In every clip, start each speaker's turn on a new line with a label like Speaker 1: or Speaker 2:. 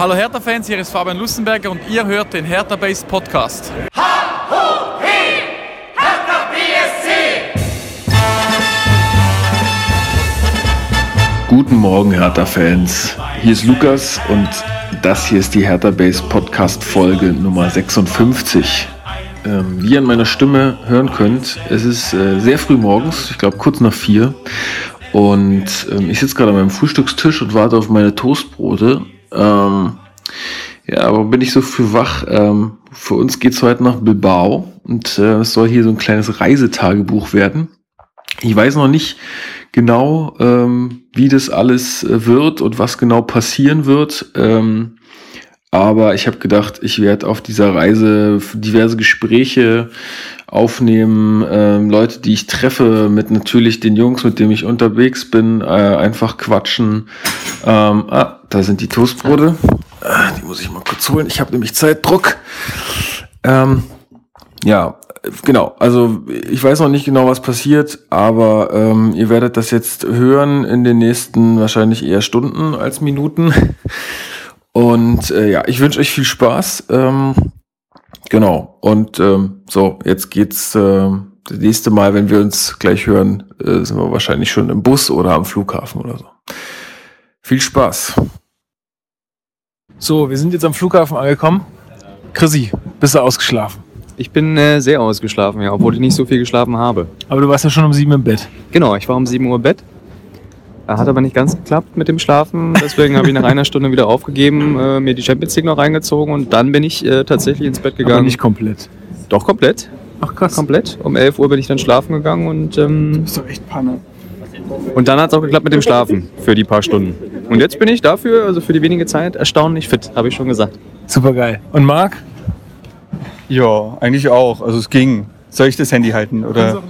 Speaker 1: Hallo Hertha-Fans, hier ist Fabian Lussenberger und ihr hört den Hertha Base Podcast.
Speaker 2: Guten Morgen, Hertha-Fans. Hier ist Lukas und das hier ist die Hertha Base Podcast Folge Nummer 56. Ähm, wie ihr an meiner Stimme hören könnt, es ist äh, sehr früh morgens, ich glaube kurz nach vier. Und ähm, ich sitze gerade an meinem Frühstückstisch und warte auf meine Toastbrote. Ähm, ja, aber bin ich so früh wach? Ähm, für uns geht's heute nach Bilbao und äh, es soll hier so ein kleines Reisetagebuch werden. Ich weiß noch nicht genau, ähm, wie das alles äh, wird und was genau passieren wird. Ähm, aber ich habe gedacht, ich werde auf dieser Reise diverse Gespräche aufnehmen, ähm, Leute, die ich treffe, mit natürlich den Jungs, mit denen ich unterwegs bin, äh, einfach quatschen. Ähm, ah, da sind die Toastbrote. Ah, die muss ich mal kurz holen. Ich habe nämlich Zeitdruck. Ähm, ja, genau. Also ich weiß noch nicht genau, was passiert, aber ähm, ihr werdet das jetzt hören in den nächsten wahrscheinlich eher Stunden als Minuten. Und äh, ja, ich wünsche euch viel Spaß. Ähm, genau. Und ähm, so, jetzt geht's äh, das nächste Mal, wenn wir uns gleich hören, äh, sind wir wahrscheinlich schon im Bus oder am Flughafen oder so. Viel Spaß.
Speaker 1: So, wir sind jetzt am Flughafen angekommen. Chrissy, bist du ausgeschlafen?
Speaker 3: Ich bin äh, sehr ausgeschlafen, ja, obwohl ich nicht so viel geschlafen habe.
Speaker 1: Aber du warst ja schon um sieben im Bett.
Speaker 3: Genau, ich war um 7 Uhr im Bett. Äh, Hat aber nicht ganz geklappt mit dem Schlafen. Deswegen habe ich nach einer Stunde wieder aufgegeben, äh, mir die Champions League noch reingezogen und dann bin ich äh, tatsächlich ins Bett gegangen.
Speaker 1: Aber nicht komplett.
Speaker 3: Doch, komplett.
Speaker 1: Ach krass.
Speaker 3: Komplett. Um 11 Uhr bin ich dann schlafen gegangen und, ähm,
Speaker 1: Bist du echt Panne.
Speaker 3: Und dann hat es auch geklappt mit dem Schlafen für die paar Stunden. Und jetzt bin ich dafür, also für die wenige Zeit, erstaunlich fit, habe ich schon gesagt.
Speaker 1: Super geil. Und Marc?
Speaker 4: Ja, eigentlich auch. Also es ging. Soll ich das Handy halten? Oder?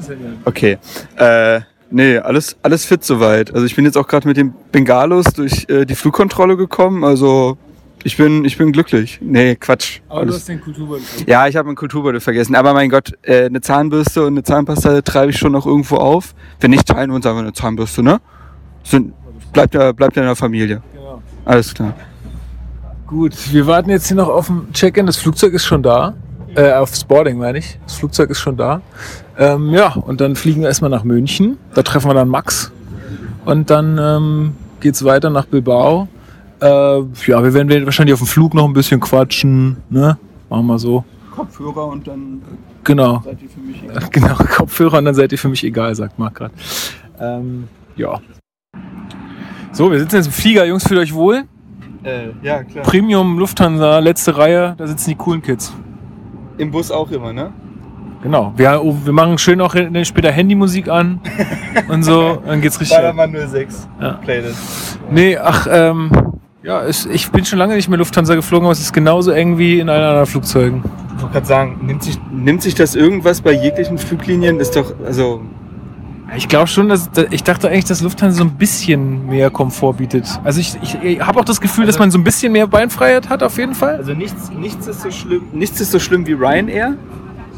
Speaker 4: Okay. Äh, nee, alles, alles fit soweit. Also ich bin jetzt auch gerade mit dem Bengalos durch äh, die Flugkontrolle gekommen. Also ich bin, ich bin glücklich. Nee, Quatsch. Alles-
Speaker 1: den Kulturbeutel.
Speaker 4: ja, ich habe einen Kulturbeutel vergessen. Aber mein Gott, äh, eine Zahnbürste und eine Zahnpasta treibe ich schon noch irgendwo auf. Wenn nicht, teilen wir uns einfach eine Zahnbürste, ne? Sind, bleibt ja, bleibt ja in der Familie.
Speaker 1: Genau.
Speaker 4: Alles klar.
Speaker 1: Gut, wir warten jetzt hier noch auf dem Check-in. Das Flugzeug ist schon da. Äh, aufs Boarding meine ich. Das Flugzeug ist schon da. Ähm, ja, und dann fliegen wir erstmal nach München. Da treffen wir dann Max. Und dann ähm, geht's weiter nach Bilbao. Äh, ja, wir werden wahrscheinlich auf dem Flug noch ein bisschen quatschen. Ne? Machen wir so.
Speaker 4: Kopfhörer und dann
Speaker 1: Genau.
Speaker 4: seid ihr für mich
Speaker 1: Genau, Kopfhörer und dann seid ihr für mich egal, sagt Marc gerade. Ähm, ja. So, wir sitzen jetzt im Flieger. Jungs, fühlt euch wohl?
Speaker 4: Äh, ja, klar.
Speaker 1: Premium Lufthansa, letzte Reihe, da sitzen die coolen Kids.
Speaker 4: Im Bus auch immer, ne?
Speaker 1: Genau. Wir, wir machen schön auch später Handymusik an und so, dann geht's richtig.
Speaker 4: Ballermann 06
Speaker 1: Ja.
Speaker 4: Playlist.
Speaker 1: Nee, ach, ähm, ja, es, ich bin schon lange nicht mehr Lufthansa geflogen, aber es ist genauso eng wie in allen anderen Flugzeugen.
Speaker 4: Ich wollte gerade sagen, nimmt sich, nimmt sich das irgendwas bei jeglichen Fluglinien? Ist doch, also,
Speaker 1: Ich glaube schon, dass ich dachte eigentlich, dass Lufthansa so ein bisschen mehr Komfort bietet. Also ich, ich, ich habe auch das Gefühl, dass man so ein bisschen mehr Beinfreiheit hat, auf jeden Fall.
Speaker 4: also nichts, nichts, ist so schlimm, nichts ist so schlimm wie Ryanair.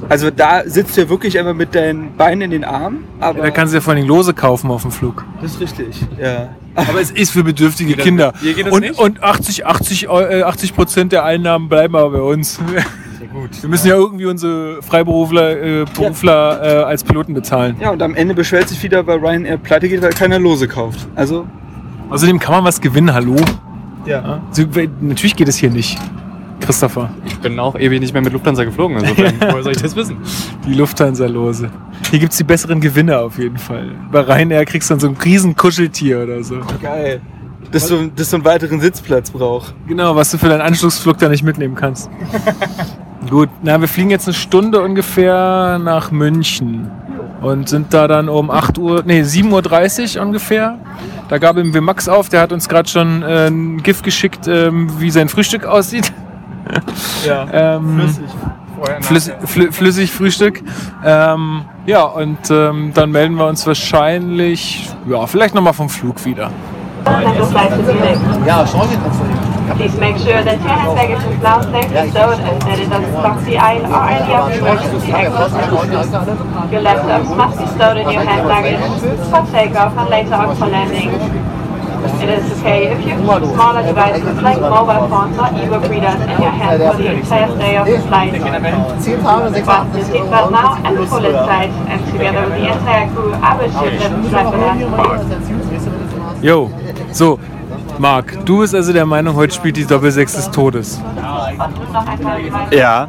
Speaker 4: Also da sitzt du ja wirklich einfach mit deinen Beinen in den Armen. Aber
Speaker 1: Da kannst du ja vor allem Lose kaufen auf dem Flug.
Speaker 4: das ist richtig, ja.
Speaker 1: Aber es ist für bedürftige
Speaker 4: das-
Speaker 1: Kinder.
Speaker 4: hier geht das
Speaker 1: und,
Speaker 4: nicht?
Speaker 1: und 80, 80, Eu- äh, 80 Prozent der Einnahmen bleiben aber bei uns.
Speaker 4: Sehr gut.
Speaker 1: Wir müssen ja irgendwie unsere Freiberufler äh, Berufler äh, als Piloten bezahlen.
Speaker 4: Ja, und am Ende beschwert sich wieder, weil Ryanair pleite geht, weil keiner Lose kauft. Also,
Speaker 1: Außerdem kann man was gewinnen, hallo?
Speaker 4: ja.
Speaker 1: Ja? So, weil- natürlich geht es hier nicht. Christopher,
Speaker 3: Ich bin auch ewig nicht mehr mit Lufthansa geflogen, insofern, woher soll ich das wissen?
Speaker 1: die Lufthansa-Lose. Hier gibt es die besseren Gewinne auf jeden Fall. Bei Ryanair kriegst du dann so ein riesen Kuscheltier oder so.
Speaker 4: Geil. Dass du, dass du einen weiteren Sitzplatz brauchst.
Speaker 1: Genau, was du für deinen Anschlussflug da nicht mitnehmen kannst. Gut, na, wir fliegen jetzt eine Stunde ungefähr nach München und sind da dann um 8 Uhr, nee, 7.30 Uhr ungefähr. Da gab ihm wir Max auf, der hat uns gerade schon äh, ein GIF geschickt, ähm, wie sein Frühstück aussieht.
Speaker 4: Ja.
Speaker 1: Ähm, Flüss, flü flüssig Frühstück. Ähm, ja, und ähm, dann melden wir uns wahrscheinlich, ja, vielleicht nochmal vom Flug wieder.
Speaker 5: Central flight to Munich. Please make sure that your hand baggage is now safely stowed and that it doesn't block the aisle or any other emergency exits. Your laptops must be stowed in your hand luggage for takeoff and later on for landing. It is okay if you keep smaller devices like mobile phones or e-book readers in your hand for the entire day of the flight. Fasten your seatbelt now and pull it tight, and together with the entire crew, I wish you pleasant flight with us.
Speaker 1: Jo, so. Marc, du bist also der Meinung, heute spielt die Doppelsechs des Todes.
Speaker 4: Ja,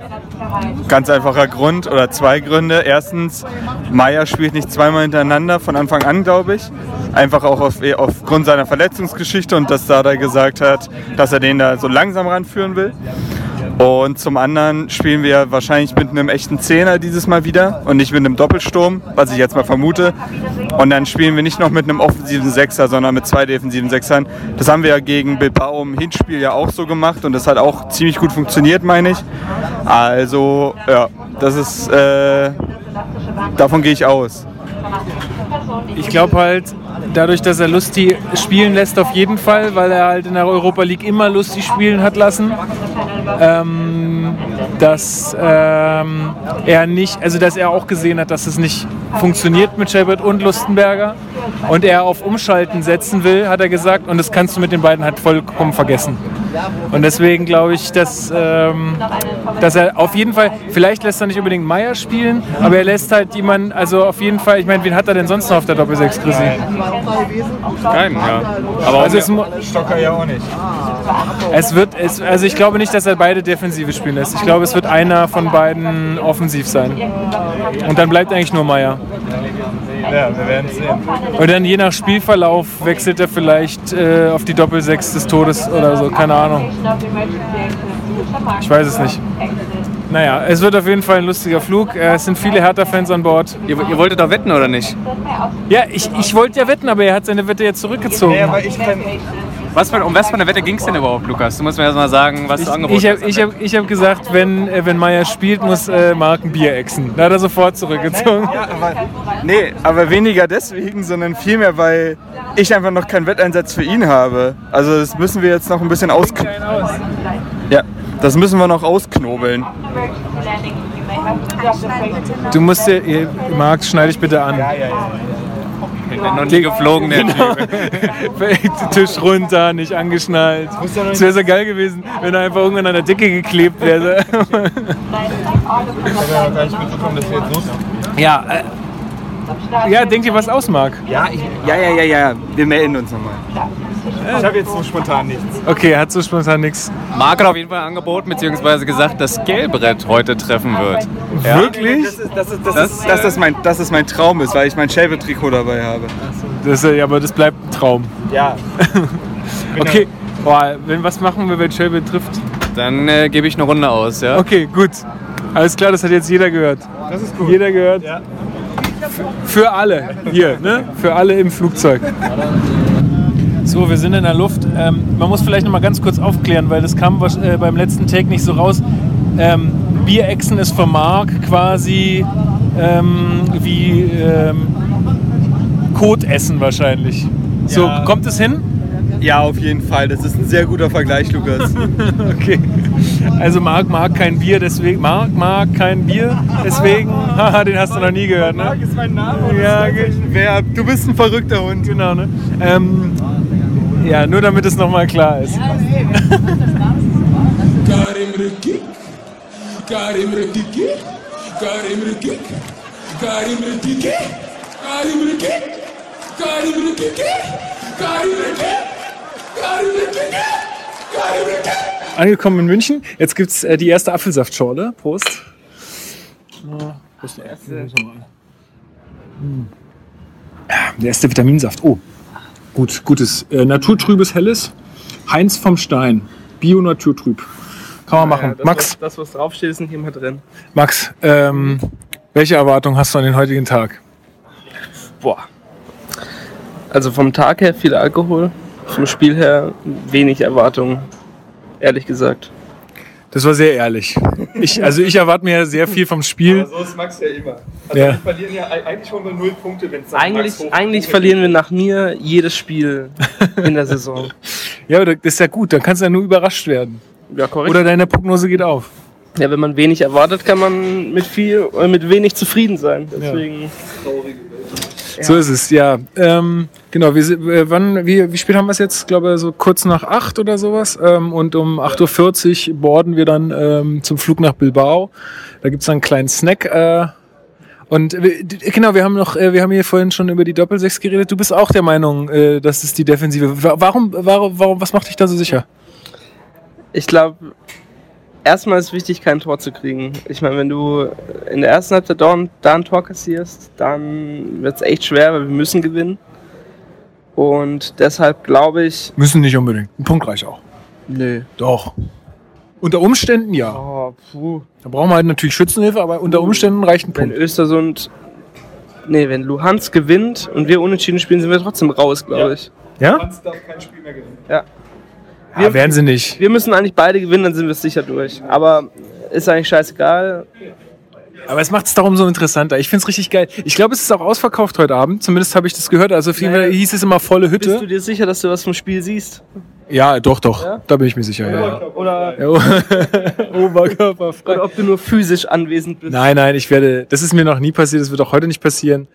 Speaker 4: ganz einfacher Grund oder zwei Gründe. Erstens, Meier spielt nicht zweimal hintereinander von Anfang an, glaube ich. Einfach auch auf, aufgrund seiner Verletzungsgeschichte und dass Dada gesagt hat, dass er den da so langsam ranführen will. Und zum anderen spielen wir wahrscheinlich mit einem echten Zehner dieses Mal wieder und nicht mit einem Doppelsturm, was ich jetzt mal vermute. Und dann spielen wir nicht noch mit einem offensiven Sechser, sondern mit zwei defensiven Sechsern. Das haben wir ja gegen Bilbao im Hinspiel ja auch so gemacht und das hat auch ziemlich gut funktioniert, meine ich. Also, ja, das ist, äh, davon gehe ich aus.
Speaker 1: Ich glaube halt, dadurch, dass er Lusti spielen lässt, auf jeden Fall, weil er halt in der Europa League immer Lusti spielen hat lassen. Ähm, dass ähm, er nicht, also dass er auch gesehen hat, dass es nicht funktioniert mit Shepard und Lustenberger und er auf Umschalten setzen will, hat er gesagt, und das kannst du mit den beiden halt vollkommen vergessen. Und deswegen glaube ich, dass, ähm, dass er auf jeden Fall, vielleicht lässt er nicht unbedingt Meier spielen, aber er lässt halt jemanden, also auf jeden Fall, ich meine, wen hat er denn sonst noch auf der Doppelsechs, Chrissy?
Speaker 3: Keinen, ja. Aber
Speaker 1: Also es,
Speaker 4: Stocker ja auch nicht.
Speaker 1: es wird, es, also ich glaube nicht, dass er beide Defensive spielen lässt. Ich glaube, es wird einer von beiden offensiv sein. Und dann bleibt eigentlich nur Meier.
Speaker 4: Ja, wir werden sehen.
Speaker 1: Und dann je nach Spielverlauf wechselt er vielleicht äh, auf die Doppelsechs des Todes oder so, keine Ahnung. Ich weiß es nicht. Naja, es wird auf jeden Fall ein lustiger Flug. Äh, Es sind viele Hertha-Fans an Bord.
Speaker 3: ihr, ihr wolltet doch wetten, oder nicht?
Speaker 1: Ja, ich, ich wollte ja wetten, aber er hat seine Wette jetzt zurückgezogen.
Speaker 4: Ja, aber ich kann,
Speaker 3: Was für, um was für eine Wette ging es denn überhaupt, Lukas? Du musst mir erst mal sagen, was du angeboten
Speaker 1: Ich habe
Speaker 3: hast.
Speaker 1: ich hab, ich hab gesagt, wenn, äh, wenn Meier spielt, muss äh, Marc ein Bier exen. Da hat er sofort zurückgezogen.
Speaker 4: Ja, aber, nee, aber weniger deswegen, sondern vielmehr, weil ich einfach noch keinen Wetteinsatz für ihn habe. Also das müssen wir jetzt noch ein bisschen ausknobeln. Ja, das müssen wir noch ausknobeln.
Speaker 1: Du musst dir, Marc, schneide ich bitte an.
Speaker 3: Ich bin noch nie geflogen, der
Speaker 1: Genau. Tisch runter, nicht angeschnallt. Es wäre so geil gewesen, wenn er einfach irgendwann an der Decke geklebt wäre. ja, äh, ja, denk dir was aus, Marc.
Speaker 4: Ja, ich, ja, ja, ja, ja, wir melden uns nochmal. Ich habe jetzt so spontan nichts.
Speaker 1: Okay, er hat so spontan nichts.
Speaker 3: Marc hat auf jeden Fall angeboten, beziehungsweise gesagt, dass Gelbrett heute treffen wird. Ja?
Speaker 1: Wirklich?
Speaker 4: Das ist, das, ist, das, ist, dass, das mein, dass das mein Traum ist, weil ich mein Shelby-Trikot dabei habe.
Speaker 1: Das, ist, ja, aber das bleibt ein Traum.
Speaker 4: Ja.
Speaker 1: Okay, Boah, wenn was machen wir, wenn Shelby trifft?
Speaker 3: Dann äh, gebe ich eine Runde aus, ja?
Speaker 1: Okay, gut. Alles klar, das hat jetzt jeder gehört.
Speaker 4: Das ist gut.
Speaker 1: Jeder gehört.
Speaker 4: Ja.
Speaker 1: Für alle hier, ne? Für alle im Flugzeug. So, wir sind in der Luft. Ähm, man muss vielleicht noch mal ganz kurz aufklären, weil das kam äh, beim letzten Take nicht so raus. Ähm, Bierechsen ist für Marc quasi ähm, wie ähm, Kotessen wahrscheinlich. So,
Speaker 4: Ja.
Speaker 1: kommt es hin?
Speaker 4: ja, auf jeden Fall. Das ist ein sehr guter Vergleich, Lukas.
Speaker 1: Okay. Also Marc mag kein Bier, deswegen. Marc mag kein Bier, deswegen. Haha, den hast du noch nie gehört, ne?
Speaker 4: ist mein Name.
Speaker 1: Ja, ge-
Speaker 4: Wer, du bist ein verrückter Hund.
Speaker 1: genau, ne? Ähm, ja, nur damit es nochmal klar ist.
Speaker 6: Karim Rekik, Karim Rekik, Karim Rekik, Karim Rekik, Karim Rekik, Karim Rekik, Karim Rekik, Karim Rekik, Karim Rekik.
Speaker 1: Angekommen in München. Jetzt gibt es äh, die erste Apfelsaftschorle. Prost. Ja, Prost. Der erste. Hm. Ja, Der erste Vitaminsaft. Oh, gut, gutes. Äh, naturtrübes Helles. Heinz vom Stein. Bio-Naturtrüb. Kann man machen. Max,
Speaker 7: Das, was draufsteht, ist nicht immer drin.
Speaker 1: Max, ähm, welche Erwartungen hast du an den heutigen Tag?
Speaker 7: Boah. Also vom Tag her viel Alkohol, vom Spiel her wenig Erwartungen. Ehrlich gesagt.
Speaker 1: Das war sehr ehrlich. Ich, also ich erwarte mir sehr viel vom Spiel.
Speaker 4: So ist Max ja immer. Also
Speaker 1: Ja.
Speaker 4: wir verlieren ja eigentlich schon nur null Punkte, wenn es
Speaker 7: Eigentlich, eigentlich verlieren wir nach mir jedes Spiel in der Saison.
Speaker 1: Ja, aber das ist ja gut. Dann kannst du ja nur überrascht werden.
Speaker 7: Ja, korrekt.
Speaker 1: Oder deine Prognose geht auf.
Speaker 7: ja, wenn man wenig erwartet, kann man mit viel, äh, mit wenig zufrieden sein. Deswegen.
Speaker 1: So ist es, ja. Ähm, genau, sind- äh, wann, wie, wie spät haben wir es jetzt? Ich glaube, so kurz nach acht oder sowas. Ähm, und um 8.40 Uhr boarden wir dann ähm, zum Flug nach Bilbao. Da gibt's dann einen kleinen Snack. Äh, und genau, wir haben noch, äh, wir haben hier vorhin schon über die Doppelsechs geredet. Du bist auch der Meinung, äh, das ist die Defensive. Wa- Warum, warum, warum, was macht dich da so sicher?
Speaker 7: Ich glaube, erstmal ist wichtig, kein Tor zu kriegen. Ich meine, wenn du in der ersten Halbzeit da, ein- da ein Tor kassierst, dann wird es echt schwer, weil wir müssen gewinnen. Und deshalb glaube ich.
Speaker 1: Müssen nicht unbedingt. Ein Punkt reicht auch.
Speaker 7: Nö.
Speaker 1: Doch. Unter Umständen ja.
Speaker 7: Oh, puh.
Speaker 1: Da brauchen wir halt natürlich Schützenhilfe, aber unter Umständen reicht ein
Speaker 7: Wenn
Speaker 1: Punkt.
Speaker 7: Östersund. Nee, wenn Luhansk gewinnt und wir unentschieden spielen, sind wir trotzdem raus, glaube ich.
Speaker 1: Ja?
Speaker 4: darf kein Spiel mehr gewinnen.
Speaker 7: Ja.
Speaker 1: Ja, werden sie nicht.
Speaker 7: Wir müssen eigentlich beide gewinnen, dann sind wir sicher durch. Aber ist eigentlich scheißegal.
Speaker 1: Aber es macht es darum so interessanter. Ich finde es richtig geil. Ich glaube, es ist auch ausverkauft heute Abend. Zumindest habe ich das gehört. Also
Speaker 7: Naja.
Speaker 1: Hieß es immer volle
Speaker 7: Bist du
Speaker 1: Hütte.
Speaker 7: dir sicher, dass du was vom Spiel siehst?
Speaker 1: Ja, doch, doch.
Speaker 7: Ja?
Speaker 1: Da bin ich mir sicher. Ja, ja.
Speaker 7: Oder,
Speaker 1: Ja, Oberkörperfrei.
Speaker 7: oder ob du nur physisch anwesend bist?
Speaker 1: Nein, nein, ich werde. Das ist mir noch nie passiert. Das wird auch heute nicht passieren.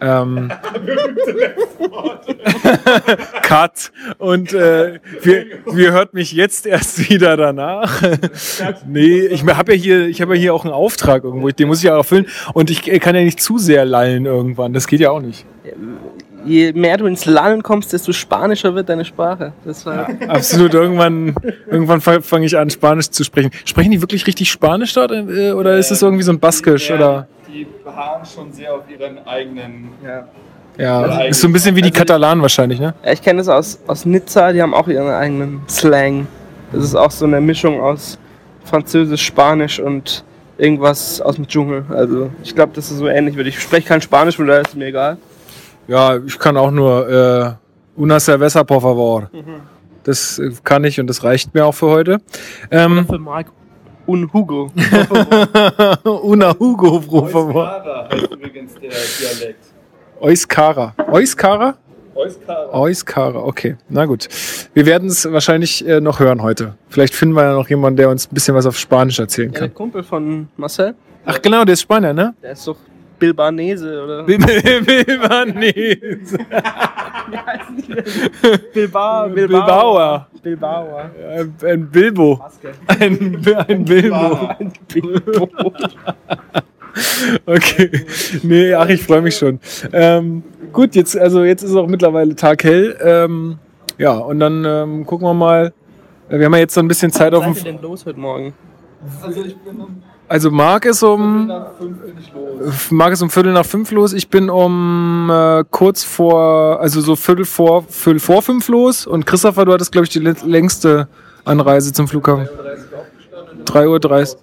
Speaker 1: Ähm, Cut. Und äh, wir, wir hört mich jetzt erst wieder danach. nee, ich habe ja hier, ich habe ja hier auch einen Auftrag irgendwo. Den muss ich ja erfüllen. Und ich äh, kann ja nicht zu sehr lallen irgendwann. Das geht ja auch nicht.
Speaker 7: Je mehr du ins Lallen kommst, desto spanischer wird deine Sprache. Das war,
Speaker 1: Absolut. Irgendwann, irgendwann fange ich an, Spanisch zu sprechen. Sprechen die wirklich richtig Spanisch dort? äh, Oder ist es irgendwie so ein Baskisch? Oder?
Speaker 4: Die beharren schon sehr auf ihren eigenen.
Speaker 7: ja.
Speaker 1: Ja, ist so ein bisschen wie die Katalanen wahrscheinlich, ne?
Speaker 7: Ja, ich kenne das aus, aus Nizza, die haben auch ihren eigenen Slang. Das ist auch so eine Mischung aus Französisch, Spanisch und irgendwas aus dem Dschungel. Also ich glaube, das ist so ähnlich. Ich spreche kein Spanisch, von daher ist mir egal.
Speaker 1: Ja, ich kann auch nur äh, una cerveza por favor. Das äh, kann ich und das reicht mir auch für heute. Ähm,
Speaker 7: Für Mark und Hugo.
Speaker 1: una Hugo por favor.
Speaker 4: Euskara heißt übrigens der Dialekt.
Speaker 1: Euskara. Euskara?
Speaker 4: Euskara.
Speaker 1: Euskara, okay. Na gut. Wir werden es wahrscheinlich äh, noch hören heute. Vielleicht finden wir ja noch jemanden, der uns ein bisschen was auf Spanisch erzählen
Speaker 7: Ja, der
Speaker 1: kann.
Speaker 7: Kumpel von Marcel,
Speaker 1: Ach genau, der ist Spanier, ne?
Speaker 7: der ist doch Bilbanese oder.
Speaker 1: Bilbanese.
Speaker 7: Bilbao,
Speaker 1: Bilbauer.
Speaker 7: Bilbauer.
Speaker 1: Ein, ein Bilbo. Ein, ein Bilbo.
Speaker 7: Bilbo.
Speaker 1: Okay. Nee, ach, ich freue mich schon. Ähm, gut, jetzt, also jetzt ist auch mittlerweile Tag hell. Ähm, ja, und dann ähm, gucken wir mal. Äh, Wir haben ja jetzt so ein bisschen Zeit auf
Speaker 7: Was ihr
Speaker 1: dem.
Speaker 7: denn los heute Morgen?
Speaker 4: Also ich bin
Speaker 1: Also Marc ist um. Marc ist um Viertel nach fünf los. Ich bin um äh, kurz vor, also so Viertel vor, Viertel vor fünf los. Und Christopher, du hattest, glaube ich, die längste Anreise zum Flughafen. 3.30 Uhr.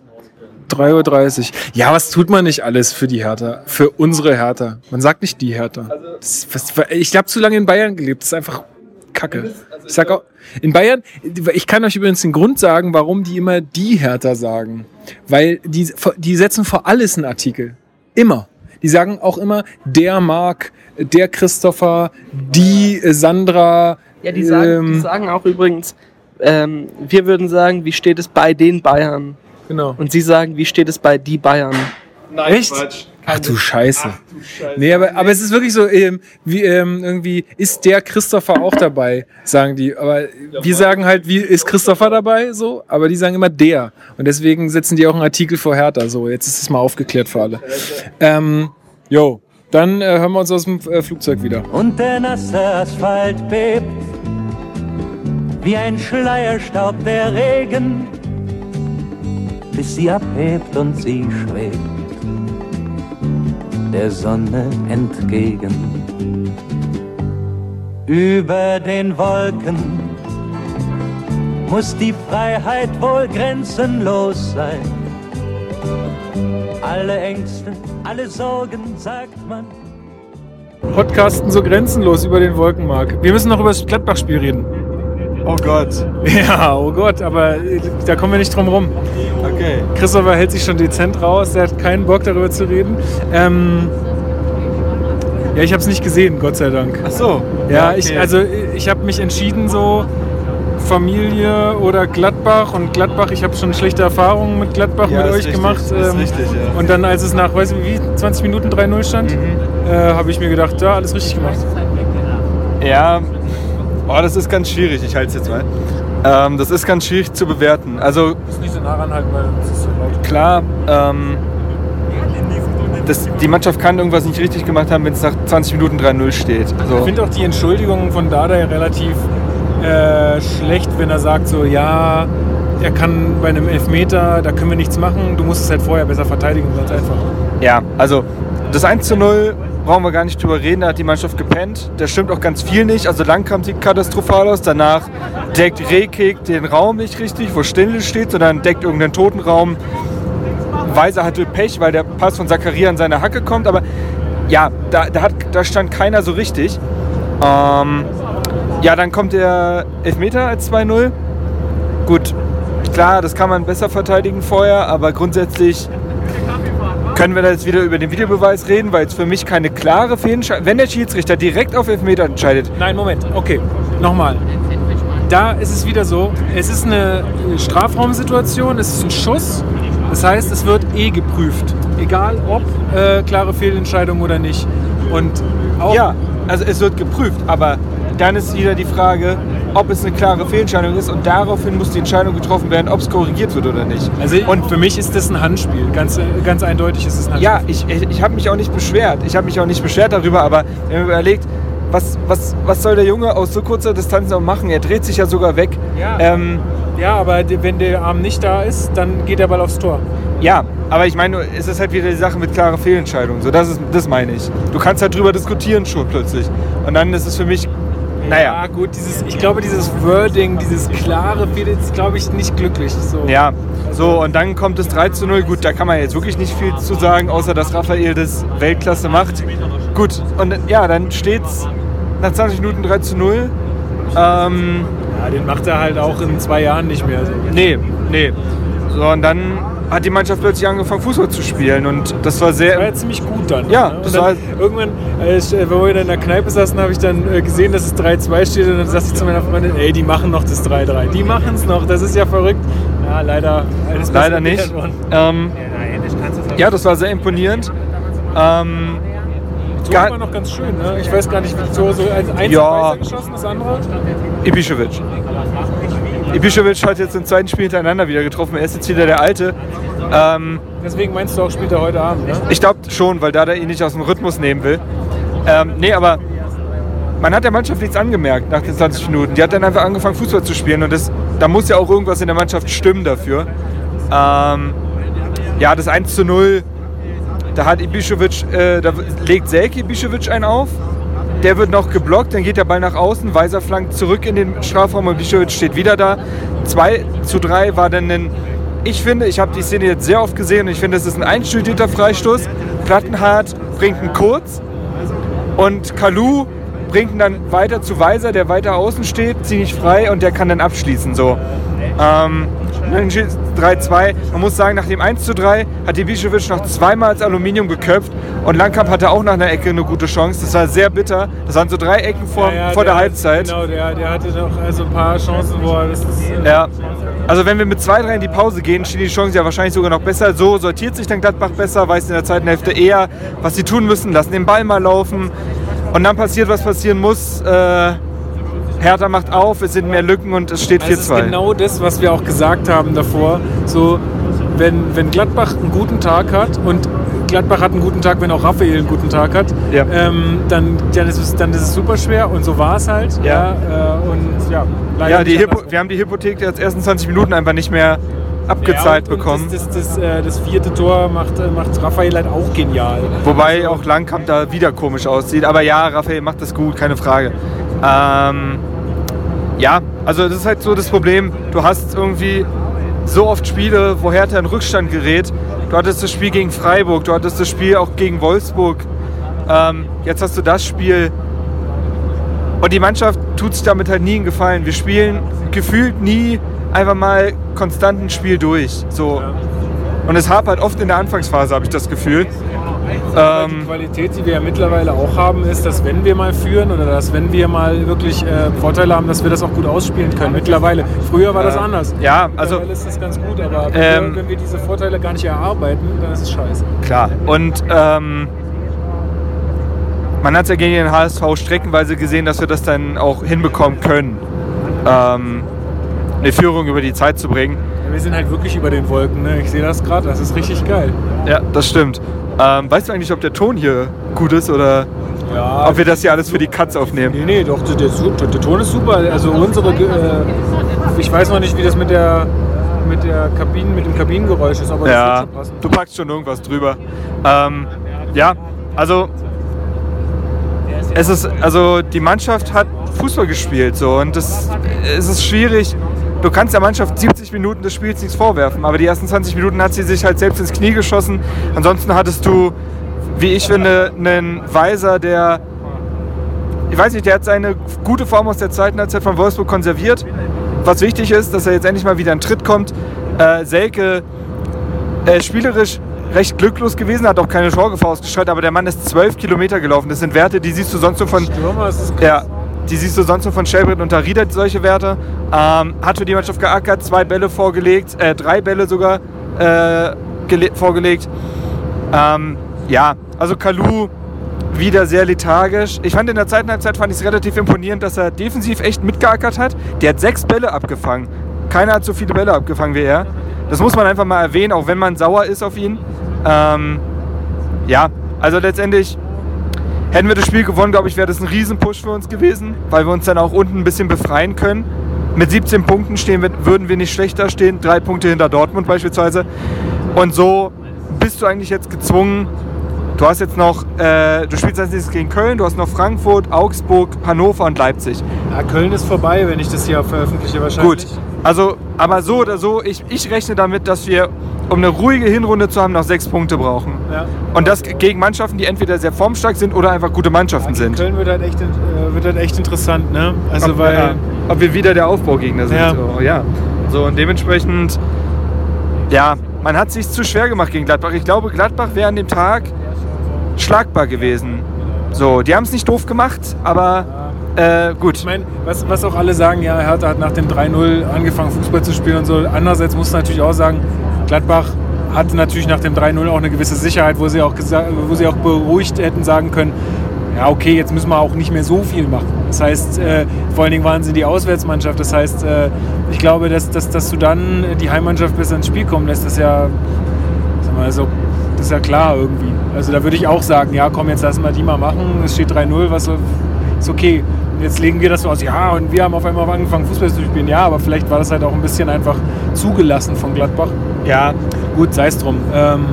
Speaker 1: 3.30 Uhr. Ja, was tut man nicht alles für die Hertha? Für unsere Hertha. Man sagt nicht die Hertha. Das, was, ich habe zu lange in Bayern gelebt. Das ist einfach Kacke. Ich sag auch, in Bayern, ich kann euch übrigens den Grund sagen, warum die immer die Hertha sagen. Weil die, die setzen vor alles einen Artikel. Immer. Die sagen auch immer der Marc, der Christopher, die äh, Sandra.
Speaker 7: Ja, die sagen, die
Speaker 1: ähm,
Speaker 7: sagen auch übrigens, ähm, wir würden sagen, wie steht es bei den Bayern?
Speaker 1: Genau.
Speaker 7: Und sie sagen, wie steht es bei die Bayern?
Speaker 4: Nein,
Speaker 1: Echt?
Speaker 4: Quatsch.
Speaker 1: Ach du Scheiße.
Speaker 4: Ach du Scheiße.
Speaker 1: Nee, aber, aber es ist wirklich so, ähm, wie ähm, irgendwie, ist der Christopher auch dabei, sagen die. Aber wir sagen halt, wie ist Christopher dabei, so, aber die sagen immer der. Und deswegen setzen die auch einen Artikel vor Hertha. So, jetzt ist es mal aufgeklärt für alle. Ähm, jo, dann äh, hören wir uns aus dem äh, Flugzeug wieder.
Speaker 8: und der nasse Asphalt bebt, wie ein Schleierstaub der Regen, bis sie abhebt und sie schwebt der Sonne entgegen. Über den Wolken muss die Freiheit wohl grenzenlos sein. Alle Ängste, alle Sorgen, sagt man,
Speaker 1: Podcasten so grenzenlos über den Wolkenmark. Wir müssen noch über das Gladbach-Spiel reden.
Speaker 4: Oh Gott.
Speaker 1: Ja, oh Gott, aber äh, da kommen wir nicht drum rum.
Speaker 4: Okay.
Speaker 1: Christopher hält sich schon dezent raus, der hat keinen Bock darüber zu reden. Ähm, ja, ich habe es nicht gesehen, Gott sei Dank.
Speaker 4: Ach so.
Speaker 1: Ja,
Speaker 4: okay.
Speaker 1: ich, also ich habe mich entschieden so Familie oder Gladbach und Gladbach, ich habe schon schlechte Erfahrungen mit Gladbach
Speaker 4: Ja,
Speaker 1: mit
Speaker 4: ist
Speaker 1: euch
Speaker 4: richtig,
Speaker 1: gemacht.
Speaker 4: ist
Speaker 1: ähm,
Speaker 4: richtig, ja.
Speaker 1: Und dann, als es nach, weiß ich wie, 20 Minuten 3-0 stand,
Speaker 4: Mhm.
Speaker 1: äh, habe ich mir gedacht, ja, alles richtig gemacht.
Speaker 4: Ja, oh, das ist ganz schwierig. Ich halte es jetzt mal. Ähm, das ist ganz schwierig zu bewerten. Also
Speaker 1: Ist nicht so nah ranhalten, weil es ist so laut.
Speaker 4: klar, ähm, das, die Mannschaft kann irgendwas nicht richtig gemacht haben, wenn es nach 20 Minuten 3-0 steht.
Speaker 1: Ich
Speaker 4: So.
Speaker 1: finde auch die Entschuldigungen von Dardai relativ äh, schlecht, wenn er sagt so, ja, er kann bei einem Elfmeter, da können wir nichts machen, du musst es halt vorher besser verteidigen, ganz einfach.
Speaker 4: Ja, also das 1 zu 0 brauchen wir gar nicht drüber reden, da hat die Mannschaft gepennt. Das stimmt auch ganz viel nicht. Also Langkamp sieht katastrophal aus. Danach deckt Rekik den Raum nicht richtig, wo Stindl steht, sondern deckt irgendeinen toten Raum. Weiser hatte Pech, weil der Pass von Zakaria an seine Hacke kommt. Aber ja, da, da, hat, da stand keiner so richtig. Ähm, ja, dann kommt der Elfmeter als 2-0. Gut, klar, das kann man besser verteidigen vorher, aber grundsätzlich können wir da jetzt wieder über den Videobeweis reden, weil es für mich keine klare Fehlentscheidung Wenn der Schiedsrichter direkt auf Elfmeter entscheidet,
Speaker 1: Nein, Moment, okay, nochmal. Da ist es wieder so, es ist eine Strafraumsituation, es ist ein Schuss, das heißt, es wird eh geprüft. Egal ob äh, klare Fehlentscheidung oder nicht. Und auch
Speaker 4: ja, also es wird geprüft, aber dann ist wieder die Frage, ob es eine klare Fehlentscheidung ist und daraufhin muss die Entscheidung getroffen werden, ob es korrigiert wird oder nicht.
Speaker 1: Also und für mich ist das ein Handspiel. Ganz, ganz eindeutig ist es ein Handspiel.
Speaker 4: Ja, ich, ich, ich habe mich auch nicht beschwert. Ich habe mich auch nicht beschwert darüber, aber wenn man überlegt, was, was, was soll der Junge aus so kurzer Distanz noch machen? Er dreht sich ja sogar weg.
Speaker 1: Ja.
Speaker 4: Ähm,
Speaker 1: Ja, aber wenn der Arm nicht da ist, dann geht der Ball aufs Tor.
Speaker 4: Ja, aber ich meine, es ist halt wieder die Sache mit klarer Fehlentscheidung. So, das, ist, das meine ich. Du kannst halt drüber diskutieren schon plötzlich. Und dann ist es für mich, naja,
Speaker 1: Ja, gut, dieses, ich glaube, dieses Wording, dieses klare Fehl ist, glaube ich, nicht glücklich. So.
Speaker 4: ja. So, und dann kommt es 3 zu 0. Gut, da kann man jetzt wirklich nicht viel zu sagen, außer dass Raphael das Weltklasse macht. Gut, und ja, dann steht's nach 20 Minuten 3 zu 0. Ähm,
Speaker 1: Ja, den macht er halt auch in zwei Jahren nicht mehr. So.
Speaker 4: nee, nee. So, und dann hat die Mannschaft plötzlich angefangen, Fußball zu spielen. Und das war sehr.
Speaker 1: Das war ja ziemlich gut dann.
Speaker 4: Ja,
Speaker 1: ne?
Speaker 4: das
Speaker 1: dann
Speaker 4: war-
Speaker 1: irgendwann, ich- äh, wo wir dann in der Kneipe saßen, habe ich dann äh, gesehen, dass es 3-2 steht und dann sagte ich zu meiner Freundin, ey, die machen noch das 3-3. Die machen es noch, das ist ja verrückt. Ja, leider. alles
Speaker 4: Leider nicht. Ähm, ja, das war sehr imponierend. Ähm,
Speaker 1: So war noch ganz schön. Ne? Ich weiß gar nicht, wie so, so als Einzel
Speaker 4: Ja.
Speaker 1: geschossen, das andere.
Speaker 4: Ibišević. Ibišević hat jetzt im zweiten Spiel hintereinander wieder getroffen. Er ist jetzt wieder der Alte. Ähm,
Speaker 1: Deswegen meinst du auch, spielt er heute Abend, ne?
Speaker 4: ich glaube schon, weil da der ihn nicht aus dem Rhythmus nehmen will. Ähm, nee, aber man hat der Mannschaft nichts angemerkt nach den 20 Minuten. Die hat dann einfach angefangen, Fußball zu spielen. Und das, da muss ja auch irgendwas in der Mannschaft stimmen dafür. Ähm, ja, das 1 zu 0, da hat Ibišević, äh, da legt Selke Ibišević einen auf. Der wird noch geblockt, dann geht der Ball nach außen, Weiser flankt zurück in den Strafraum und Ibišević steht wieder da. 2 zu 3 war dann ein, ich finde, ich habe die Szene jetzt sehr oft gesehen und ich finde, es ist ein einstudierter Freistoß. Plattenhardt bringt ihn kurz und Kalu bringt ihn dann weiter zu Weiser, der weiter außen steht, ziemlich frei und der kann dann abschließen. So. Ähm, dann 3-2. Man muss sagen, nach dem 1-3 hat Ibišević noch zweimal als Aluminium geköpft und Langkamp hatte auch nach einer Ecke eine gute Chance. Das war sehr bitter. Das waren so drei Ecken vor,
Speaker 1: Ja, ja,
Speaker 4: vor der,
Speaker 1: hat-
Speaker 4: Halbzeit.
Speaker 1: Genau, der, der hatte noch also ein paar Chancen, wo er das. Äh,
Speaker 4: Ja. Also wenn wir mit 2-3 in die Pause gehen, steht die Chance ja wahrscheinlich sogar noch besser. So sortiert sich dann Gladbach besser, weiß in der zweiten Hälfte eher, was sie tun müssen, lassen den Ball mal laufen. Und dann passiert, was passieren muss. Äh, Hertha macht auf, es sind mehr Lücken und es steht
Speaker 1: Also es ist
Speaker 4: 4-2.
Speaker 1: genau das, was wir auch gesagt haben davor. So, wenn, wenn Gladbach einen guten Tag hat und Gladbach hat einen guten Tag, wenn auch Raphael einen guten Tag hat,
Speaker 4: Ja.
Speaker 1: ähm, dann, dann, ist es, dann ist es super schwer und so war es halt.
Speaker 4: Ja.
Speaker 1: äh, und ja, leider
Speaker 4: Ja, die Hypo wir haben die Hypothek der ersten 20 Minuten einfach nicht mehr abgezahlt
Speaker 1: ja, und,
Speaker 4: bekommen.
Speaker 1: Und das, das, das, äh, das vierte Tor macht, äh, macht Raphael halt auch genial.
Speaker 4: Wobei auch Langkamp da wieder komisch aussieht. Aber ja, Raphael macht das gut, keine Frage. Ähm, ja, also das ist halt so das Problem. Du hast irgendwie so oft Spiele, wo Hertha in Rückstand gerät. Du hattest das Spiel gegen Freiburg, du hattest das Spiel auch gegen Wolfsburg. Ähm, jetzt hast du das Spiel. Und die Mannschaft tut sich damit halt nie einen Gefallen. Wir spielen gefühlt nie einfach mal konstant ein Spiel durch. So. Und es hapert oft in der Anfangsphase, habe ich das Gefühl.
Speaker 1: Weil die
Speaker 4: Ähm,
Speaker 1: Qualität, die wir ja mittlerweile auch haben, ist, dass wenn wir mal führen oder dass wenn wir mal wirklich äh, Vorteile haben, dass wir das auch gut ausspielen können. Mittlerweile. Früher war das
Speaker 4: Äh,
Speaker 1: anders.
Speaker 4: ja, also-
Speaker 1: Mittlerweile ist das ganz gut, aber wenn,
Speaker 4: Ähm,
Speaker 1: wir, wenn wir diese Vorteile gar nicht erarbeiten, dann ist es scheiße.
Speaker 4: Klar. Und ähm, man hat ja gegen den HSV streckenweise gesehen, dass wir das dann auch hinbekommen können, ähm, eine Führung über die Zeit zu bringen.
Speaker 1: Wir sind halt wirklich über den Wolken. Ne? Ich sehe das gerade, das ist richtig geil.
Speaker 4: Ja, das stimmt. Ähm, weißt du eigentlich, ob der Ton hier gut ist oder
Speaker 1: Ja,
Speaker 4: ob wir das hier alles für die Cuts aufnehmen?
Speaker 1: Nee, nee, doch, der, der, der Ton ist super. Also unsere, äh, ich weiß noch nicht, wie das mit der mit der Kabinen, mit dem Kabinengeräusch ist, aber das
Speaker 4: Ja,
Speaker 1: wird schon passen.
Speaker 4: du packst schon irgendwas drüber. Ähm, ja, also es ist, also die Mannschaft hat Fußball gespielt so und das, es ist schwierig. Du kannst der Mannschaft 70 Minuten des Spiels nichts vorwerfen, aber die ersten 20 Minuten hat sie sich halt selbst ins Knie geschossen. Ansonsten hattest du, wie ich finde, einen Weiser, der, ich weiß nicht, der hat seine gute Form aus der zweiten Halbzeit von Wolfsburg konserviert. Was wichtig ist, dass er jetzt endlich mal wieder in Tritt kommt. Äh, Selke äh, spielerisch recht glücklos gewesen, hat auch keine Torgefahr ausgestrahlt, aber der Mann ist 12 Kilometer gelaufen. Das sind Werte, die siehst du sonst nur von,
Speaker 1: Stürmer ist es
Speaker 4: ja, die siehst du sonst nur von Shelbrett und Darida, solche Werte. Ähm, hat für die Mannschaft geackert, zwei Bälle vorgelegt, äh, drei Bälle sogar äh, gele- vorgelegt. Ähm, ja, also Kalu wieder sehr lethargisch. Ich fand in der zweiten Halbzeit fand ich es relativ imponierend, dass er defensiv echt mitgeackert hat. Der hat sechs Bälle abgefangen. Keiner hat so viele Bälle abgefangen wie er. Das muss man einfach mal erwähnen, auch wenn man sauer ist auf ihn. Ähm, ja, also letztendlich hätten wir das Spiel gewonnen, glaube ich, wäre das ein Riesenpush für uns gewesen, weil wir uns dann auch unten ein bisschen befreien können. Mit 17 Punkten stehen wir, würden wir nicht schlechter stehen, drei Punkte hinter Dortmund beispielsweise. Und so bist du eigentlich jetzt gezwungen. Du hast jetzt noch, äh, du spielst als nächstes gegen Köln, du hast noch Frankfurt, Augsburg, Hannover und Leipzig.
Speaker 1: Ja, Köln ist vorbei, wenn ich das hier veröffentliche wahrscheinlich.
Speaker 4: Gut, also, aber so oder so, ich, ich rechne damit, dass wir, um eine ruhige Hinrunde zu haben, noch sechs Punkte brauchen.
Speaker 1: Ja.
Speaker 4: Und das gegen Mannschaften, die entweder sehr formstark sind oder einfach gute Mannschaften sind.
Speaker 1: Köln wird halt echt, äh, wird halt echt interessant, ne? Also
Speaker 4: ob,
Speaker 1: weil
Speaker 4: ja, ob wir wieder der Aufbaugegner sind.
Speaker 1: Ja.
Speaker 4: So, ja. so und dementsprechend, ja, man hat sich zu schwer gemacht gegen Gladbach. Ich glaube, Gladbach wäre an dem Tag schlagbar gewesen. So, die haben es nicht doof gemacht, aber äh, gut.
Speaker 1: Ich meine, was, was auch alle sagen, ja, Hertha hat nach dem 3-0 angefangen, Fußball zu spielen und so. Andererseits muss man natürlich auch sagen, Gladbach hatte natürlich nach dem 3-0 auch eine gewisse Sicherheit, wo sie, auch wo sie auch beruhigt hätten sagen können, ja, okay, jetzt müssen wir auch nicht mehr so viel machen. Das heißt, äh, vor allen Dingen waren sie die Auswärtsmannschaft. Das heißt, äh, ich glaube, dass, dass, dass du dann die Heimmannschaft besser ins Spiel kommen lässt, das ist ja, sag mal, so, das ist ja klar irgendwie. Also da würde ich auch sagen, ja, komm, jetzt lassen wir die mal machen. Es steht 3-0, was ist okay. Und jetzt legen wir das so aus, ja, und wir haben auf einmal angefangen, Fußball zu spielen. Ja, aber vielleicht war das halt auch ein bisschen einfach zugelassen von Gladbach.
Speaker 4: Ja,
Speaker 1: Gut, sei es drum. Ähm,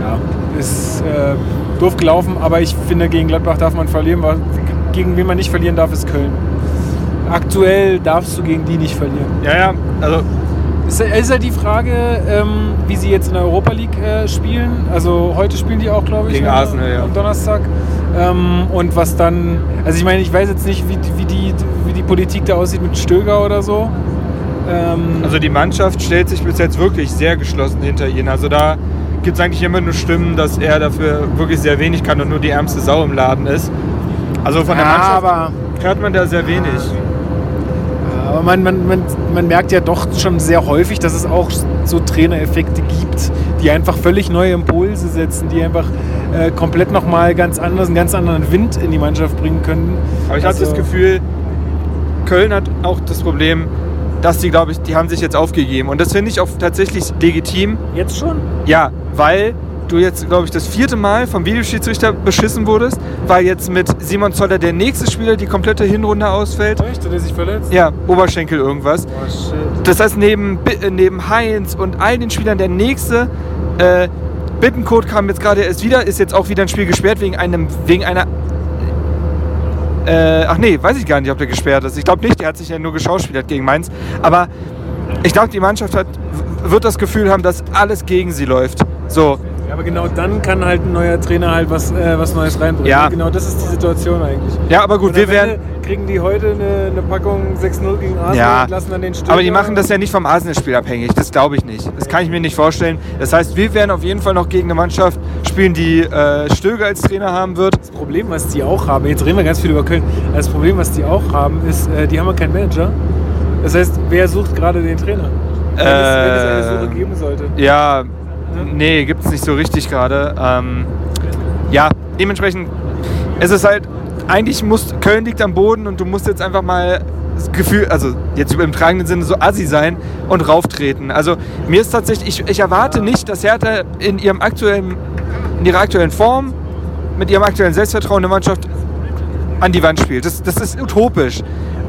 Speaker 1: ja, ist äh, doof gelaufen, aber ich finde, gegen Gladbach darf man verlieren. weil- Gegen wen man nicht verlieren darf, ist Köln. Aktuell darfst du gegen die nicht verlieren.
Speaker 4: ja, ja, also
Speaker 1: Ist, ist ja die Frage, ähm, wie sie jetzt in der Europa League äh, spielen. Also heute spielen die auch, glaube ich,
Speaker 4: Gegen
Speaker 1: ne,
Speaker 4: Arsenal, ja.
Speaker 1: am Donnerstag. Ähm, und was dann, also ich meine, ich weiß jetzt nicht, wie, wie, die, wie die Politik da aussieht mit Stöger oder so. Ähm,
Speaker 4: Also die Mannschaft stellt sich bis jetzt wirklich sehr geschlossen hinter ihn. Also da gibt es eigentlich immer nur Stimmen, dass er dafür wirklich sehr wenig kann und nur die ärmste Sau im Laden ist. Also von der
Speaker 1: Ja,
Speaker 4: Mannschaft
Speaker 1: aber-
Speaker 4: hört man da sehr wenig.
Speaker 1: Aber man, man, man, man merkt ja doch schon sehr häufig, dass es auch so Trainereffekte gibt, die einfach völlig neue Impulse setzen, die einfach äh, komplett nochmal ganz anders, einen ganz anderen Wind in die Mannschaft bringen können.
Speaker 4: Aber ich
Speaker 1: Also-
Speaker 4: habe das Gefühl, Köln hat auch das Problem, dass die, glaube ich, die haben sich jetzt aufgegeben. Und das finde ich auch tatsächlich legitim.
Speaker 1: Jetzt schon?
Speaker 4: Ja, weil du jetzt, glaube ich, das vierte Mal vom Videoschiedsrichter beschissen wurdest, weil jetzt mit Simon Zoller der nächste Spieler die komplette Hinrunde ausfällt.
Speaker 1: Echt? Hat er sich verletzt?
Speaker 4: Ja, Oberschenkel irgendwas.
Speaker 1: Oh, shit.
Speaker 4: Das heißt, neben, äh, neben Heinz und all den Spielern der nächste, äh, Bittencode kam jetzt gerade erst wieder, ist jetzt auch wieder ein Spiel gesperrt wegen einem, wegen einer. Äh, ach nee, weiß ich gar nicht, ob der gesperrt ist. Ich glaube nicht, der hat sich ja nur geschauspielert gegen Mainz. Aber ich glaube, die Mannschaft hat, wird das Gefühl haben, dass alles gegen sie läuft. So.
Speaker 1: Ja, aber genau dann kann halt ein neuer Trainer halt was, äh, was Neues reinbringen.
Speaker 4: Ja.
Speaker 1: Genau das ist die Situation eigentlich.
Speaker 4: Ja, aber gut, wir werden.
Speaker 1: Kriegen die heute eine, eine Packung 6-0 gegen Arsenal
Speaker 4: Ja,
Speaker 1: und lassen dann den Stürmer.
Speaker 4: aber die machen das ja nicht vom Arsenal-Spiel abhängig. Das glaube ich nicht. Das kann ich mir nicht vorstellen. Das heißt, wir werden auf jeden Fall noch gegen eine Mannschaft spielen, die äh, Stöger als Trainer haben wird.
Speaker 1: Das Problem, was die auch haben, jetzt reden wir ganz viel über Köln, das Problem, was die auch haben, ist, äh, die haben ja keinen Manager. Das heißt, wer sucht gerade den Trainer? Wenn, es, wenn es eine
Speaker 4: Äh,
Speaker 1: Suche geben sollte.
Speaker 4: Ja, nee, gibt es nicht so richtig gerade. Ähm, ja, dementsprechend, es ist halt, eigentlich muss, Köln liegt am Boden und du musst jetzt einfach mal das Gefühl, also jetzt im tragenden Sinne so assi sein und rauftreten. Also mir ist tatsächlich, ich, ich erwarte nicht, dass Hertha in ihrem aktuellen, in ihrer aktuellen Form, mit ihrem aktuellen Selbstvertrauen eine Mannschaft an die Wand spielt. Das, das ist utopisch.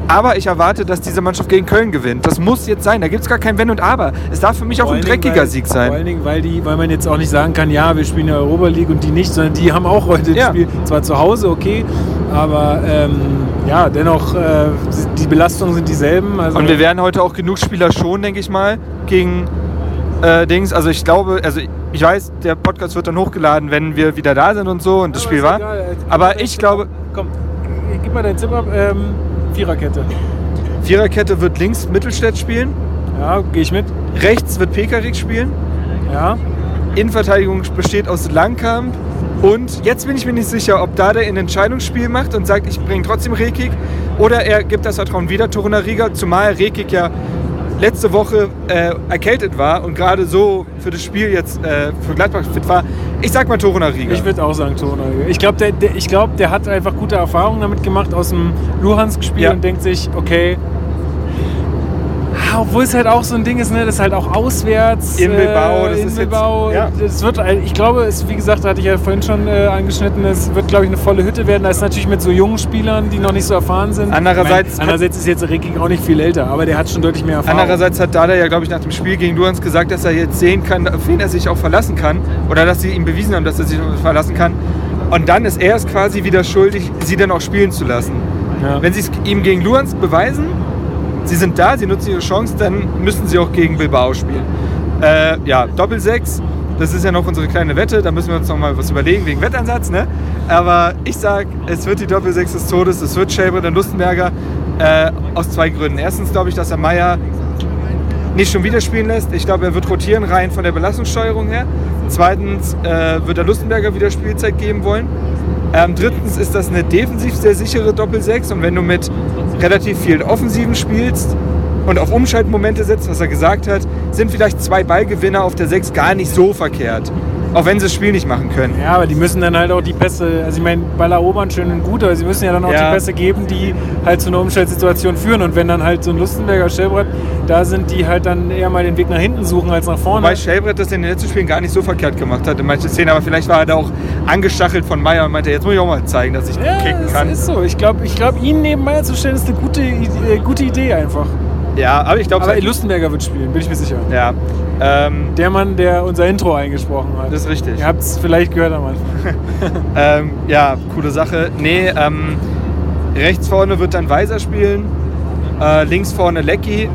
Speaker 4: Aber ich erwarte, dass diese Mannschaft gegen Köln gewinnt. Das muss jetzt sein. Da gibt es gar kein Wenn und Aber. Es darf für mich auch
Speaker 1: Vor
Speaker 4: ein
Speaker 1: allen Dingen,
Speaker 4: dreckiger
Speaker 1: weil-
Speaker 4: Sieg
Speaker 1: Vor
Speaker 4: sein.
Speaker 1: allen Dingen, weil, die, weil man jetzt auch nicht sagen kann, ja, wir spielen in der Europa League und die nicht, sondern die haben auch heute
Speaker 4: Ja.
Speaker 1: ein Spiel. Zwar zu Hause, okay, aber ähm, ja, dennoch, äh, die Belastungen sind dieselben. Also,
Speaker 4: Und wir werden heute auch genug Spieler schon, denke ich mal, gegen äh, Dings. Also ich glaube, also ich weiß, der Podcast wird dann hochgeladen, wenn wir wieder da sind und so und das
Speaker 1: Aber
Speaker 4: Spiel war.
Speaker 1: egal, äh,
Speaker 4: Aber ich glaube.
Speaker 1: Komm, gib mal deinen Tipp ab. Ähm, Viererkette.
Speaker 4: Viererkette wird links Mittelstädt spielen,
Speaker 1: Ja, gehe ich mit.
Speaker 4: rechts wird Pekarik spielen,
Speaker 1: Ja.
Speaker 4: Innenverteidigung besteht aus Langkamp und jetzt bin ich mir nicht sicher, ob Dada ein Entscheidungsspiel macht und sagt, ich bringe trotzdem Rekik oder er gibt das Vertrauen wieder Torunariga, zumal Rekik ja letzte Woche äh, erkältet war und gerade so für das Spiel jetzt äh, für Gladbach fit war. Ich sag mal Torunariga.
Speaker 1: Ich würde auch sagen Torunariga. Ich glaube, der, der, ich glaub, der hat einfach gute Erfahrungen damit gemacht aus dem Luhansk-Spiel
Speaker 4: Ja.
Speaker 1: und denkt sich, okay. Obwohl es halt auch so ein Ding ist, ne? das ist halt auch auswärts.
Speaker 4: In Bilbao,
Speaker 1: äh,
Speaker 4: das
Speaker 1: in
Speaker 4: ist jetzt- ja.
Speaker 1: Das wird, halt- ich glaube, es, wie gesagt, hatte ich ja vorhin schon äh, angeschnitten, es wird, glaube ich, eine volle Hütte werden. Da ist natürlich mit so jungen Spielern, die noch nicht so erfahren sind.
Speaker 4: Andererseits-
Speaker 1: Ich mein, andererseits ist jetzt Rekik auch nicht viel älter, aber der hat schon deutlich mehr Erfahrung.
Speaker 4: Andererseits hat Dada ja, glaube ich, nach dem Spiel gegen Luhans gesagt, dass er jetzt sehen kann, auf wen er sich auch verlassen kann. Oder dass sie ihm bewiesen haben, dass er sich verlassen kann. Und dann ist er es quasi wieder schuldig, sie dann auch spielen zu lassen.
Speaker 1: Ja.
Speaker 4: Wenn sie es ihm gegen Luhans beweisen, sie sind da, sie nutzen ihre Chance, dann müssen sie auch gegen Bilbao spielen. Äh, ja, Doppel-6, das ist ja noch unsere kleine Wette, da müssen wir uns noch mal was überlegen wegen Wettansatz. Ne? Aber ich sag, es wird die Doppel-6 des Todes, es wird Schäber und Lustenberger äh, aus zwei Gründen. Erstens glaube ich, dass er Meier nicht schon wieder spielen lässt. Ich glaube, er wird rotieren rein von der Belastungssteuerung her. Zweitens äh, wird er Lustenberger wieder Spielzeit geben wollen. Ähm, drittens ist das eine defensiv sehr sichere Doppel-6 und wenn du mit relativ vielen Offensiven spielst und auf Umschaltmomente setzt, was er gesagt hat, sind vielleicht zwei Ballgewinner auf der 6 gar nicht so verkehrt. Auch wenn sie das Spiel nicht machen können.
Speaker 1: Ja, aber die müssen dann halt auch die Pässe, also ich meine, Ball erobern schön und gut, aber sie müssen ja dann auch
Speaker 4: Ja.
Speaker 1: die Pässe geben, die halt zu einer Umstellsituation führen. Und wenn dann halt so ein Lustenberger Schellbrett, da sind die halt dann eher mal den Weg nach hinten suchen als nach vorne.
Speaker 4: Wobei Schellbrett das in den letzten Spielen gar nicht so verkehrt gemacht hat in manchen Szenen, aber vielleicht war er da auch angestachelt von Meier und meinte, jetzt muss ich auch mal zeigen, dass ich
Speaker 1: ja,
Speaker 4: kicken kann.
Speaker 1: ist so. Ich glaube, ich glaub, ihn neben Meier zu stellen, ist eine gute, äh, gute Idee einfach.
Speaker 4: Ja, aber ich glaube,
Speaker 1: Aber Lustenberger wird spielen, bin ich mir sicher.
Speaker 4: ja, ähm,
Speaker 1: Der Mann, der unser Intro eingesprochen hat.
Speaker 4: das ist richtig.
Speaker 1: Ihr habt es vielleicht gehört am Anfang.
Speaker 4: Ähm, ja, coole Sache. Nee, ähm, rechts vorne wird dann Weiser spielen, äh, links vorne Lecky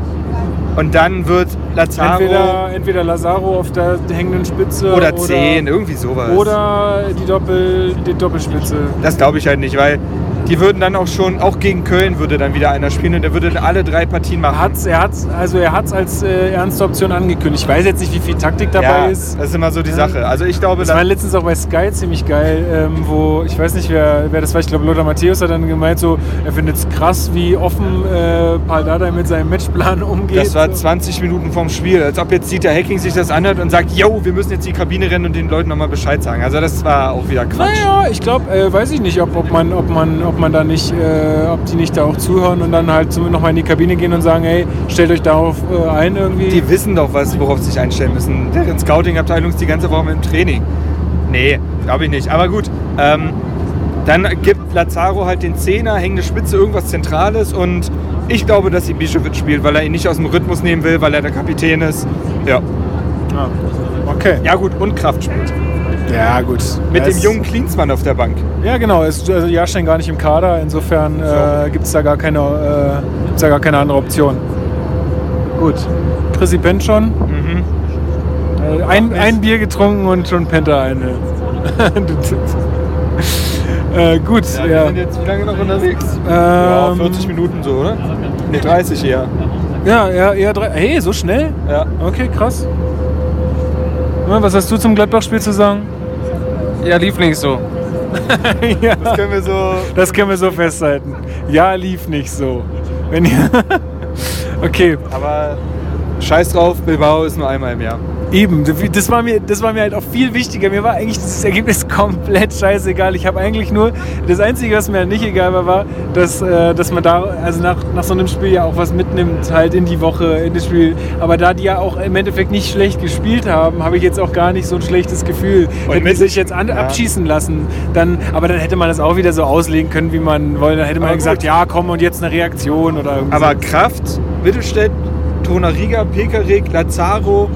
Speaker 4: und dann wird Lazaro
Speaker 1: Entweder, entweder Lazaro auf der hängenden Spitze
Speaker 4: oder 10, irgendwie sowas.
Speaker 1: Oder die, Doppel, die Doppelspitze.
Speaker 4: Das glaube ich halt nicht, weil die würden dann auch schon, auch gegen Köln würde dann wieder einer spielen und der würde alle drei Partien machen.
Speaker 1: Er hat's, er hat's, also er hat's als äh, ernste Option angekündigt. Ich weiß jetzt nicht, wie viel Taktik dabei
Speaker 4: ja,
Speaker 1: ist.
Speaker 4: das ist immer so die Sache. Also ich glaube,
Speaker 1: Das war letztens auch bei Sky ziemlich geil, ähm, wo, ich weiß nicht, wer, wer das war, ich glaube Lothar Matthäus hat dann gemeint, so, er findet es krass, wie offen äh, Paul Dardai mit seinem Matchplan umgeht.
Speaker 4: das war
Speaker 1: so.
Speaker 4: 20 Minuten vorm Spiel, als ob jetzt Dieter Hacking sich das anhört und sagt, yo, wir müssen jetzt in die Kabine rennen und den Leuten nochmal Bescheid sagen. Also das war auch wieder Quatsch.
Speaker 1: Naja, ich glaube, äh, weiß ich nicht, ob, ob, man, ob, man, ob man da nicht, äh, ob die nicht da auch zuhören und dann halt nochmal in die Kabine gehen und sagen, hey, stellt euch darauf äh, ein irgendwie.
Speaker 4: Die wissen doch, was, worauf sie sich einstellen müssen. Deren Scouting-Abteilung ist die ganze Woche im Training. Nee, glaube ich nicht. Aber gut, ähm, dann gibt Lazaro halt den Zehner, hängende Spitze, irgendwas Zentrales und ich glaube, dass Ibišević spielt, weil er ihn nicht aus dem Rhythmus nehmen will, weil er der Kapitän ist. Ja,
Speaker 1: Ah, okay.
Speaker 4: ja gut, und Kraft spielt.
Speaker 1: Ja, gut.
Speaker 4: Mit
Speaker 1: Ja,
Speaker 4: dem jungen Klinsmann auf der Bank.
Speaker 1: Ja, genau. Ist also Jahrstein gar nicht im Kader. Insofern äh, gibt es da, gar keine, äh, gibt's da gar keine andere Option. Gut. Chrissy pennt schon.
Speaker 4: Mhm.
Speaker 1: Äh, Ein, ein Bier getrunken und schon pennt er eine. äh, gut,
Speaker 4: Ja,
Speaker 1: ja.
Speaker 4: wir sind jetzt wie lange noch unterwegs? ja,
Speaker 1: Ähm,
Speaker 4: 40 Minuten so, oder? Ne, 30 eher.
Speaker 1: Ja, ja, eher drei. Hey, so schnell?
Speaker 4: Ja.
Speaker 1: Okay, krass. Ja, Was hast du zum Gladbach-Spiel zu sagen?
Speaker 9: Ja, lief nicht so.
Speaker 1: ja,
Speaker 4: Das können wir so.
Speaker 1: das können wir so festhalten. Ja, lief nicht so. Wenn ihr okay,
Speaker 4: Aber scheiß drauf, Bilbao ist nur einmal im Jahr.
Speaker 1: Eben. Das war, mir, das war mir halt auch viel wichtiger. Mir war eigentlich dieses Ergebnis komplett scheißegal. Ich habe eigentlich nur, das Einzige, was mir halt nicht egal war, war, dass, äh, dass man da also nach, nach so einem Spiel ja auch was mitnimmt, halt in die Woche, in das Spiel. Aber da die ja auch im Endeffekt nicht schlecht gespielt haben, habe ich jetzt auch gar nicht so ein schlechtes Gefühl.
Speaker 4: Und
Speaker 1: Hätten die sich jetzt an,
Speaker 4: ja.
Speaker 1: abschießen lassen, dann, aber dann hätte man das auch wieder so auslegen können, wie man wollte. Dann hätte man
Speaker 4: Aber
Speaker 1: gesagt, ja, komm und jetzt eine Reaktion oder
Speaker 4: Aber Kraft, Mittelstädt, Tonariga, Pekarik, Lazaro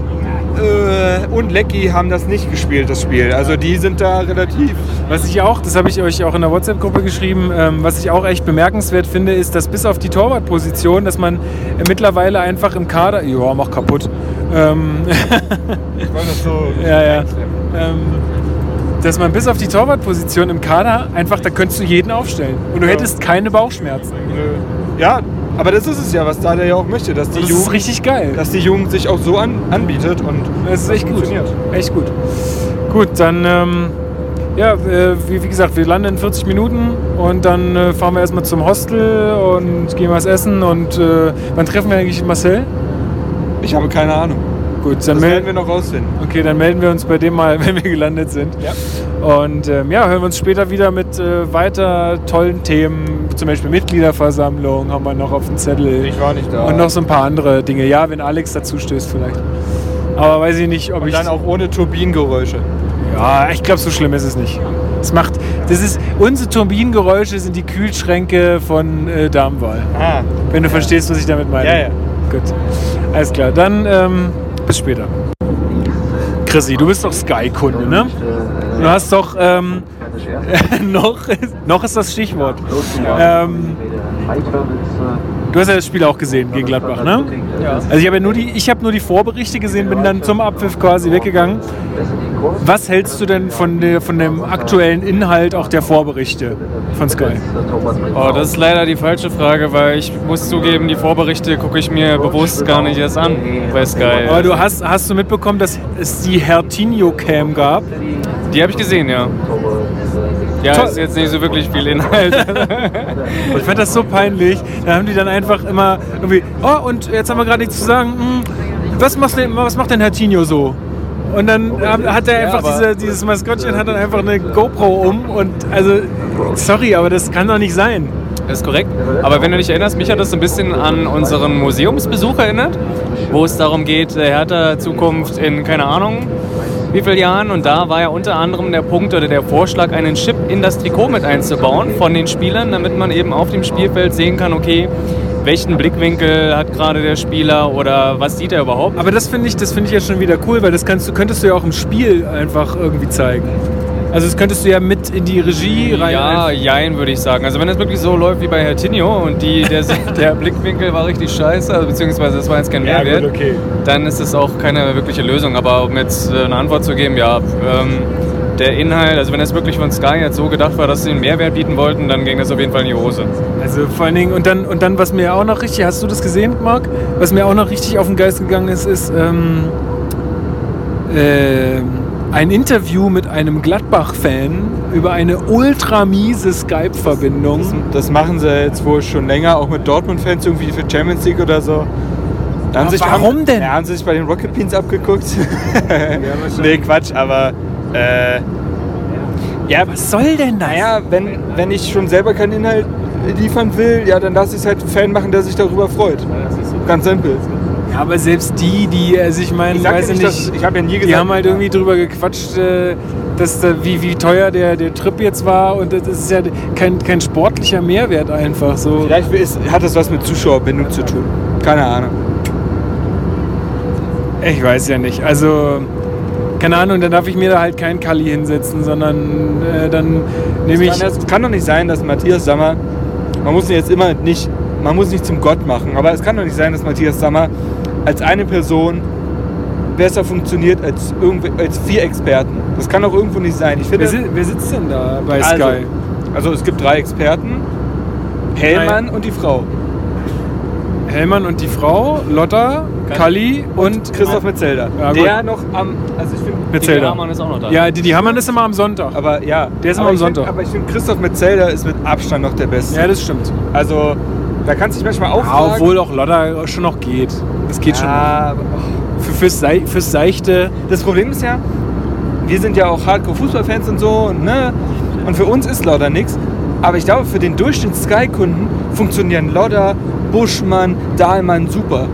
Speaker 4: äh, und Lecky haben das nicht gespielt, das Spiel. Also die sind da relativ.
Speaker 1: Was ich auch, das habe ich euch auch in der WhatsApp-Gruppe geschrieben, ähm, was ich auch echt bemerkenswert finde, ist, dass bis auf die Torwartposition, dass man äh, mittlerweile einfach im Kader, ja, mach kaputt, ähm,
Speaker 4: Ich wollte das so.
Speaker 1: ja, ja, ähm, dass man bis auf die Torwartposition im Kader einfach, da könntest du jeden aufstellen und du
Speaker 4: Ja.
Speaker 1: hättest keine Bauchschmerzen.
Speaker 4: Ja, aber das ist es ja, was Dada ja auch möchte, dass die
Speaker 1: Das ist
Speaker 4: Jugend,
Speaker 1: richtig geil.
Speaker 4: dass die Jugend sich auch so an, anbietet und
Speaker 1: Das ist echt gut.
Speaker 4: funktioniert.
Speaker 1: Echt gut. Gut, dann, ähm, ja, äh, wie, wie gesagt, wir landen in 40 Minuten und dann äh, fahren wir erstmal zum Hostel und gehen was essen. Und äh, wann treffen wir eigentlich Marcel?
Speaker 4: Ich habe keine Ahnung.
Speaker 1: Gut, dann
Speaker 4: Das werden
Speaker 1: melden
Speaker 4: wir noch rausfinden.
Speaker 1: Okay, dann melden wir uns bei dem mal, wenn wir gelandet sind.
Speaker 4: Ja.
Speaker 1: Und ähm, ja, hören wir uns später wieder mit äh, weiter tollen Themen, zum Beispiel Mitgliederversammlung haben wir noch auf dem Zettel.
Speaker 4: Ich war nicht da.
Speaker 1: Und noch so ein paar andere Dinge. Ja, wenn Alex dazu stößt vielleicht. Aber weiß ich nicht, ob
Speaker 4: Und
Speaker 1: ich...
Speaker 4: dann auch ohne Turbinengeräusche.
Speaker 1: Ja, ich glaube, so schlimm ist es nicht. Es macht, das ist, unsere Turbinengeräusche sind die Kühlschränke von äh, Darmwahl.
Speaker 4: Ah.
Speaker 1: Wenn du verstehst, was ich damit meine.
Speaker 4: Ja, ja.
Speaker 1: Gut. Alles klar, dann ähm, bis später. Chrissy, du bist doch Sky-Kunde, ne? Du hast doch, ähm, noch, ist, noch ist das Stichwort. Ähm, du hast ja das Spiel auch gesehen gegen Gladbach, ne? Ja. Also ich habe ja nur die, ich habe nur die Vorberichte gesehen, bin dann zum Abpfiff quasi weggegangen. Was hältst du denn von, der, von dem aktuellen Inhalt auch der Vorberichte von Sky?
Speaker 9: Oh, das ist leider die falsche Frage, weil ich muss zugeben, die Vorberichte gucke ich mir bewusst gar nicht erst an bei Sky.
Speaker 1: Aber du hast, hast du mitbekommen, dass es die Hertinho-Cam gab?
Speaker 9: Die habe ich gesehen, ja. Ja,
Speaker 1: Toll.
Speaker 9: ist jetzt nicht so wirklich viel Inhalt.
Speaker 1: Ich fand das so peinlich. Da haben die dann einfach immer irgendwie, oh, und jetzt haben wir gerade nichts zu sagen. Hm, was, macht denn, was macht denn Hertinho so? Und dann hat er einfach diese, dieses Maskottchen hat dann einfach eine GoPro um und also sorry, aber das kann doch nicht sein.
Speaker 9: Das ist korrekt. Aber wenn du dich erinnerst, mich hat das ein bisschen an unseren Museumsbesuch erinnert, wo es darum geht, Hertha Zukunft in, keine Ahnung, wie vielen Jahren. Und da war ja unter anderem der Punkt oder der Vorschlag, einen Chip in das Trikot mit einzubauen von den Spielern, damit man eben auf dem Spielfeld sehen kann, okay, welchen Blickwinkel hat gerade der Spieler oder was sieht er überhaupt.
Speaker 1: Aber das finde ich, das finde ich jetzt schon wieder cool, weil das kannst du, könntest du ja auch im Spiel einfach irgendwie zeigen. Also das könntest du ja mit in die Regie rein.
Speaker 9: Ja, jein, würde ich sagen. Also wenn es wirklich so läuft wie bei Hertinho und die, der, der Blickwinkel war richtig scheiße, also beziehungsweise das war jetzt kein
Speaker 1: Ja,
Speaker 9: Mehrwert,
Speaker 1: okay.
Speaker 9: dann ist es auch keine wirkliche Lösung. Aber um jetzt äh, eine Antwort zu geben, ja, ähm, der Inhalt, also wenn es wirklich von Sky jetzt so gedacht war, dass sie einen Mehrwert bieten wollten, dann ging das auf jeden Fall in die Hose.
Speaker 1: Also vor allen Dingen, und dann, und dann, was mir auch noch richtig, hast du das gesehen, Marc? Was mir auch noch richtig auf den Geist gegangen ist, ist ähm, ähm, ein Interview mit einem Gladbach-Fan über eine ultra miese Skype-Verbindung.
Speaker 4: Das machen sie jetzt wohl schon länger, auch mit Dortmund-Fans irgendwie für Champions League oder so. Haben sich,
Speaker 1: warum
Speaker 4: haben,
Speaker 1: denn?
Speaker 4: Ja, haben sie sich bei den Rocket Beans abgeguckt. nee, Quatsch, aber äh,
Speaker 1: Ja, was soll denn das?
Speaker 4: naja, wenn, wenn ich schon selber keinen Inhalt liefern will, ja, dann lasse ich es halt Fan machen, der sich darüber freut. Ganz simpel.
Speaker 1: Ja, aber selbst die, die, also ich meine,
Speaker 4: Ich
Speaker 1: weiß
Speaker 4: ja
Speaker 1: ich
Speaker 4: nicht, ich hab ja nie
Speaker 1: die
Speaker 4: gesagt-
Speaker 1: haben halt irgendwie drüber gequatscht, äh, dass, da- wie, wie teuer der, der Trip jetzt war und das ist ja kein, kein sportlicher Mehrwert einfach so.
Speaker 4: Vielleicht ist, hat das was mit Zuschauerbindung zu tun. Keine Ahnung.
Speaker 1: Ich weiß ja nicht. Also, keine Ahnung, dann darf ich mir da halt keinen Kali hinsetzen, sondern äh, dann nehme ich.
Speaker 4: Es kann, doch nicht sein, dass Matthias Sammer, man muss ihn jetzt immer nicht, man muss nicht zum Gott machen, aber es kann doch nicht sein, dass Matthias Sammer als eine Person besser funktioniert als, irgendwie, als vier Experten. Das kann doch irgendwo nicht sein. Ich finde,
Speaker 1: Wer, si- wer sitzt denn da bei
Speaker 4: also,
Speaker 1: Sky?
Speaker 4: also es gibt drei Experten. Hellmann und die Frau.
Speaker 1: Hellmann und die Frau, Lotta, Kalli und,
Speaker 4: Christoph Metzelder.
Speaker 1: Ja,
Speaker 4: der noch am, also ich finde,
Speaker 1: Metzelder.
Speaker 9: Hamann ist auch noch da.
Speaker 1: Ja, die, die Hamann ist immer am Sonntag.
Speaker 4: aber ja,
Speaker 1: Der ist immer am
Speaker 4: ich find-
Speaker 1: Sonntag.
Speaker 4: Aber ich finde, Christoph Metzelder ist mit Abstand noch der Beste.
Speaker 1: Ja, das stimmt.
Speaker 4: Also, da kannst du dich manchmal
Speaker 1: Ja,
Speaker 4: aufragen.
Speaker 1: obwohl auch Lotta schon noch geht. Das geht schon.
Speaker 4: ja, aber-
Speaker 1: noch. Für, fürs, Sei- fürs Seichte.
Speaker 4: Das Problem ist ja, wir sind ja auch Hardcore-Fußballfans und so, und, ne? Und für uns ist Lauder nichts. Aber ich glaube, für den Durchschnitts-Sky-Kunden funktionieren Lodder, Buschmann, Dahlmann super.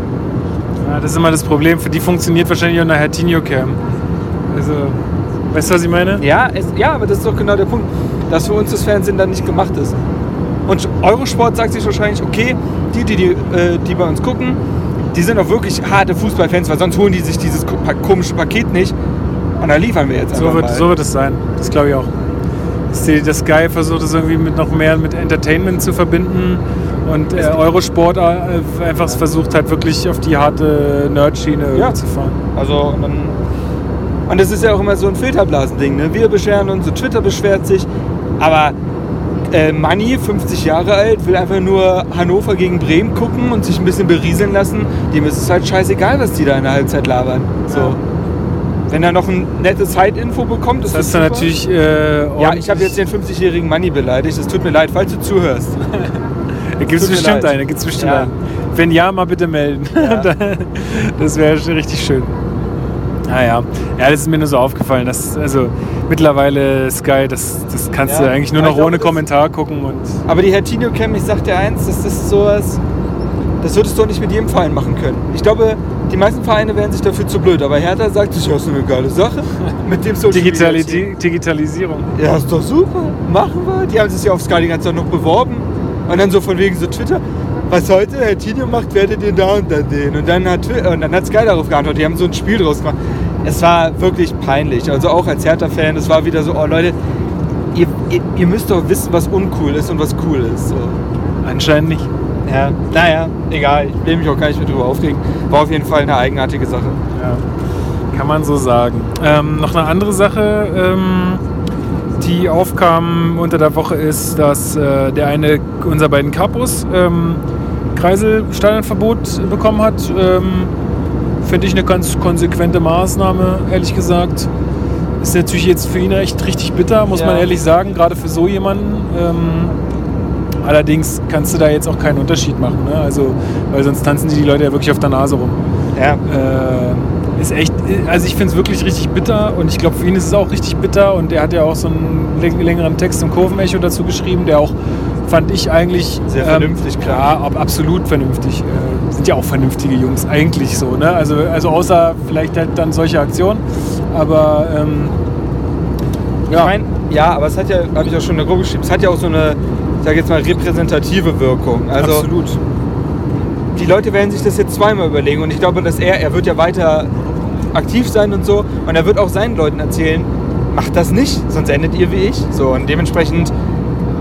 Speaker 1: Ja, das ist immer das Problem. Für die funktioniert wahrscheinlich auch eine Hertinio-Cam. Also, weißt du, was ich meine?
Speaker 4: Ja, es, ja, aber das ist doch genau der Punkt, dass für uns das Fernsehen dann nicht gemacht ist. Und Eurosport sagt sich wahrscheinlich, okay, die, die, die, äh, die bei uns gucken, die sind auch wirklich harte Fußballfans, weil sonst holen die sich dieses komische Paket nicht. Und da liefern wir jetzt
Speaker 1: So
Speaker 4: einfach
Speaker 1: wird,
Speaker 4: mal.
Speaker 1: so wird es sein. Das glaube ich auch. Dass die, das Sky versucht es irgendwie mit noch mehr mit Entertainment zu verbinden und äh, Eurosport äh, einfach versucht halt wirklich auf die harte Nerd-Schiene
Speaker 4: Ja.
Speaker 1: zu fahren.
Speaker 4: Also, und dann. Und das ist ja auch immer so ein Filterblasending. Ne? Wir beschweren uns, so Twitter beschwert sich. Aber äh, Manni, 50 Jahre alt, will einfach nur Hannover gegen Bremen gucken und sich ein bisschen berieseln lassen. Dem ist es halt scheißegal, was die da in der Halbzeit labern. So.
Speaker 1: Ja.
Speaker 4: Wenn er noch ein nettes Side-Info bekommt, ist
Speaker 1: Das
Speaker 4: das
Speaker 1: ist dann
Speaker 4: super.
Speaker 1: natürlich. Äh,
Speaker 4: Ja, ich habe jetzt den 50-jährigen Manni beleidigt. Es tut mir leid, falls du zuhörst.
Speaker 1: Da gibt es bestimmt
Speaker 4: leid.
Speaker 1: eine, gibt's bestimmt
Speaker 4: Ja.
Speaker 1: eine. Wenn ja, mal bitte melden. das wäre richtig schön. Naja, ja, das ist mir nur so aufgefallen, dass also mittlerweile Sky, das, das kannst
Speaker 4: Ja.
Speaker 1: du eigentlich nur noch ohne Kommentar gucken und
Speaker 4: Aber die Hertinio Cam, ich sag dir eins, das ist sowas, das würdest du auch nicht mit jedem Verein machen können. Ich glaube, die meisten Vereine wären sich dafür zu blöd, aber Hertha sagt sich, ja, ist eine geile Sache mit dem Social
Speaker 1: Digitali. Digitalisierung.
Speaker 4: Ja, ist doch super, machen wir. Die haben sich ja auf Sky die ganze Zeit noch beworben und dann so von wegen so Twitter, was heute Hertinio macht, werdet ihr da und dann den. Und dann hat, und dann hat Sky darauf geantwortet, die haben so ein Spiel draus gemacht. Es war wirklich peinlich, also auch als Hertha-Fan, es war wieder so, oh Leute, ihr, ihr, ihr müsst doch wissen, was uncool ist und was cool ist. So.
Speaker 1: Anscheinend nicht.
Speaker 4: Ja, naja, egal. Ich will mich auch gar nicht mehr drüber aufregen. War auf jeden Fall eine eigenartige Sache.
Speaker 1: Ja, kann man so sagen. Ähm, noch eine andere Sache, ähm, die aufkam unter der Woche, ist, dass äh, der eine unserer beiden Capos ähm, Kreiselstadionverbot bekommen hat. Ähm, Finde ich eine ganz konsequente Maßnahme, ehrlich gesagt. Ist natürlich jetzt für ihn echt richtig bitter, muss
Speaker 4: Ja.
Speaker 1: man ehrlich sagen, gerade für so jemanden. Ähm, allerdings kannst du da jetzt auch keinen Unterschied machen. Ne? Also, weil sonst tanzen die, die Leute ja wirklich auf der Nase rum.
Speaker 4: Ja.
Speaker 1: Äh, ist echt, also ich finde es wirklich richtig bitter und ich glaube für ihn ist es auch richtig bitter und er hat ja auch so einen läng- längeren Text im Kurvenecho dazu geschrieben, der auch, fand ich eigentlich...
Speaker 4: Sehr vernünftig, klar.
Speaker 1: Ja, ab, absolut vernünftig. Äh, sind ja auch vernünftige Jungs, eigentlich so, ne? Also, also außer vielleicht halt dann solche Aktionen, aber ähm,
Speaker 4: Ich meine, ja, aber es hat ja, habe ich auch schon in der Gruppe geschrieben, es hat ja auch so eine, ich sage jetzt mal, repräsentative Wirkung. Also
Speaker 1: absolut.
Speaker 4: die Leute werden sich das jetzt zweimal überlegen und ich glaube, dass er, er wird ja weiter aktiv sein und so und er wird auch seinen Leuten erzählen, macht das nicht, sonst endet ihr wie ich. So und dementsprechend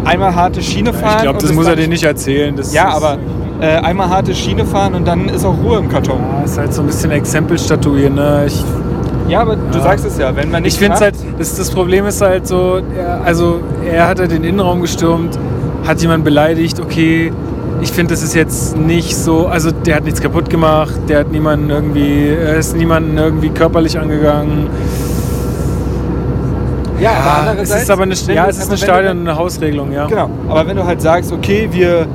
Speaker 4: einmal harte Schiene fahren.
Speaker 1: Ich glaube, das muss er dir nicht erzählen. Das
Speaker 4: Ja, aber äh, einmal harte Schiene fahren und dann ist auch Ruhe im Karton.
Speaker 1: Ja, ist halt so ein bisschen Exempel statuieren. Ne? Ich,
Speaker 4: Ja, aber du
Speaker 1: Ja.
Speaker 4: sagst es ja, wenn man nicht
Speaker 1: ich finde es halt, das, das Problem ist halt so, er, also er hat halt den Innenraum gestürmt, hat jemanden beleidigt, okay. Ich finde, das ist jetzt nicht so, also der hat nichts kaputt gemacht, der hat niemanden irgendwie, er ist niemanden irgendwie körperlich angegangen.
Speaker 4: Ja, aber
Speaker 1: es ist aber eine, ja, es ist eine Stadion,
Speaker 4: dann-
Speaker 1: eine Hausregelung, ja.
Speaker 4: Genau, aber wenn du halt sagst, okay, wir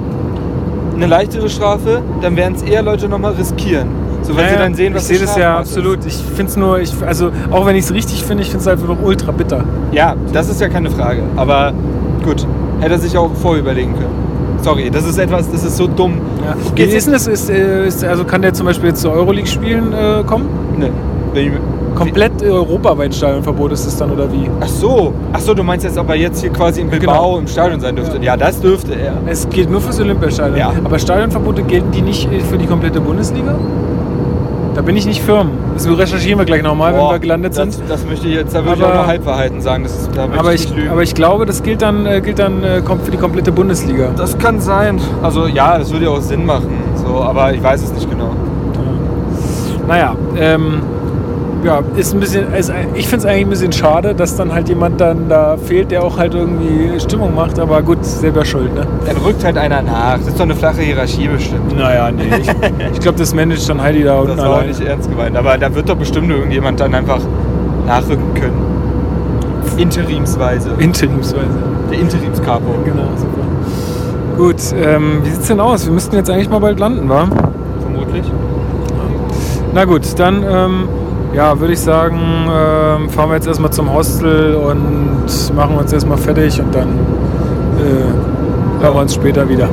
Speaker 4: eine leichtere Strafe, dann werden es eher Leute nochmal riskieren. So, wenn
Speaker 1: Ja,
Speaker 4: sie
Speaker 1: ja,
Speaker 4: dann sehen, was
Speaker 1: ich sehe
Speaker 4: das
Speaker 1: ja absolut. Ich finde es nur, ich, also auch wenn ich es richtig finde, ich finde es einfach noch ultra bitter.
Speaker 4: Ja, das ist ja keine Frage. Aber gut, hätte er sich auch vorüberlegen können. Sorry, das ist etwas, das ist so dumm.
Speaker 1: Ja.
Speaker 4: Geht's
Speaker 1: ist denn das? Ist, äh, ist, also kann der zum Beispiel jetzt zur Euroleague spielen äh, kommen?
Speaker 4: Ne.
Speaker 1: Komplett europaweit Stadionverbot ist es dann oder wie?
Speaker 4: Ach so, ach so, du meinst jetzt, ob er jetzt hier quasi in Bilbao
Speaker 1: Genau.
Speaker 4: im Stadion sein dürfte? Ja, das dürfte er.
Speaker 1: Es gilt nur fürs Olympiastadion.
Speaker 4: Ja.
Speaker 1: Aber Stadionverbote gelten die nicht für die komplette Bundesliga? Da bin ich nicht firm. Das recherchieren wir gleich nochmal, wenn wir gelandet
Speaker 4: das,
Speaker 1: sind.
Speaker 4: Das möchte ich jetzt, da würde ich auch noch Halbwahrheiten sagen. Das ist, da
Speaker 1: Aber
Speaker 4: ich
Speaker 1: aber ich glaube, das gilt dann, äh, gilt dann äh, für die komplette Bundesliga.
Speaker 4: das kann sein. Also ja, das würde ja auch Sinn machen. So, aber ich weiß es nicht genau.
Speaker 1: Naja, ähm, ja, ist ein bisschen, ist, ich finde es eigentlich ein bisschen schade, dass dann halt jemand dann da fehlt, der auch halt irgendwie Stimmung macht, aber gut, selber schuld, ne?
Speaker 10: Dann rückt halt einer nach. Das ist doch eine flache Hierarchie bestimmt.
Speaker 1: Naja, nee. Ich, ich glaube, das managt dann Heidi da unten
Speaker 10: Das war auch nicht ernst gemeint. Aber da wird doch bestimmt irgendjemand dann einfach nachrücken können. Interimsweise.
Speaker 1: Interimsweise.
Speaker 10: Der Interimskapo.
Speaker 1: Genau, super. Gut, ähm, wie sieht's denn aus? Wir müssten jetzt eigentlich mal bald landen, wa?
Speaker 10: Vermutlich.
Speaker 1: Na gut, dann ähm, ja, würde ich sagen, ähm, fahren wir jetzt erstmal zum Hostel und machen uns erstmal fertig und dann äh, hören wir uns später wieder.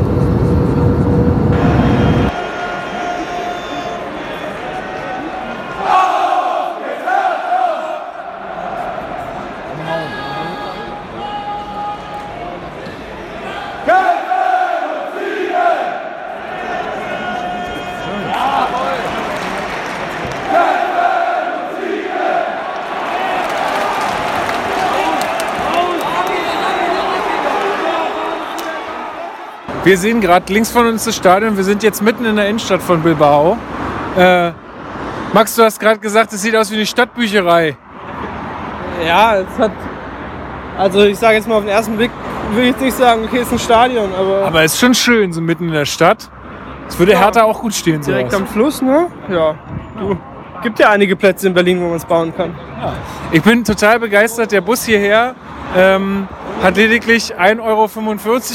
Speaker 1: Wir sehen gerade links von uns das Stadion. Wir sind jetzt mitten in der Innenstadt von Bilbao. Äh, Max, du hast gerade gesagt, es sieht aus wie eine Stadtbücherei.
Speaker 7: Ja, es hat. Also ich sage jetzt mal auf den ersten Blick, würde ich nicht sagen, okay, es ist ein Stadion, aber,
Speaker 1: Aber es ist schon schön, so mitten in der Stadt. Es würde
Speaker 7: Ja.
Speaker 1: Hertha auch gut stehen.
Speaker 7: direkt
Speaker 1: sowas.
Speaker 7: am Fluss, ne? Ja. Du, gibt ja einige Plätze in Berlin, wo man es bauen kann.
Speaker 1: Ich bin total begeistert. Der Bus hierher ähm, hat lediglich 1,45 Euro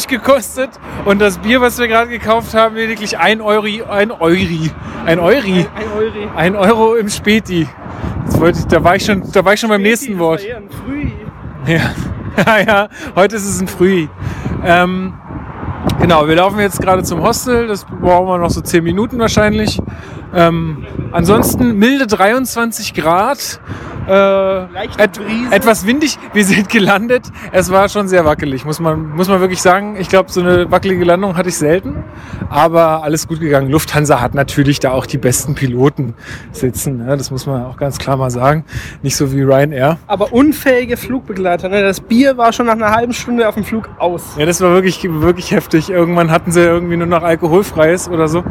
Speaker 1: gekostet und das Bier, was wir gerade gekauft haben, lediglich 1 Euri, 1 Euri, 1 Euri,
Speaker 7: Ein Euri.
Speaker 1: 1 Euro im Späti. Das wollte ich, da, war ich schon, da war ich schon beim nächsten Wort. Ja, ja, heute ist es ein Früh. Ähm, genau, wir laufen jetzt gerade zum Hostel. Das brauchen wir noch so 10 Minuten wahrscheinlich. Ähm, ansonsten milde 23 Grad. Äh, et etwas windig. Wir sind gelandet. Es war schon sehr wackelig, muss man, muss man wirklich sagen. Ich glaube, so eine wackelige Landung hatte ich selten. Aber alles gut gegangen. Lufthansa hat natürlich da auch die besten Piloten sitzen. Ne? Das muss man auch ganz klar mal sagen. Nicht so wie Ryanair.
Speaker 7: Aber unfähige Flugbegleiter. Ne? Das Bier war schon nach einer halben Stunde auf dem Flug aus.
Speaker 1: Ja, das war wirklich, wirklich heftig. Irgendwann hatten sie irgendwie nur noch alkoholfreies oder so.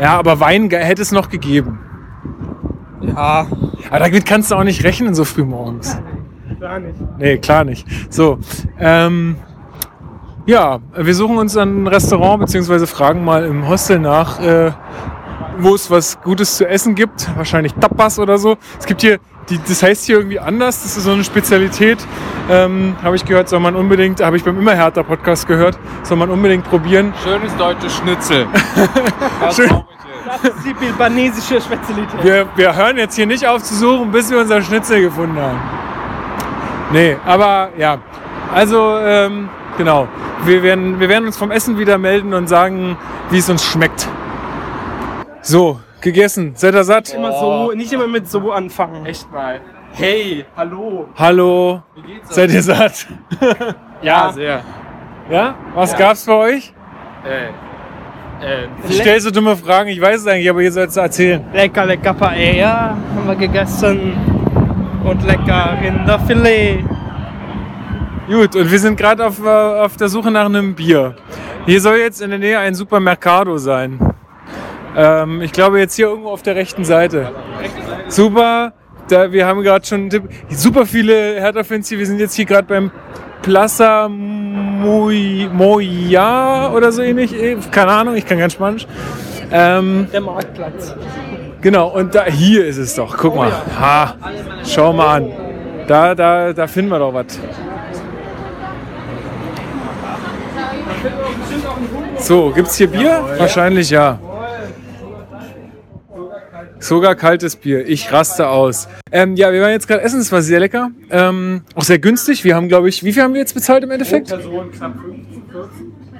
Speaker 1: Ja, aber Wein hätte es noch gegeben.
Speaker 7: Ja,
Speaker 1: Aber damit kannst du auch nicht rechnen so früh morgens.
Speaker 7: gar nicht.
Speaker 1: Nee, klar nicht. So, ähm, ja, wir suchen uns ein Restaurant beziehungsweise fragen mal im Hostel nach, äh, wo es was Gutes zu essen gibt. Wahrscheinlich Tapas oder so. Es gibt hier, die, das heißt hier irgendwie anders. Das ist so eine Spezialität. Ähm, habe ich gehört, soll man unbedingt, habe ich beim Immer härter Podcast gehört, soll man unbedingt probieren.
Speaker 3: Schönes deutsches Schnitzel.
Speaker 1: Schön.
Speaker 7: Das ist die bilbanesische Spezialität.
Speaker 1: Wir, wir hören jetzt hier nicht auf zu suchen, bis wir unser Schnitzel gefunden haben. Nee, aber ja. Also, ähm, genau. Wir werden, wir werden uns vom Essen wieder melden und sagen, wie es uns schmeckt. So, gegessen. Seid ihr satt?
Speaker 7: Immer so, nicht immer mit so anfangen.
Speaker 3: Echt mal.
Speaker 7: Hey, hallo.
Speaker 1: Hallo. Seid ihr satt?
Speaker 3: Ja, sehr.
Speaker 1: Ja? Was gab's für euch?
Speaker 3: Äh, äh,
Speaker 1: Ich stell so dumme Fragen, ich weiß es eigentlich, aber ihr sollt es erzählen.
Speaker 7: Lecker, lecker Paella haben wir gegessen. Und lecker Rinderfilet.
Speaker 1: Gut, und wir sind gerade auf, äh, auf der Suche nach einem Bier. Hier soll jetzt in der Nähe ein Supermercado sein. Ähm, ich glaube jetzt hier irgendwo auf der rechten Seite. Super, da, wir haben gerade schon einen Tipp. super viele Hertha-Fans hier. Wir sind jetzt hier gerade beim Plaza Moya oder so ähnlich. Eh, Keine Ahnung, ich kann kein Spanisch. Ähm,
Speaker 7: Der Marktplatz.
Speaker 1: Genau, und da, hier ist es doch. Guck mal. Ha, schau mal an. Da, da, da finden wir doch was. So, gibt's hier Bier? Wahrscheinlich ja. Sogar kaltes Bier. Ich raste aus. Ähm, ja, wir waren jetzt gerade essen. Es war sehr lecker. Ähm, auch sehr günstig. Wir haben, glaube ich, wie viel haben wir jetzt bezahlt im Endeffekt?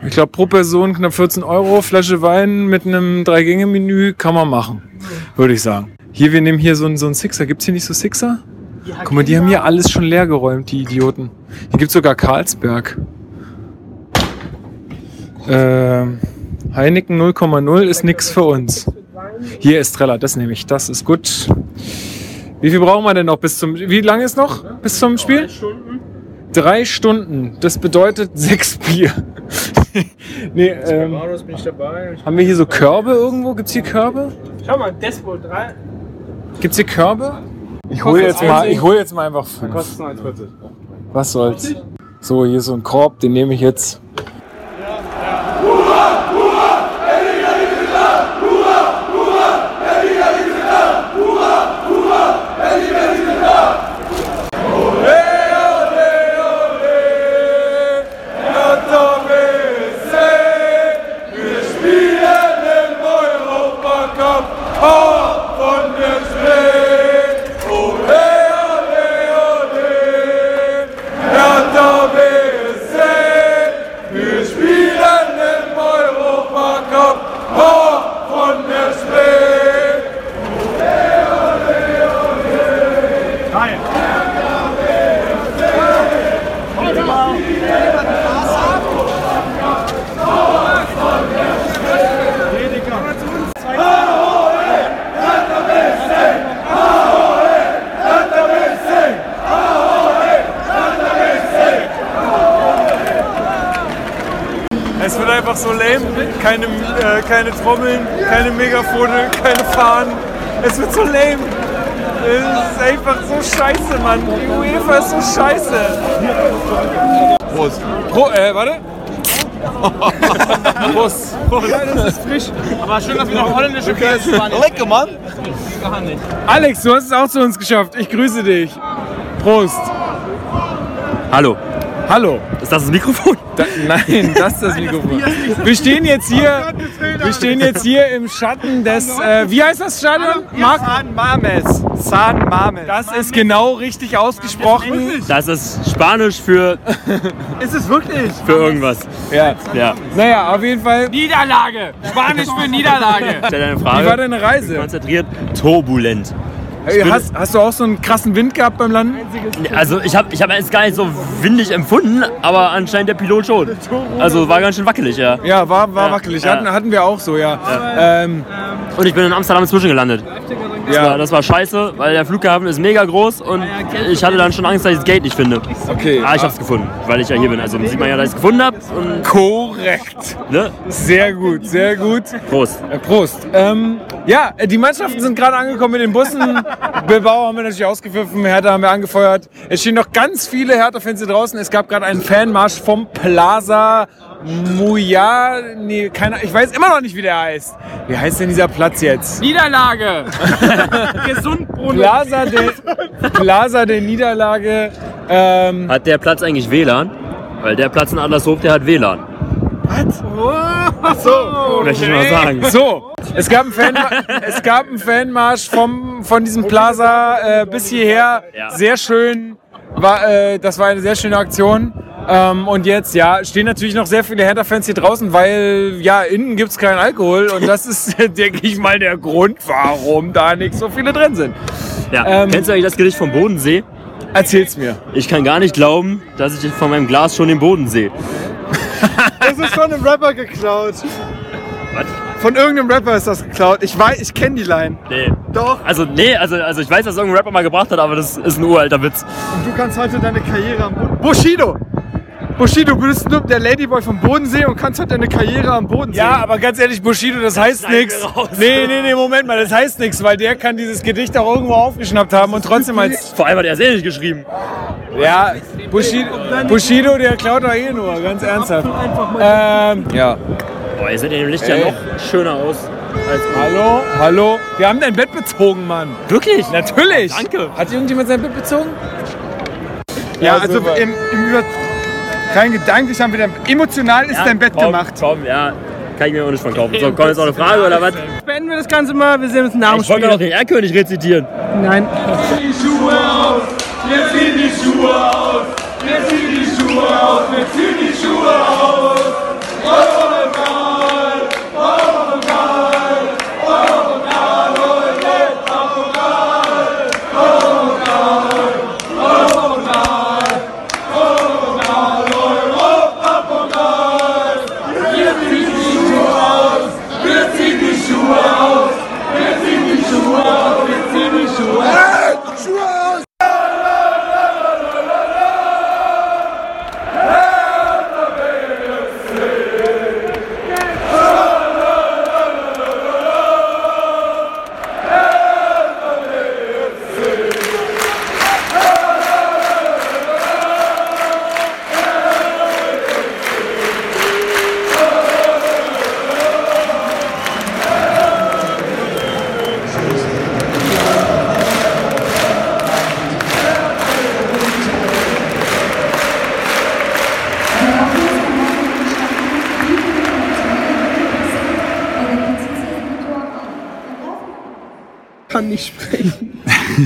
Speaker 1: Ich glaube, pro Person knapp 14 Euro. Flasche Wein mit einem Drei-Gänge-Menü kann man machen, würde ich sagen. Hier, wir nehmen hier so einen, so einen Sixer. Gibt es hier nicht so Sixer? Guck mal, die haben hier alles schon leer geräumt, die Idioten. Hier gibt es sogar Carlsberg. Ähm, Heineken 0,0 ist nix für uns. Hier ist Treller, das nehme ich. Das ist gut. Wie viel brauchen wir denn noch bis zum. Wie lange ist noch bis zum Spiel? Drei Stunden. Das bedeutet sechs Bier. nee, ähm,
Speaker 7: bin ich dabei.
Speaker 1: haben wir hier so Körbe irgendwo? Gibt es hier Körbe?
Speaker 7: Schau mal, Despo 3.
Speaker 1: Gibt es hier Körbe?
Speaker 11: Ich hole jetzt, mal- ich hol jetzt mal einfach fünf.
Speaker 1: Kostet nur 1,40.
Speaker 11: Was soll's. So, hier ist so ein Korb, den nehme ich jetzt.
Speaker 1: Es wird einfach so lame. Keine, äh, keine Trommeln, keine Megafone, keine Fahnen. Es wird so lame. Es ist einfach so scheiße, Mann. Die UEFA ist so scheiße. Prost. Pro, äh, warte. Prost. Prost. Ja, das ist frisch.
Speaker 10: Aber schön, dass wir noch holländische Käse
Speaker 1: Lecker, Mann.
Speaker 10: Gar nicht.
Speaker 1: Alex, du hast es auch zu uns geschafft. Ich grüße dich. Prost.
Speaker 12: Hallo.
Speaker 1: Hallo.
Speaker 12: Ist das das Mikrofon?
Speaker 1: Da, nein, das ist das Mikrofon. Wir stehen jetzt hier, wir stehen jetzt hier im Schatten des, äh, wie heißt das Stadion? Marc? San Mames. San Mames. Das ist genau richtig ausgesprochen.
Speaker 12: Das ist Spanisch für,
Speaker 1: Ist es wirklich?
Speaker 12: für irgendwas.
Speaker 1: Ja.
Speaker 12: Ja.
Speaker 1: Naja, auf jeden Fall.
Speaker 10: Niederlage! Spanisch für Niederlage!
Speaker 12: Stell deine
Speaker 1: Wie
Speaker 12: Frage.
Speaker 1: war deine Reise?
Speaker 12: Konzentriert, turbulent.
Speaker 1: Hast, hast du auch so einen krassen Wind gehabt beim Landen?
Speaker 12: Also ich habe ich hab jetzt gar nicht so windig empfunden, aber anscheinend der Pilot schon. Also war ganz schön wackelig, ja.
Speaker 1: Ja, war, war
Speaker 12: Ja,
Speaker 1: wackelig.
Speaker 12: ja.
Speaker 1: Hatten, hatten wir auch so, ja. Ähm,
Speaker 12: Und ich bin in Amsterdam zwischengelandet. Das,
Speaker 1: Ja.
Speaker 12: war, das war scheiße, weil der Flughafen ist mega groß und ich hatte dann schon Angst, dass ich das Gate nicht finde.
Speaker 1: okay.
Speaker 12: Ah, ich hab's gefunden, weil ich ja hier bin. Also sieht man ja, dass ich es gefunden habe. Und
Speaker 1: Korrekt.
Speaker 12: ne?
Speaker 1: Sehr gut, sehr gut.
Speaker 12: Prost.
Speaker 1: Äh, Prost. Ähm, ja, die Mannschaften sind gerade angekommen mit den Bussen. Bilbao haben wir natürlich ausgepfiffen, Hertha haben wir angefeuert. Es stehen noch ganz viele Hertha-Fans hier draußen. Es gab gerade einen Fanmarsch vom Plaza Muya. Nee, keine, ich weiß immer noch nicht, wie der heißt. Wie heißt denn dieser Platz jetzt?
Speaker 10: Niederlage! Gesund, Bruno!
Speaker 1: Plaza der, Plaza der Niederlage. Ähm,
Speaker 12: Hat der Platz eigentlich WLAN? Weil der Platz in Adlershof, der hat WLAN.
Speaker 1: so,
Speaker 12: Möchte ich mal sagen.
Speaker 1: So, es gab einen, Fan, es gab einen Fanmarsch vom, von diesem Plaza äh, bis hierher.
Speaker 12: Ja.
Speaker 1: Sehr schön. War, äh, das war eine sehr schöne Aktion. Ähm, und jetzt, ja, stehen natürlich noch sehr viele Hertha-Fans hier draußen, weil, ja, innen gibt es keinen Alkohol. Und das ist, denke ich mal, der Grund, warum da nicht so viele drin sind.
Speaker 12: Ja.
Speaker 1: Ähm,
Speaker 12: Kennst du eigentlich das Gedicht vom Bodensee?
Speaker 1: Erzähl's mir.
Speaker 12: Ich kann gar nicht glauben, dass ich von meinem Glas schon den Boden sehe.
Speaker 4: Das ist von einem Rapper geklaut.
Speaker 12: Was?
Speaker 4: Von irgendeinem Rapper ist das geklaut. Ich weiß, ich kenne die Line.
Speaker 12: Nee.
Speaker 4: Doch.
Speaker 12: Also, nee, also, also ich weiß, dass irgendein Rapper mal gebracht hat, aber das ist ein uralter Witz.
Speaker 4: Und du kannst heute deine Karriere am Boden. Bushido! Bushido, du bist nur der Ladyboy vom Bodensee und kannst heute deine Karriere am Bodensee.
Speaker 1: Ja, aber ganz ehrlich, Bushido, das heißt nichts. Nee, nee, nee, Moment mal, das heißt nichts, weil der kann dieses Gedicht auch irgendwo aufgeschnappt haben und trotzdem als.
Speaker 12: Vor allem hat er es eh nicht geschrieben.
Speaker 1: Ja, Bushido, Bushido der klaut doch eh nur, ganz ernsthaft. Ähm, ja.
Speaker 12: Boah, ihr seht in dem Licht ja noch schöner aus. Als
Speaker 1: Hallo, hallo. Wir haben dein Bett bezogen, Mann.
Speaker 12: Wirklich?
Speaker 1: Natürlich.
Speaker 12: Danke.
Speaker 1: Hat irgendjemand sein Bett bezogen?
Speaker 4: Ja, also
Speaker 1: super.
Speaker 4: im, im Über rein gedanklich haben wir dann. Emotional ist
Speaker 12: Ja,
Speaker 4: dein Bett
Speaker 12: komm,
Speaker 4: gemacht.
Speaker 12: Komm, ja. Kann ich mir auch nicht verkaufen. So, kommt jetzt noch eine Frage oder was?
Speaker 13: Beenden wir das Ganze mal, wir sehen uns nach dem
Speaker 12: Ich wollte noch den Erlkönig rezitieren.
Speaker 13: Nein.
Speaker 7: die Schuhe aus, wir ziehen die Schuhe aus, wir ziehen die Schuhe aus, wir ziehen die Schuhe aus.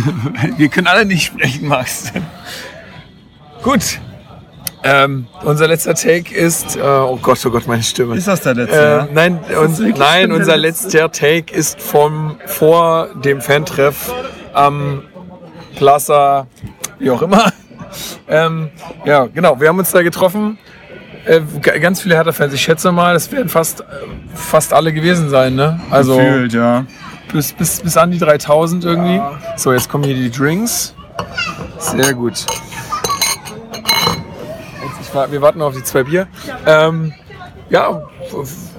Speaker 7: Wir
Speaker 1: können alle nicht sprechen, Max. Gut. Ähm, unser letzter Take ist, äh, oh Gott, oh Gott, meine Stimme.
Speaker 4: Ist das der letzte?
Speaker 1: Äh,
Speaker 4: ja?
Speaker 1: nein,
Speaker 4: wirklich
Speaker 1: nein, unser
Speaker 4: letzte?
Speaker 1: letzter Take ist vom vor dem Fantreff am Plaza, wie auch immer. Ähm, ja, genau. Wir haben uns da getroffen. Äh, ganz viele Hertha-Fans. Ich schätze mal, es werden fast, fast alle gewesen sein, ne? Also
Speaker 4: Gefühlt, ja.
Speaker 1: Bis, bis, bis an die 3000 irgendwie. So, jetzt kommen hier die Drinks. Sehr gut. Jetzt, wir warten auf die zwei Bier. Ähm, ja,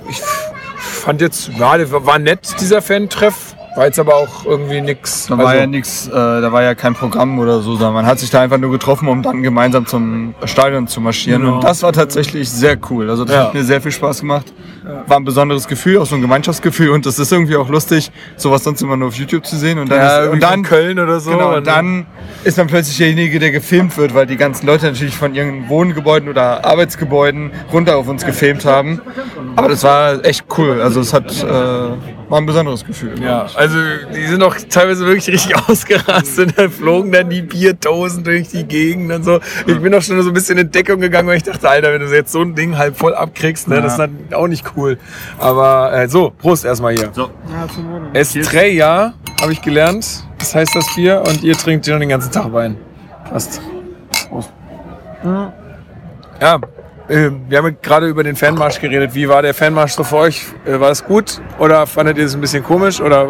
Speaker 1: ich fand jetzt, ja, war nett, dieser Fan-Treff. War jetzt aber auch irgendwie nix.
Speaker 4: Da war
Speaker 1: also-
Speaker 4: ja nichts, äh, da war ja kein Programm oder so, sondern man hat sich da einfach nur getroffen, um dann gemeinsam zum Stadion zu marschieren.
Speaker 1: Genau.
Speaker 4: Und das war tatsächlich sehr cool. Also das
Speaker 1: Ja.
Speaker 4: hat mir sehr viel Spaß gemacht. War ein besonderes Gefühl, auch so ein Gemeinschaftsgefühl. Und das ist irgendwie auch lustig, sowas sonst immer nur auf YouTube zu sehen. Und dann,
Speaker 1: Ja,
Speaker 4: ist, und dann
Speaker 1: Köln oder so.
Speaker 4: Genau,
Speaker 1: Und
Speaker 4: und dann ist man plötzlich derjenige, der gefilmt wird, weil die ganzen Leute natürlich von ihren Wohngebäuden oder Arbeitsgebäuden runter auf uns gefilmt haben. Aber das war echt cool. Also es hat äh, war ein besonderes Gefühl.
Speaker 1: Ja, also die sind auch teilweise wirklich richtig ausgerastet. Dann flogen dann die Bierdosen durch die Gegend und so. Ich bin auch schon so ein bisschen in Deckung gegangen, weil ich dachte, Alter, wenn du jetzt so ein Ding halb voll abkriegst, ne,
Speaker 4: Ja.
Speaker 1: das ist dann auch nicht cool. Aber äh, so, Prost erstmal hier.
Speaker 12: So.
Speaker 1: Estrella habe ich gelernt. Das heißt das Bier und ihr trinkt schon den ganzen Tag Wein. Passt. Prost. Ja, wir haben gerade über den Fanmarsch geredet. Wie war der Fanmarsch so für euch? Äh, war das gut oder fandet ihr es ein bisschen komisch oder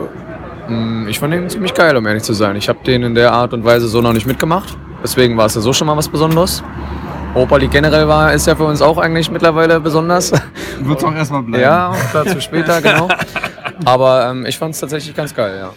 Speaker 3: Mm, Ich fand den ziemlich geil, um ehrlich zu sein. Ich habe den in der Art und Weise so noch nicht mitgemacht. Deswegen war es ja so schon mal was Besonderes. Europa League generell war, ist ja für uns auch eigentlich mittlerweile besonders.
Speaker 4: Wird auch erstmal bleiben.
Speaker 3: Ja, dazu später, genau. Aber ähm, ich fand es tatsächlich ganz geil, ja.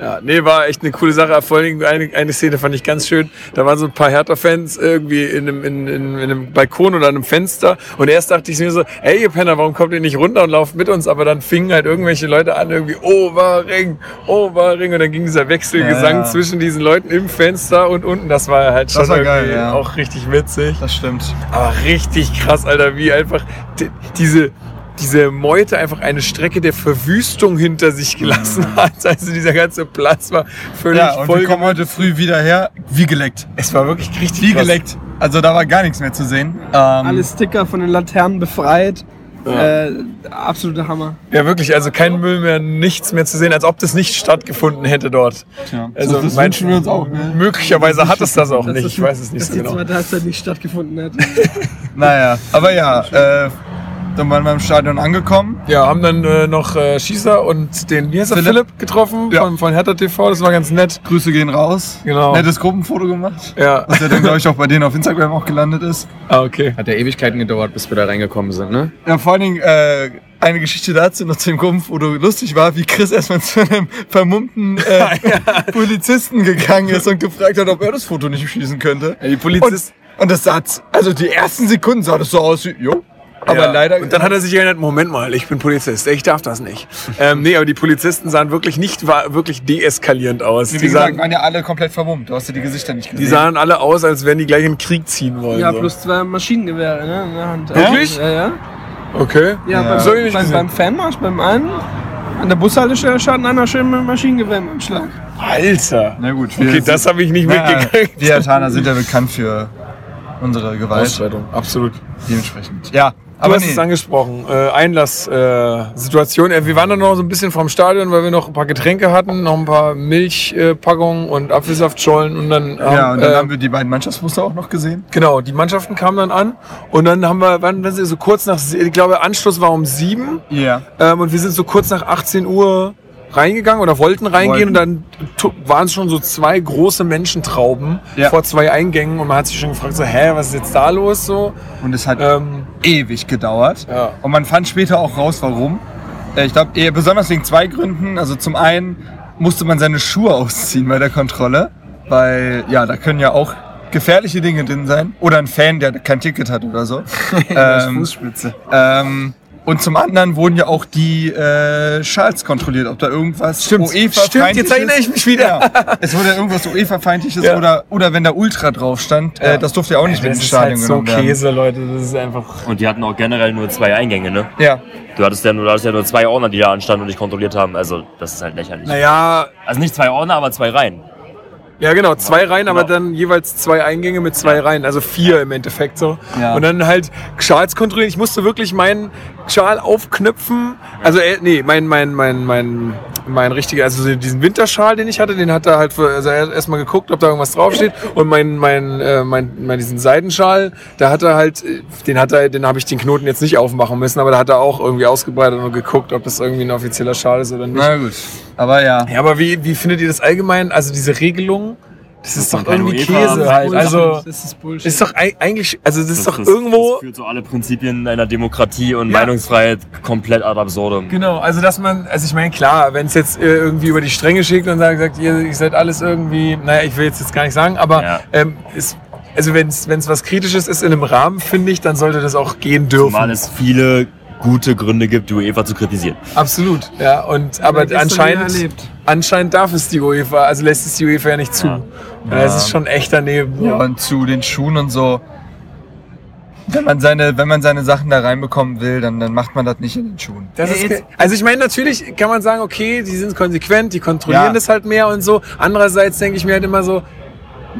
Speaker 1: Ja, nee, war echt eine coole Sache. Vor allen Dingen eine, eine Szene fand ich ganz schön. Da waren so ein paar Hertha-Fans irgendwie in einem, in, in, in einem Balkon oder einem Fenster. Und erst dachte ich mir so, ey, ihr Penner, warum kommt ihr nicht runter und lauft mit uns? Aber dann fingen halt irgendwelche Leute an, irgendwie Oberring, Oberring. Und dann ging dieser Wechselgesang
Speaker 4: Ja, ja.
Speaker 1: zwischen diesen Leuten im Fenster und unten. Das war halt schon
Speaker 4: Das war geil, ja.
Speaker 1: auch richtig witzig.
Speaker 4: Das stimmt.
Speaker 1: Aber richtig krass, Alter, wie einfach di- diese, diese Meute einfach eine Strecke der Verwüstung hinter sich gelassen hat. Also dieser ganze Platz war völlig
Speaker 4: Mhm. Ja, und
Speaker 1: voll.
Speaker 4: wir kommen heute früh wieder her, wie geleckt.
Speaker 1: Es war wirklich richtig
Speaker 4: Wie
Speaker 1: krass.
Speaker 4: geleckt. Also da war gar nichts mehr zu sehen. Ähm,
Speaker 7: Alle Sticker von den Laternen befreit. Äh, absoluter Hammer.
Speaker 1: Ja, wirklich, also kein Müll mehr, nichts mehr zu sehen, als ob das nicht stattgefunden hätte dort.
Speaker 4: Tja,
Speaker 1: Also
Speaker 4: das
Speaker 1: mein-
Speaker 4: wünschen wir uns auch. Ne?
Speaker 1: Möglicherweise hat es das auch
Speaker 7: Dass
Speaker 1: nicht,
Speaker 7: das-
Speaker 1: ich weiß es nicht
Speaker 7: dass
Speaker 1: so
Speaker 7: die
Speaker 1: genau.
Speaker 7: zweite Halbzeit nicht stattgefunden hat.
Speaker 4: Naja, aber ja, äh, dann waren wir im Stadion angekommen.
Speaker 1: Ja, haben dann äh, noch äh, Schießer und den, wie heißt er,
Speaker 4: Philipp?
Speaker 1: Philipp getroffen
Speaker 4: Ja.
Speaker 1: von, von Hertha TV, das war ganz nett.
Speaker 4: Grüße gehen raus.
Speaker 1: Genau.
Speaker 4: Nettes Gruppenfoto gemacht.
Speaker 1: Ja.
Speaker 4: Was ja dann, glaube ich, auch bei denen auf Instagram auch gelandet ist.
Speaker 1: Ah, okay.
Speaker 3: Hat ja Ewigkeiten gedauert, bis wir da reingekommen sind, ne?
Speaker 4: Ja, vor allen Dingen äh, eine Geschichte dazu noch zu dem Gruppenfoto lustig war, wie Chris erstmal zu einem vermummten äh, Polizisten gegangen ist und gefragt hat, ob er das Foto nicht schießen könnte.
Speaker 1: Ja, die Polizisten.
Speaker 4: Und, und das sah, also die ersten Sekunden sah das so aus wie, jo. Aber
Speaker 1: ja.
Speaker 4: leider.
Speaker 1: Und dann hat er sich erinnert, Moment mal, ich bin Polizist, ich darf das nicht. ähm, nee, aber die Polizisten sahen wirklich nicht war wirklich deeskalierend aus.
Speaker 4: wie
Speaker 1: Die
Speaker 4: gesagt,
Speaker 1: sahen,
Speaker 4: waren ja alle komplett vermummt. Du hast ja die Gesichter nicht gesehen.
Speaker 1: die sahen alle aus, als wenn die gleich in den Krieg ziehen wollen.
Speaker 7: Ja,
Speaker 1: so.
Speaker 7: plus zwei Maschinengewehre ne, in der Hand.
Speaker 1: Wirklich?
Speaker 7: Ja, ja.
Speaker 1: Okay.
Speaker 7: Ja,
Speaker 4: Ja.
Speaker 7: Beim, beim, beim Fanmarsch, beim einen, an der Bushaltestelle stand einer schön mit dem Maschinengewehr im Schlag.
Speaker 1: Alter.
Speaker 4: Na gut,
Speaker 1: Okay, das habe ich nicht
Speaker 4: naja,
Speaker 1: mitgekriegt.
Speaker 4: Wir Hertaner sind ja bekannt für unsere Gewalt.
Speaker 1: Ausschreitung, absolut.
Speaker 4: Dementsprechend. Ja,
Speaker 1: Du
Speaker 4: aber
Speaker 1: hast
Speaker 4: nee.
Speaker 1: es angesprochen, äh, Einlasssituation. Äh, äh, wir waren dann noch so ein bisschen vom Stadion, weil wir noch ein paar Getränke hatten, noch ein paar Milchpackungen und Apfelsaftschollen und dann
Speaker 4: Ja, und dann
Speaker 1: äh,
Speaker 4: haben wir die beiden Mannschaftsmuster auch noch gesehen.
Speaker 1: Genau, die Mannschaften kamen dann an und dann haben wir, sind wir so kurz nach, ich glaube, Anschluss war um sieben
Speaker 4: Ja.
Speaker 1: ähm, und wir sind so kurz nach 18 Uhr reingegangen oder wollten reingehen
Speaker 4: Wollten.
Speaker 1: und dann waren es schon so zwei große Menschentrauben
Speaker 4: Ja.
Speaker 1: vor zwei Eingängen und man hat sich schon gefragt, so, hä, was ist jetzt da los so?
Speaker 4: Und es hat
Speaker 1: Ähm,
Speaker 4: ewig gedauert.
Speaker 1: Ja.
Speaker 4: Und man fand später auch raus, warum. Äh, Ich glaube, eher besonders wegen zwei Gründen. Also zum einen musste man seine Schuhe ausziehen bei der Kontrolle, weil ja, da können ja auch gefährliche Dinge drin sein. Oder ein Fan, der kein Ticket hat oder so. ähm,
Speaker 1: Fußspitze.
Speaker 4: ähm, und zum anderen wurden ja auch die äh, Schals kontrolliert, ob da irgendwas
Speaker 1: Stimmt,
Speaker 4: UEFA
Speaker 1: stimmt, jetzt erinnere ich mich wieder.
Speaker 4: Ja, es wurde ja irgendwas UEFA-feindliches
Speaker 1: Ja.
Speaker 4: oder, oder wenn da Ultra drauf stand, äh, das durfte ja auch nicht mit
Speaker 1: Das
Speaker 4: ins
Speaker 1: ist halt
Speaker 4: Stadion
Speaker 1: so
Speaker 4: genommen werden.
Speaker 1: Käse, Leute, das ist einfach...
Speaker 12: Und die hatten auch generell nur zwei Eingänge, ne?
Speaker 4: Ja,
Speaker 12: Du hattest ja nur, du hattest ja nur zwei Ordner, die da anstanden und dich kontrolliert haben. Also, das ist halt lächerlich.
Speaker 1: Naja,
Speaker 12: Also nicht zwei Ordner, aber zwei Reihen.
Speaker 1: Ja, genau, zwei Reihen, aber dann jeweils zwei Eingänge mit zwei Reihen, also vier im Endeffekt so.
Speaker 4: Ja.
Speaker 1: Und dann halt Schals kontrollieren. Ich musste wirklich meinen Schal aufknüpfen. Also, äh, nee, mein, mein, mein, mein, mein richtiger, also so diesen Winterschal, den ich hatte, den hat er halt, für, also er hat erstmal geguckt, ob da irgendwas draufsteht. Und mein, mein, äh, mein, mein, diesen Seidenschal, da hat er halt, den hat er, den habe ich den Knoten jetzt nicht aufmachen müssen, aber da hat er auch irgendwie ausgebreitet und geguckt, ob das irgendwie ein offizieller Schal ist oder nicht.
Speaker 4: Na gut. Aber ja.
Speaker 1: Ja, aber wie, wie findet ihr das allgemein? Also diese Regelung, das ist doch irgendwie Käse halt.
Speaker 12: Bullshit.
Speaker 1: Also
Speaker 7: Das ist Bullshit.
Speaker 1: ist doch ei- eigentlich, also das ist doch
Speaker 12: das,
Speaker 1: irgendwo.
Speaker 12: Das führt so alle Prinzipien einer Demokratie und
Speaker 1: Ja.
Speaker 12: Meinungsfreiheit komplett ad absurdum.
Speaker 1: Genau, also dass man, also ich meine, klar, wenn es jetzt äh, irgendwie über die Stränge schickt und sagt, sagt ihr, ihr seid alles irgendwie, naja, ich will jetzt, jetzt gar nicht sagen, aber
Speaker 12: Ja.
Speaker 1: ähm, ist, also wenn es was Kritisches ist in einem Rahmen, finde ich, dann sollte das auch gehen dürfen.
Speaker 12: Zumal es viele gute Gründe gibt, die UEFA zu kritisieren.
Speaker 1: Absolut, ja. Und aber anscheinend, anscheinend darf es die UEFA, also lässt es die UEFA ja nicht zu.
Speaker 12: Ja.
Speaker 1: Und das ist schon echt daneben.
Speaker 4: Ja, und zu den Schuhen und so. Wenn man seine, wenn man seine Sachen da reinbekommen will, dann, dann macht man das nicht in den Schuhen.
Speaker 1: Das
Speaker 7: Ja,
Speaker 1: ist, also ich meine, natürlich kann man sagen, okay, die sind konsequent, die kontrollieren
Speaker 4: Ja.
Speaker 1: das halt mehr und so. Andererseits denke ich mir halt immer so,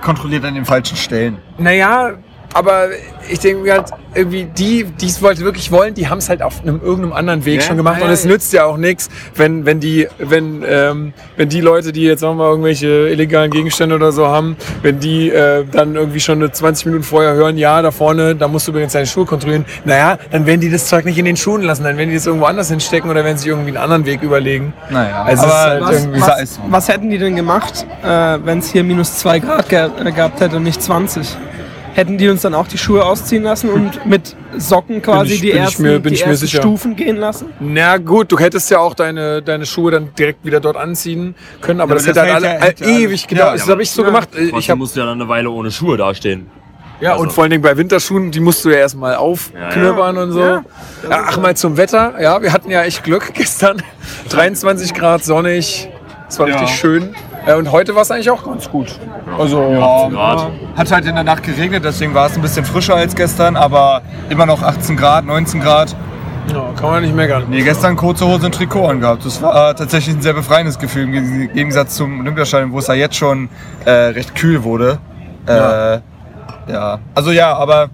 Speaker 4: Kontrolliert an den falschen Stellen.
Speaker 1: naja, aber ich denke mir halt, irgendwie die, die es wollte wirklich wollen, die haben es halt auf einem irgendeinem anderen Weg
Speaker 4: Ja,
Speaker 1: schon gemacht
Speaker 7: ja,
Speaker 1: und es
Speaker 7: ja.
Speaker 1: nützt ja auch nichts, wenn, wenn die, wenn, ähm, wenn die Leute, die jetzt sagen wir mal irgendwelche illegalen Gegenstände oder so haben, wenn die äh, dann irgendwie schon eine 20 Minuten vorher hören, ja, da vorne, da musst du übrigens deine Schuhe kontrollieren, naja, dann werden die das Zeug nicht in den Schuhen lassen, dann werden die das irgendwo anders hinstecken oder werden sich irgendwie einen anderen Weg überlegen.
Speaker 4: Naja,
Speaker 1: Also ist halt
Speaker 7: Was, was, was hätten die denn gemacht, äh, wenn es hier minus 2 Grad ge äh, gehabt hätte und nicht 20? Hätten die uns dann auch die Schuhe ausziehen lassen und mit Socken quasi
Speaker 1: ich-
Speaker 7: die ersten,
Speaker 1: mir-
Speaker 7: die ersten. Stufen gehen lassen?
Speaker 1: Na gut, du hättest ja auch deine, deine Schuhe dann direkt wieder dort anziehen können, aber
Speaker 4: Ja,
Speaker 1: das,
Speaker 4: aber
Speaker 1: hätte
Speaker 4: das
Speaker 1: halt
Speaker 4: hält
Speaker 1: alle,
Speaker 4: ja- ja
Speaker 1: ewig gedauert.
Speaker 4: Ja,
Speaker 1: das habe ich so
Speaker 7: ja.
Speaker 1: gemacht. Ich hab,
Speaker 12: musst ja dann eine Weile ohne Schuhe dastehen.
Speaker 1: ja, und
Speaker 12: also-
Speaker 1: vor allen Dingen bei Winterschuhen, die musst du ja erstmal aufknöpern und so.
Speaker 7: Ja.
Speaker 1: Ja, ach mal zum Wetter. Ja, wir hatten ja echt Glück gestern. 23 Grad sonnig. Es war
Speaker 4: Ja.
Speaker 1: richtig schön. Äh, Und heute war es eigentlich auch ganz gut. Also,
Speaker 4: Ja,
Speaker 12: Grad.
Speaker 4: Hat halt in der Nacht geregnet, deswegen war es ein bisschen frischer als gestern, aber immer noch 18 Grad, 19 Grad.
Speaker 1: ja, kann man nicht meckern.
Speaker 4: Nee, gestern kurze Hose und Trikot angehabt. Das war tatsächlich ein sehr befreiendes Gefühl im Gegensatz zum Olympiastadion, wo es ja jetzt schon äh, recht kühl wurde. Äh,
Speaker 1: Ja.
Speaker 4: ja. Also ja, aber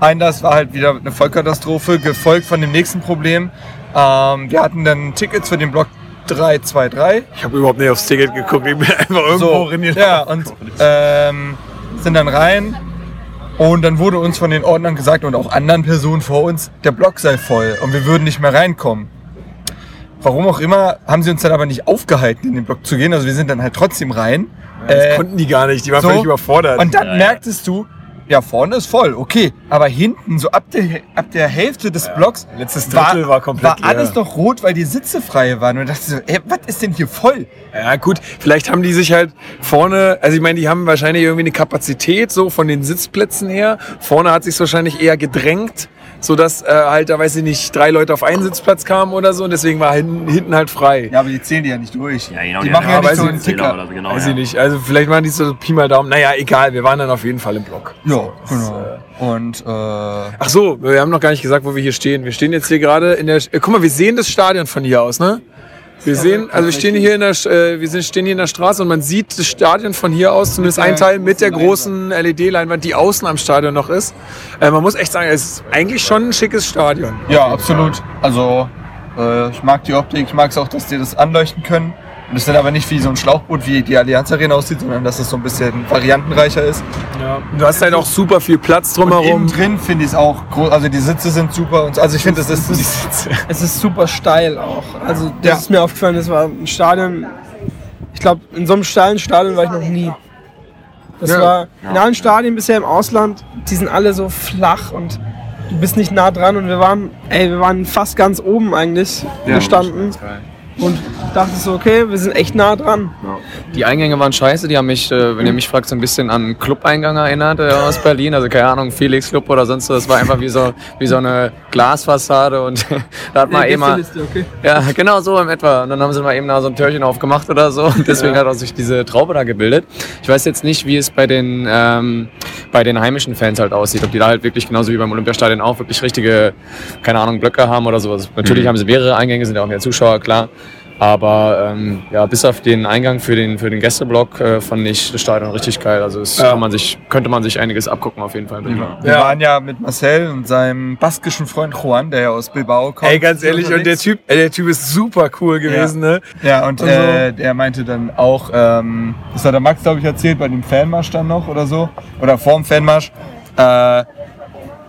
Speaker 4: Einlass war halt wieder eine Vollkatastrophe, gefolgt von dem nächsten Problem. Ähm, wir hatten dann Tickets für den Block 323.
Speaker 1: Ich habe überhaupt nicht aufs Ticket geguckt. Ich bin einfach irgendwo
Speaker 4: So,
Speaker 1: reingelaufen.
Speaker 4: ja, und ähm, sind dann rein. Und dann wurde uns von den Ordnern gesagt und auch anderen Personen vor uns, der Block sei voll und wir würden nicht mehr reinkommen. Warum auch immer, haben sie uns dann aber nicht aufgehalten, in den Block zu gehen. Also wir sind dann halt trotzdem rein.
Speaker 1: Das
Speaker 4: Äh,
Speaker 1: konnten die gar nicht. Die waren
Speaker 4: so.
Speaker 1: völlig überfordert.
Speaker 4: und dann
Speaker 12: ja.
Speaker 4: merktest du, ja, vorne ist voll, okay. Aber hinten, so ab der, ab der Hälfte des Blocks,
Speaker 1: letztes Drittel war komplett
Speaker 4: war alles
Speaker 1: leer.
Speaker 4: noch rot, weil die Sitze frei waren. Und ich dachte so, ey, was ist denn hier voll?
Speaker 1: Ja gut, vielleicht haben die sich halt vorne, also ich meine, die haben wahrscheinlich irgendwie eine Kapazität so von den Sitzplätzen her. Vorne hat sich wahrscheinlich eher gedrängt, so dass äh, halt, da weiß ich nicht, drei Leute auf einen Sitzplatz kamen oder so und deswegen war hinten, hinten halt frei.
Speaker 4: Ja, aber die zählen die ja nicht durch.
Speaker 12: Ja, genau,
Speaker 4: die
Speaker 12: die
Speaker 4: machen ja
Speaker 12: ja
Speaker 4: nicht so einen Ticker.
Speaker 12: Oder so, genau,
Speaker 1: Weiß
Speaker 12: ja.
Speaker 1: ich nicht. Also vielleicht waren die so Pi mal Daumen. Naja, egal, wir waren dann auf jeden Fall im Block.
Speaker 4: Ja, genau. Und äh,
Speaker 1: Ach so, wir haben noch gar nicht gesagt, wo wir hier stehen. Wir stehen jetzt hier gerade in der. Äh, guck mal, wir sehen das Stadion von hier aus, ne? Wir sehen, also wir stehen hier in der, äh, wir sind, stehen hier in der Straße und man sieht das Stadion von hier aus, zumindest ein Teil mit der großen LED-Leinwand, die außen am Stadion noch ist. Äh, man muss echt sagen, es ist eigentlich schon ein schickes Stadion.
Speaker 4: ja, absolut. Also äh, ich mag die Optik, ich mag es auch, dass die das anleuchten können. Und es dann aber nicht wie so ein Schlauchboot, wie die Allianz Arena aussieht, sondern dass es so ein bisschen variantenreicher ist.
Speaker 1: Ja. Du hast halt auch super viel Platz
Speaker 4: Und innen
Speaker 1: drumherum.
Speaker 4: drin finde ich es auch groß, also die Sitze sind super. Und, also ich finde, das ist,
Speaker 7: Es ist super steil auch. Also das
Speaker 4: Ja.
Speaker 7: ist mir aufgefallen, das war ein Stadion. Ich glaube, in so einem steilen Stadion war ich noch nie. Das
Speaker 1: Ja.
Speaker 7: war in allen Stadien bisher im Ausland, die sind alle so flach und du bist nicht nah dran und wir waren, ey, wir waren fast ganz oben eigentlich gestanden und dachte so, okay, wir sind echt nah dran.
Speaker 3: Die Eingänge waren scheiße, die haben mich, äh, wenn ihr mich fragt, so ein bisschen an einen Club-Eingang erinnert äh, aus Berlin. Also keine Ahnung, Felix Club oder sonst was. Das war einfach wie so, wie so eine Glasfassade und da hat man
Speaker 7: Ja,
Speaker 3: eh mal.
Speaker 7: Okay.
Speaker 3: Ja, genau so in etwa. Und dann haben sie mal eben da so ein Türchen aufgemacht oder so. Und deswegen hat auch sich diese Traube da gebildet. Ich weiß jetzt nicht, wie es bei den, ähm, bei den heimischen Fans halt aussieht. Ob die da halt wirklich genauso wie beim Olympiastadion auch wirklich richtige, keine Ahnung, Blöcke haben oder sowas. Natürlich haben sie mehrere Eingänge, sind ja auch mehr Zuschauer, klar. Aber ähm, ja, bis auf den Eingang für den, für den Gästeblock äh, fand ich das Stadion richtig geil. Also es
Speaker 4: Ja.
Speaker 3: kann man sich, könnte man sich einiges abgucken auf jeden Fall.
Speaker 4: Wir waren ja mit Marcel und seinem baskischen Freund Juan, der ja aus Bilbao kommt.
Speaker 1: Ey, ganz ehrlich, und der Typ, der Typ ist super cool gewesen,
Speaker 4: ja.
Speaker 1: ne?
Speaker 4: Ja, und
Speaker 1: Und
Speaker 4: äh, der meinte dann auch, ähm, das hat der Max, glaube ich, erzählt, bei dem Fanmarsch dann noch oder so, oder vorm Fanmarsch, äh,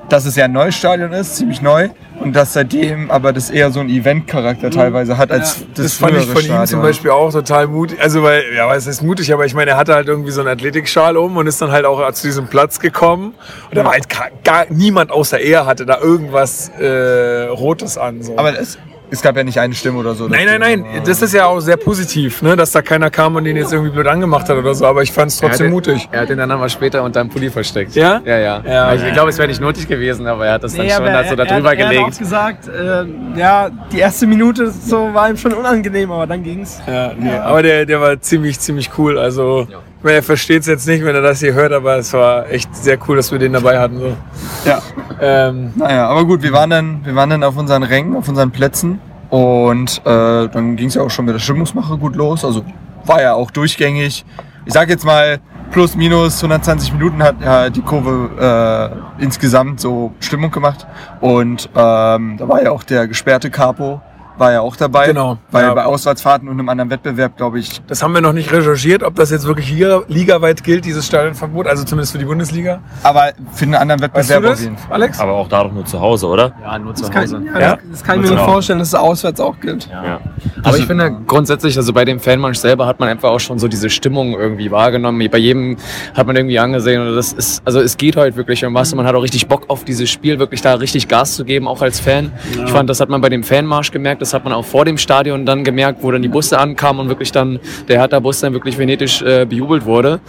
Speaker 4: dass es ja ein neues Stadion ist, ziemlich neu, und dass seitdem aber das eher so einen Event-Charakter teilweise hat als
Speaker 1: Ja,
Speaker 4: das,
Speaker 1: das fand ich von ihm
Speaker 4: Stadion.
Speaker 1: zum Beispiel auch total mutig. Also, weil, ja, was ist mutig, aber ich meine, er hatte halt irgendwie so einen Athletikschal um und ist dann halt auch zu diesem Platz gekommen. Und da war halt gar, gar niemand außer er hatte da irgendwas äh, Rotes an. So.
Speaker 4: Aber es, es gab ja nicht eine Stimme oder so.
Speaker 1: Nein, nein, nein, das ist ja auch sehr positiv, ne? dass da keiner kam und den jetzt irgendwie blöd angemacht hat oder so, aber ich fand es trotzdem
Speaker 3: er
Speaker 1: mutig.
Speaker 3: Er hat den dann aber später unter dem Pulli versteckt.
Speaker 1: Ja?
Speaker 3: Ja, ja.
Speaker 1: Ja.
Speaker 3: Also ich glaube, es wäre nicht nötig gewesen, aber er hat das dann
Speaker 7: Nee,
Speaker 3: schon da so
Speaker 7: er-
Speaker 3: darüber
Speaker 7: er, er hat
Speaker 3: gelegt.
Speaker 7: auch gesagt, äh, ja, die erste Minute so war ihm schon unangenehm, aber dann ging's.
Speaker 1: Ja, nee, aber der, der war ziemlich, ziemlich cool. Also, meine, er versteht es jetzt nicht, wenn er das hier hört, aber es war echt sehr cool, dass wir den dabei hatten. So.
Speaker 4: Ja.
Speaker 1: Ähm,
Speaker 4: Naja, aber gut, wir waren dann, wir waren dann auf unseren Rängen, auf unseren Plätzen und äh, dann ging es ja auch schon mit der Stimmungsmache gut los. Also war ja auch durchgängig. Ich sag jetzt mal, plus minus 120 Minuten hat ja die Kurve äh, insgesamt so Stimmung gemacht. Und ähm, da war ja auch der gesperrte Capo, war ja auch dabei.
Speaker 1: Genau,
Speaker 4: Weil
Speaker 1: ja.
Speaker 4: bei Auswärtsfahrten und einem anderen Wettbewerb, glaube ich,
Speaker 1: Das haben wir noch nicht recherchiert, ob das jetzt wirklich liga, ligaweit gilt, dieses Stadionverbot, also zumindest für die Bundesliga.
Speaker 4: aber für einen anderen
Speaker 1: Weißt
Speaker 4: Wettbewerb
Speaker 1: du
Speaker 4: auf
Speaker 1: das,
Speaker 4: jeden Fall.
Speaker 1: Alex?
Speaker 12: Aber auch da doch nur zu Hause, oder?
Speaker 3: Ja, nur zu
Speaker 7: Das kann,
Speaker 3: Hause.
Speaker 7: ja, Das, das kann ich mir nicht vorstellen, dass es auswärts auch gilt.
Speaker 12: Ja.
Speaker 3: Aber ich finde grundsätzlich, also bei dem Fanmarsch selber hat man einfach auch schon so diese Stimmung irgendwie wahrgenommen. Bei jedem hat man irgendwie angesehen und das ist, also es geht heute wirklich um was und man hat auch richtig Bock auf dieses Spiel, wirklich da richtig Gas zu geben, auch als Fan. Ich fand, das hat man bei dem Fanmarsch gemerkt, das hat man auch vor dem Stadion dann gemerkt, wo dann die Busse ankamen und wirklich dann der Hertha-Bus dann wirklich venetisch äh, bejubelt wurde.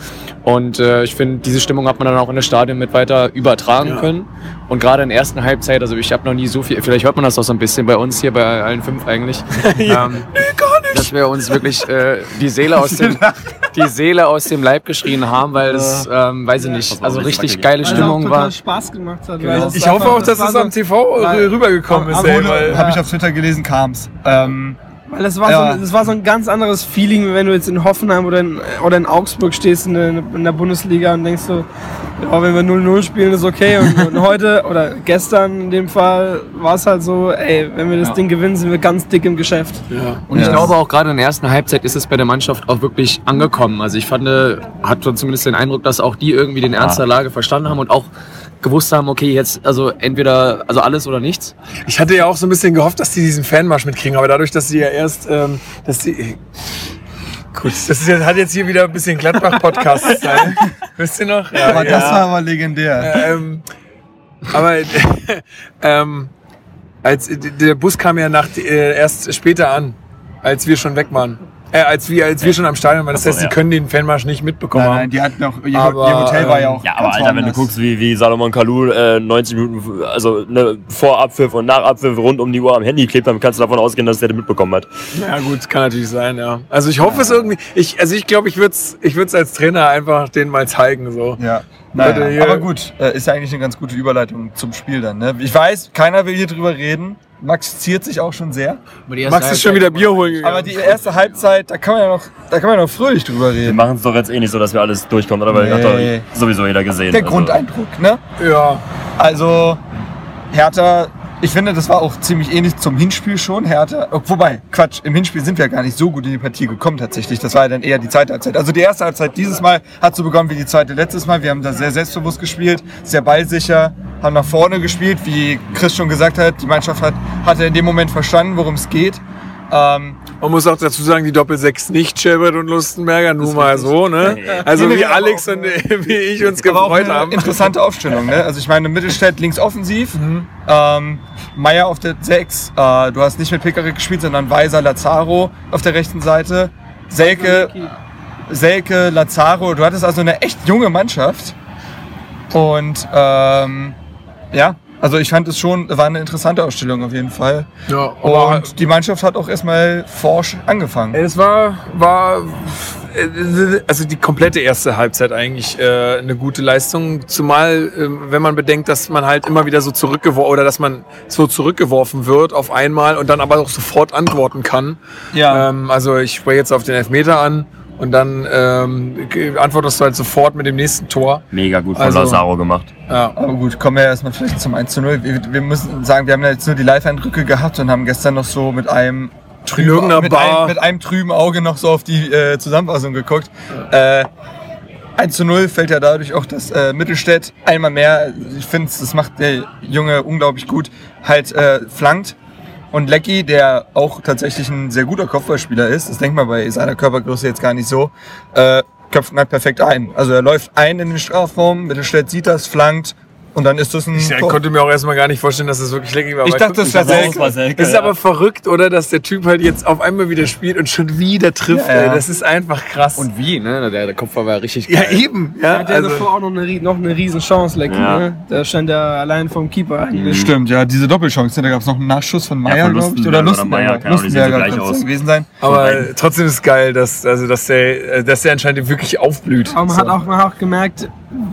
Speaker 3: Und äh, ich finde, diese Stimmung hat man dann auch in das Stadion mit weiter übertragen können. Und gerade in der ersten Halbzeit, also ich habe noch nie so viel, vielleicht hört man das auch so ein bisschen bei uns hier, bei allen fünf eigentlich. ähm, dass wir uns wirklich äh, die Seele aus dem die Seele aus dem Leib geschrien haben, weil es, ähm, weiß ich nicht, also richtig geile Stimmung
Speaker 7: auch total
Speaker 3: war.
Speaker 7: Spaß gemacht hat.
Speaker 3: Genau.
Speaker 1: Ich hoffe
Speaker 7: einfach-
Speaker 1: auch, dass es
Speaker 7: so-
Speaker 1: am TV rübergekommen ist.
Speaker 4: Habe ich auf Twitter gelesen, kam's. Ähm,
Speaker 7: Weil das war,
Speaker 4: Ja.
Speaker 7: so, das war so ein ganz anderes Feeling, wenn du jetzt in Hoffenheim oder in, oder in Augsburg stehst in der, in der Bundesliga und denkst so, ja, wenn wir 0-0 spielen, ist okay. Und, und heute oder gestern in dem Fall war es halt so, ey, wenn wir das
Speaker 3: Ja.
Speaker 7: Ding gewinnen, sind wir ganz dick im Geschäft.
Speaker 3: Und ich
Speaker 4: Ja.
Speaker 3: glaube auch gerade in der ersten Halbzeit ist es bei der Mannschaft auch wirklich angekommen. Also ich fand, äh, hat schon zumindest den Eindruck, dass auch die irgendwie den Ernst der Lage verstanden haben und auch gewusst haben, okay, jetzt also entweder also alles oder nichts.
Speaker 1: Ich hatte ja auch so ein bisschen gehofft, dass die diesen Fanmarsch mitkriegen, aber dadurch, dass sie ja erst, ähm, dass die. Gut, das ist jetzt, hat jetzt hier wieder ein bisschen Gladbach-Podcast-Style. Wisst ihr noch? Ja,
Speaker 4: aber das
Speaker 1: ja.
Speaker 4: war aber legendär.
Speaker 1: Ähm, aber ähm, als, der Bus kam ja nach, äh, erst später an, als wir schon weg waren. Äh, als wir, als wir schon am Stadion waren. Das
Speaker 12: Ach so,
Speaker 1: heißt,
Speaker 12: ja.
Speaker 1: die können den Fanmarsch nicht mitbekommen
Speaker 4: Nein,
Speaker 1: haben.
Speaker 4: nein, die hatten auch, ihr,
Speaker 1: Aber,
Speaker 4: ihr Hotel war ja
Speaker 1: ähm,
Speaker 4: auch.
Speaker 12: Ja, aber
Speaker 4: ganz
Speaker 12: Alter, wenn du guckst, wie, wie Salomon Kalou äh, 90 Minuten, also ne, vor Abpfiff und nach Abpfiff rund um die Uhr am Handy klebt, dann kannst du davon ausgehen, dass der den mitbekommen hat.
Speaker 1: Ja gut, kann natürlich sein, ja. Also ich hoffe es irgendwie. Ich, also ich glaube, ich würde es ich würd's als Trainer einfach denen mal zeigen. So.
Speaker 4: Ja. Naja,
Speaker 1: hier-
Speaker 4: aber gut, äh, ist ja eigentlich eine ganz gute Überleitung zum Spiel dann. Ne? Ich weiß, keiner will hier drüber reden. Max ziert sich auch schon sehr.
Speaker 1: Max ist schon wieder Bier holen gegangen.
Speaker 4: Aber die erste Halbzeit, da kann man ja noch, da kann man ja noch fröhlich drüber
Speaker 12: Wir
Speaker 4: reden.
Speaker 12: machen es doch jetzt eh nicht so, dass wir alles durchkommen, oder? Weil
Speaker 4: Nee.
Speaker 12: hat doch sowieso jeder gesehen.
Speaker 4: Der
Speaker 12: also.
Speaker 4: Grundeindruck, ne?
Speaker 1: ja.
Speaker 4: Also, Hertha, ich finde, das war auch ziemlich ähnlich zum Hinspiel schon. Hertha, oh, wobei, Quatsch, im Hinspiel sind wir gar nicht so gut in die Partie gekommen tatsächlich. Das war ja dann eher die zweite Halbzeit. Also die erste Halbzeit dieses Mal hat so begonnen wie die zweite letztes Mal. Wir haben da sehr selbstbewusst gespielt, sehr ballsicher, haben nach vorne gespielt. Wie Chris schon gesagt hat, die Mannschaft hat, hatte in dem Moment verstanden, worum es geht. Ähm,
Speaker 1: Man muss auch dazu sagen, die Doppel-6 nicht Schäbert und Lustenberger, nur mal so, ne? Also wie Alex und wie ich uns gefreut
Speaker 4: eine
Speaker 1: haben.
Speaker 4: interessante Aufstellung. Ne? Also ich meine, Mittelstädt links offensiv,
Speaker 1: Mhm.
Speaker 4: ähm, Meier auf der 6. Äh, du hast nicht mit Pickerick gespielt, sondern Weiser, Lazaro auf der rechten Seite. Selke, Selke, Lazaro. Du hattest also eine echt junge Mannschaft. Und ähm, ja, also ich fand es schon, war eine interessante Ausstellung auf jeden Fall.
Speaker 1: Ja,
Speaker 4: Und die Mannschaft hat auch erstmal forsch angefangen.
Speaker 1: es war, war also die komplette erste Halbzeit eigentlich äh, eine gute Leistung. Zumal, äh, wenn man bedenkt, dass man halt immer wieder so zurückgeworfen oder dass man so zurückgeworfen wird auf einmal und dann aber auch sofort antworten kann.
Speaker 4: Ja.
Speaker 1: Ähm, also ich spreche jetzt auf den Elfmeter an und dann ähm, antwortest du halt sofort mit dem nächsten Tor.
Speaker 12: Mega gut von
Speaker 1: Also-
Speaker 12: Lazaro gemacht.
Speaker 1: Ja.
Speaker 4: Aber gut, kommen wir erstmal vielleicht zum 1 zu 0. Wir, wir müssen sagen, wir haben ja jetzt nur die Live-Eindrücke gehabt und haben gestern noch so mit einem trüben, mit, einem, mit einem trüben Auge noch so auf die äh, Zusammenfassung geguckt. Äh, 1 zu 0 fällt ja dadurch auch, dass äh, Mittelstädt einmal mehr, ich finde, das macht der Junge unglaublich gut, halt äh, flankt. Und Lecky, der auch tatsächlich ein sehr guter Kopfballspieler ist, das denkt man bei seiner Körpergröße jetzt gar nicht so, äh, köpft halt perfekt ein. Also er läuft ein in den Strafraum, Mittelstädt sieht das, flankt und dann ist das ein
Speaker 1: Ich
Speaker 4: Tor.
Speaker 1: konnte mir auch erstmal gar nicht vorstellen, dass das wirklich lecker war.
Speaker 4: Ich dachte, das
Speaker 1: ich-
Speaker 4: Selke.
Speaker 1: Das ist aber verrückt, oder? Dass der Typ halt jetzt auf einmal wieder spielt und schon wieder trifft.
Speaker 7: Ja, ja.
Speaker 1: Das ist einfach krass.
Speaker 3: Und wie, ne? Der, der Kopfball war richtig
Speaker 1: Ja,
Speaker 3: geil.
Speaker 1: eben. Ja,
Speaker 7: Er hat ja
Speaker 1: also,
Speaker 7: davor auch noch eine, noch eine riesen Chance, Lecky.
Speaker 12: Ja.
Speaker 7: Ne? Da stand er allein vom Keeper eigentlich.
Speaker 4: Stimmt, ja, diese Doppelchance. Da gab es noch einen Nachschuss von Meier, glaube ich. Oder
Speaker 12: oder Meier,
Speaker 4: Lustenberger. Lustenberger
Speaker 12: gleich
Speaker 4: könnte es
Speaker 12: aus.
Speaker 4: gewesen sein.
Speaker 1: aber trotzdem ist geil, dass, also, dass, der, dass der anscheinend wirklich aufblüht.
Speaker 7: Aber man,
Speaker 1: So.
Speaker 7: hat auch, man hat auch gemerkt,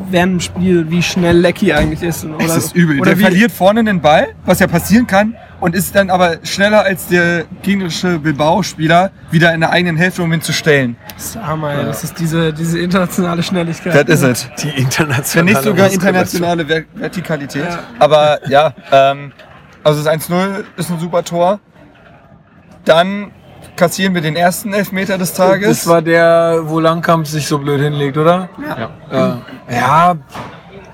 Speaker 7: während dem Spiel, wie schnell Lecky eigentlich ist. Oder,
Speaker 4: Das ist übel.
Speaker 7: Oder
Speaker 4: der
Speaker 7: wie,
Speaker 4: verliert vorne den Ball, was ja passieren kann, und ist dann aber schneller als der gegnerische Bilbao-Spieler wieder in der eigenen Hälfte, um ihn zu stellen.
Speaker 7: Das ist Hammer, ey. Das ist diese, diese internationale Schnelligkeit.
Speaker 4: Das ist es.
Speaker 1: Die
Speaker 4: Wenn
Speaker 1: internationale.
Speaker 4: nicht sogar internationale Ver Vertikalität. Aber ja, ähm, also das 1-0 ist ein super Tor. Dann kassieren wir den ersten Elfmeter des Tages.
Speaker 1: Das war der, wo Langkamp sich so blöd hinlegt, oder?
Speaker 3: Ja.
Speaker 1: Ja. ja.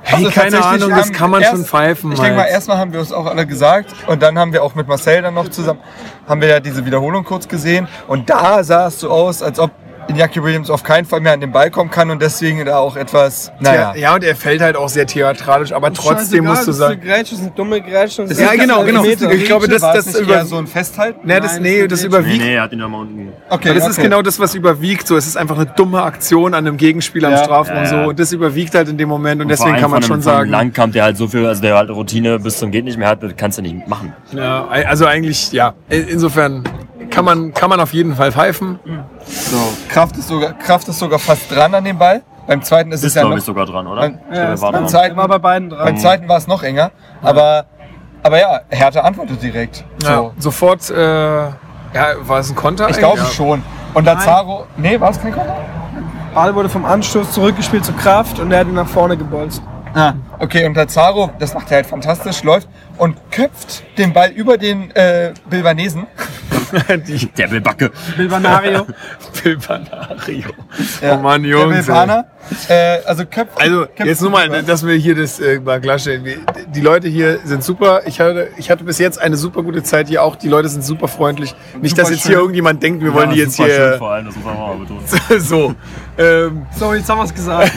Speaker 1: Hey,
Speaker 4: Also
Speaker 1: keine Ahnung, das kann man
Speaker 4: erst-
Speaker 1: schon pfeifen.
Speaker 4: Ich denke mal, erstmal haben wir uns auch alle gesagt und dann haben wir auch mit Marcel dann noch zusammen, haben wir ja diese Wiederholung kurz gesehen und da sah es so aus, als ob Iñaki Williams auf keinen Fall mehr an den Ball kommen kann und deswegen da auch etwas, naja.
Speaker 1: Ja, und er fällt halt auch sehr theatralisch, aber trotzdem musst du
Speaker 7: Das
Speaker 1: sagen.
Speaker 7: Grätsche, das eine dumme Grätsche. das
Speaker 1: Ja, genau, genau. Ich glaube, das- das
Speaker 4: nicht
Speaker 1: über-
Speaker 4: so ein Festhalten?
Speaker 1: Ne, das,
Speaker 7: Nein,
Speaker 1: nee,
Speaker 7: das
Speaker 1: das
Speaker 12: Nee,
Speaker 1: überwiegt.
Speaker 12: nee, er hat ihn da mal unten.
Speaker 4: Okay,
Speaker 1: das
Speaker 4: okay.
Speaker 1: ist genau das, was überwiegt. So, es ist einfach eine dumme Aktion an einem Gegenspieler
Speaker 4: Ja.
Speaker 1: am Strafraum
Speaker 12: Ja,
Speaker 1: so
Speaker 12: ja.
Speaker 1: und das überwiegt halt in dem Moment und,
Speaker 12: Und
Speaker 1: deswegen kann man schon sagen.
Speaker 12: Langkamp, der halt so viel, also der halt Routine bis zum geht nicht mehr hat, das kannst du nicht machen.
Speaker 1: Ja, also eigentlich, ja. Insofern kann man, kann man auf jeden Fall pfeifen.
Speaker 4: So, Kraft ist sogar, Kraft ist sogar fast dran an dem Ball. Beim zweiten ist,
Speaker 12: Ist
Speaker 4: es ja
Speaker 12: glaube
Speaker 4: noch,
Speaker 12: ich sogar dran, oder?
Speaker 4: Beim-
Speaker 7: Ja,
Speaker 12: er war
Speaker 4: beim
Speaker 12: dran.
Speaker 4: zweiten,
Speaker 7: war bei beiden dran.
Speaker 4: beim zweiten war es noch enger, aber, aber ja, Hertha antwortet direkt. So.
Speaker 1: Ja, sofort, äh, ja, war es ein Konter?
Speaker 4: Ich glaube
Speaker 1: Ja.
Speaker 4: schon. Und Lazaro, nee, war es kein Konter?
Speaker 7: Ball wurde vom Anstoß zurückgespielt zur Kraft und er hat ihn nach vorne gebolzt.
Speaker 4: Ah, okay, und Lazaro, das macht er halt fantastisch, läuft und köpft den Ball über den äh, Bilbanesen.
Speaker 1: Die
Speaker 12: Der will Backe.
Speaker 7: Bilbanario.
Speaker 1: Bilbanario.
Speaker 4: Ja,
Speaker 1: Oh Mann,
Speaker 4: der
Speaker 1: Jungs.
Speaker 4: Bilbaner. Äh, also köpft.
Speaker 1: Also
Speaker 4: köpft
Speaker 1: jetzt nur mal,
Speaker 4: drüber.
Speaker 1: dass wir hier das äh, mal klarstellen. Die Leute hier sind super. Ich hatte, ich hatte bis jetzt eine super gute Zeit hier auch. Die Leute sind super freundlich. Nicht, dass
Speaker 4: super
Speaker 1: jetzt hier
Speaker 4: schön.
Speaker 1: irgendjemand denkt, wir wollen die
Speaker 12: Ja,
Speaker 1: jetzt
Speaker 12: super schön
Speaker 1: hier
Speaker 12: vor allem, das muss man auch mal betonen.
Speaker 1: so. Ähm,
Speaker 7: So, jetzt haben wir es gesagt.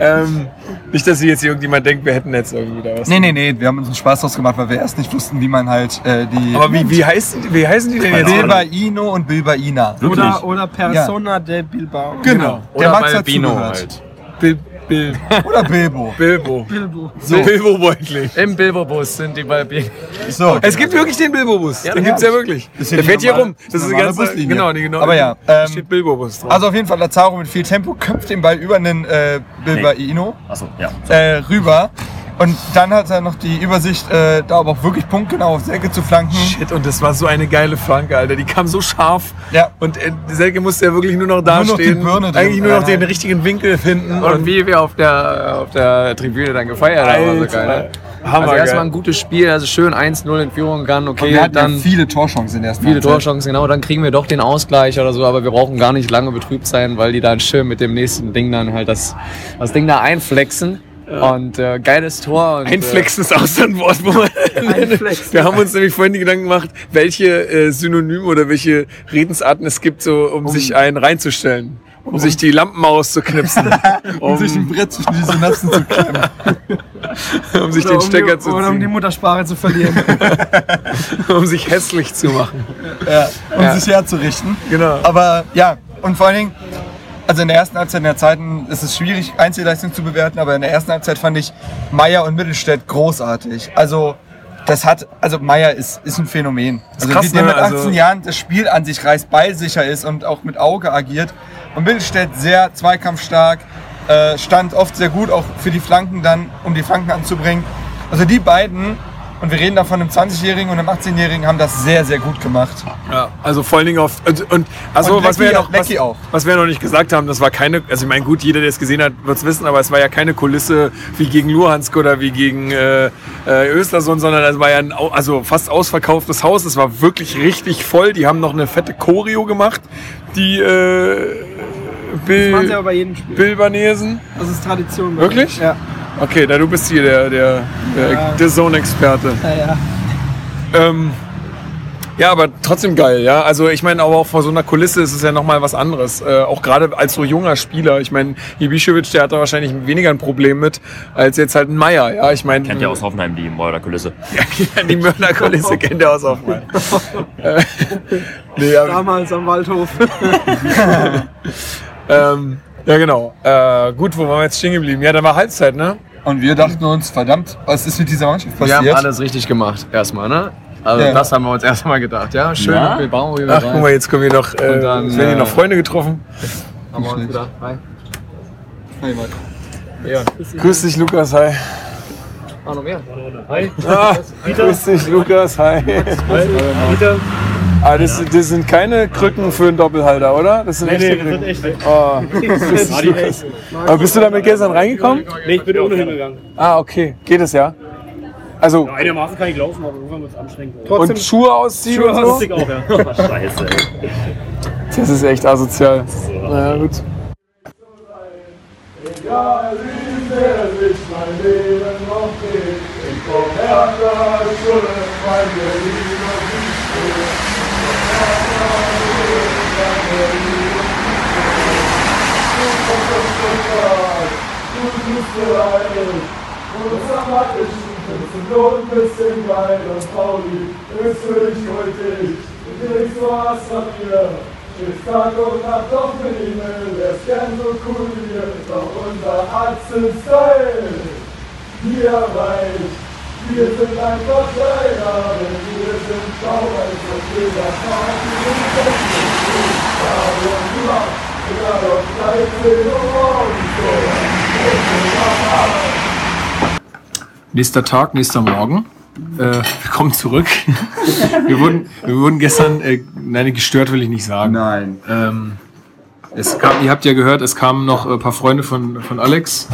Speaker 1: ähm, nicht, dass hier jetzt irgendjemand denkt, wir hätten jetzt irgendwie da was.
Speaker 4: Nee, nee, nee, wir haben uns einen Spaß draus gemacht, weil wir erst nicht wussten, wie man halt äh, die.
Speaker 1: Aber wie, wie, heißt, wie heißen die denn jetzt?
Speaker 4: Bilbaino und Bilbaina.
Speaker 12: Wirklich?
Speaker 7: Oder, oder Persona de Bilbao.
Speaker 4: Genau.
Speaker 1: Oder
Speaker 4: Der Max hat zugehört.
Speaker 3: halt.
Speaker 1: Bil, Bil,
Speaker 4: Oder Bilbo.
Speaker 1: Bilbo.
Speaker 7: Bilbo.
Speaker 1: So. Bilbo Beutling.
Speaker 3: Im Bilbo-Bus sind die Balbino.
Speaker 4: So.
Speaker 1: Es gibt wirklich den Bilbo-Bus. den gibt's ja wirklich.
Speaker 4: Ist ja
Speaker 1: Der fährt hier rum. Das ist eine ganze
Speaker 4: Buslinie.
Speaker 1: Genau, die genau.
Speaker 4: Aber ja,
Speaker 1: da
Speaker 4: ähm,
Speaker 1: steht Bilbo-Bus drauf.
Speaker 4: Also auf jeden Fall Lazaro mit viel Tempo köpft den Ball über einen äh, Bilbaino
Speaker 12: Achso, ja.
Speaker 4: äh, rüber. Und dann hat er noch die Übersicht, äh, da aber auch wirklich punktgenau auf Selke zu flanken.
Speaker 1: Shit, und das war so eine geile Flanke, Alter. Die kam so scharf.
Speaker 4: Ja.
Speaker 1: Und äh, Selke musste ja wirklich nur noch
Speaker 4: Nur noch die
Speaker 1: dastehen.
Speaker 4: Birne drin.
Speaker 1: Eigentlich nur noch den
Speaker 4: Nein.
Speaker 1: richtigen Winkel finden.
Speaker 3: Und wie wir auf der, auf der Tribüne dann gefeiert haben, war so geil. Ne?
Speaker 1: Hammer
Speaker 3: Also erstmal ein gutes Spiel, also schön 1-0 in Führung gegangen,
Speaker 4: Und
Speaker 3: okay,
Speaker 4: wir hatten
Speaker 3: dann
Speaker 4: ja viele Torchancen in der ersten
Speaker 3: viele
Speaker 4: Halbzeit.
Speaker 3: Torchancen, genau, dann kriegen wir doch den Ausgleich oder so, aber wir brauchen gar nicht lange betrübt sein, weil die dann schön mit dem nächsten Ding dann halt das, das Ding da einflexen. Und äh, geiles Tor. Und,
Speaker 1: Einflexen ist auch so ein Wort, wo man. Wir haben uns nämlich vorhin die Gedanken gemacht, welche äh, Synonyme oder welche Redensarten es gibt, so, um, sich einen reinzustellen. Um, sich die Lampen auszuknipsen.
Speaker 4: Um sich ein Brett zwischen die Synapsen zu klemmen.
Speaker 1: um sich
Speaker 7: Oder
Speaker 1: den
Speaker 7: um
Speaker 1: Stecker
Speaker 7: die,
Speaker 1: zu
Speaker 7: Oder um die
Speaker 1: ziehen.
Speaker 7: Muttersprache zu verlieren.
Speaker 1: Um sich hässlich zu machen.
Speaker 4: Ja, um
Speaker 1: Ja.
Speaker 4: sich herzurichten.
Speaker 1: Genau.
Speaker 4: Aber ja, und vor allen Dingen, also in der ersten Halbzeit in der zweiten ist es schwierig, Einzelleistung zu bewerten, aber in der ersten Halbzeit fand ich Meier und Mittelstädt großartig. Also
Speaker 10: das hat, also Meier ist, ist ein Phänomen. Also
Speaker 1: krass,
Speaker 10: wie der
Speaker 1: ne?
Speaker 10: mit 18
Speaker 1: Also-
Speaker 10: Jahren das Spiel an sich reißt, ballsicher ist und auch mit Auge agiert. Und Mittelstädt sehr zweikampfstark, äh, stand oft sehr gut auch für die Flanken dann, um die Flanken anzubringen. Also die beiden, und wir reden da von einem 20-Jährigen und einem 18-Jährigen, haben das sehr, sehr gut gemacht.
Speaker 1: Ja, also vor allen Dingen auf. Und, und also
Speaker 10: Und
Speaker 1: was wir
Speaker 10: Lecky-
Speaker 1: ja noch, was, was wir noch nicht gesagt haben, das war keine. Also ich meine, gut, jeder, der es gesehen hat, wird es wissen, aber es war ja keine Kulisse wie gegen Luhansk oder wie gegen äh, äh, Östersund, sondern es war ja ein also fast ausverkauftes Haus. Es war wirklich richtig voll. Die haben noch eine fette Choreo gemacht. Die äh, Bil
Speaker 7: machen sie aber bei jedem Spiel.
Speaker 1: Bilbanesen.
Speaker 7: Das ist Tradition.
Speaker 1: Wirklich?
Speaker 7: Ja.
Speaker 1: Okay, da du bist hier der, der, der,
Speaker 7: Ja.
Speaker 1: der Zone-Experte.
Speaker 7: Ja, ja.
Speaker 1: Ähm, ja, aber trotzdem geil, ja. Also ich meine, aber auch vor so einer Kulisse ist es ja nochmal was anderes. Äh, auch gerade als so junger Spieler. Ich meine, Ibišević, der hat da wahrscheinlich weniger ein Problem mit, als jetzt halt ein Meier. Ja, ich meine.
Speaker 12: Kennt ihr aus Hoffenheim die Mörderkulisse?
Speaker 1: Ja, die Mörderkulisse kennt er aus Hoffenheim. Nee, aber,
Speaker 7: Damals am Waldhof.
Speaker 1: ähm, ja, genau. Äh, gut, wo waren wir jetzt stehen geblieben? Ja, da war Halbzeit, ne?
Speaker 10: Und wir dachten uns, verdammt, was ist mit dieser Mannschaft
Speaker 14: Wir
Speaker 10: passiert?
Speaker 14: haben alles richtig gemacht, erstmal, ne? Also
Speaker 10: Ja.
Speaker 14: das haben wir uns erstmal gedacht, ja? Schön
Speaker 1: Ja?
Speaker 14: Bilbao. wie wir
Speaker 1: Ach,
Speaker 14: rein.
Speaker 1: guck mal, jetzt kommen hier noch, äh,
Speaker 14: Und dann,
Speaker 1: werden hier
Speaker 14: äh,
Speaker 1: noch Freunde getroffen.
Speaker 14: Haben wir uns gedacht, hi.
Speaker 10: Hey, Mann.
Speaker 14: Ja.
Speaker 1: Grüß dich, Lukas, hi.
Speaker 14: Ah, noch mehr? Hi.
Speaker 1: Ah, grüß dich, Lukas, hi.
Speaker 14: Peter.
Speaker 1: Ah, das, das sind keine Krücken für einen Doppelhalter, oder? Das sind
Speaker 15: Nee,
Speaker 1: echte
Speaker 15: nee, das sind
Speaker 1: Krücken.
Speaker 15: echte.
Speaker 1: Oh, dich, Lukas. Aber bist du damit gestern reingekommen?
Speaker 15: Nee, ich bin ohne hingegangen.
Speaker 1: Ah, okay. Geht es ja? Also,
Speaker 15: Ja, einigermaßen kann ich laufen, aber irgendwann wird es anstrengend.
Speaker 1: und Schuhe ausziehen
Speaker 15: Schuhe
Speaker 1: und so?
Speaker 15: ausziehen auch, ja. Scheiße, ey.
Speaker 1: Das ist echt asozial. Na ja, gut.
Speaker 6: Egal wie sehr sich mein Leben noch dreht, ich komm härter als Schule, weil wir lieben und nicht stehen. Härter als Schule, weil wir ist ist sind einfach denn wir sind schlauer als das jeder Tag. Wir sind und Nacht, egal ob 13 Uhr morgens oder
Speaker 1: Nächster Tag, nächster Morgen. Äh, wir kommen zurück. wir, wurden, wir wurden gestern, äh, nein, gestört will ich nicht sagen.
Speaker 10: Nein.
Speaker 1: Ähm, es kam, ihr habt ja gehört, es kamen noch ein paar Freunde von, von Alex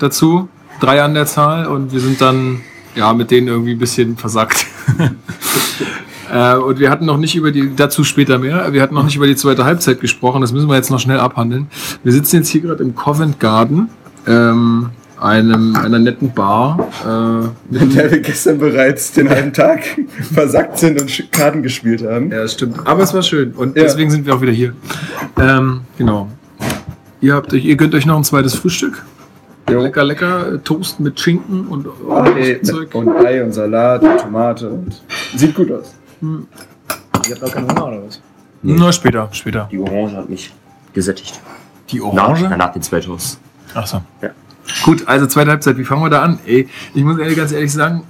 Speaker 1: dazu. Drei an der Zahl und wir sind dann ja mit denen irgendwie ein bisschen versackt. äh, und wir hatten noch nicht über die, dazu später mehr, wir hatten noch nicht über die zweite Halbzeit gesprochen, das müssen wir jetzt noch schnell abhandeln. Wir sitzen jetzt hier gerade im Covent Garden, ähm, einem, einer netten Bar. Äh,
Speaker 4: In der wir gestern bereits den halben Tag versackt sind und Karten gespielt haben.
Speaker 1: Ja, das stimmt. Aber es war schön und
Speaker 4: Ja.
Speaker 1: deswegen sind wir auch wieder hier. Ähm, genau. Ihr, habt euch, ihr gönnt euch noch ein zweites Frühstück. Lecker, lecker. äh, Toast mit Schinken und Zeug.
Speaker 4: und Ei und Salat und Tomate und sieht gut aus.
Speaker 1: Hm.
Speaker 14: Ihr habt auch keinen Hunger oder was?
Speaker 1: Nur später, später.
Speaker 12: Die Orange hat mich gesättigt.
Speaker 1: Die Orange?
Speaker 12: Nach, nach den zwei Toasts.
Speaker 1: Ach so.
Speaker 12: Ja.
Speaker 1: Gut, also zweite Halbzeit, wie fangen wir da an? Ey, ich muss ehrlich, ganz ehrlich sagen,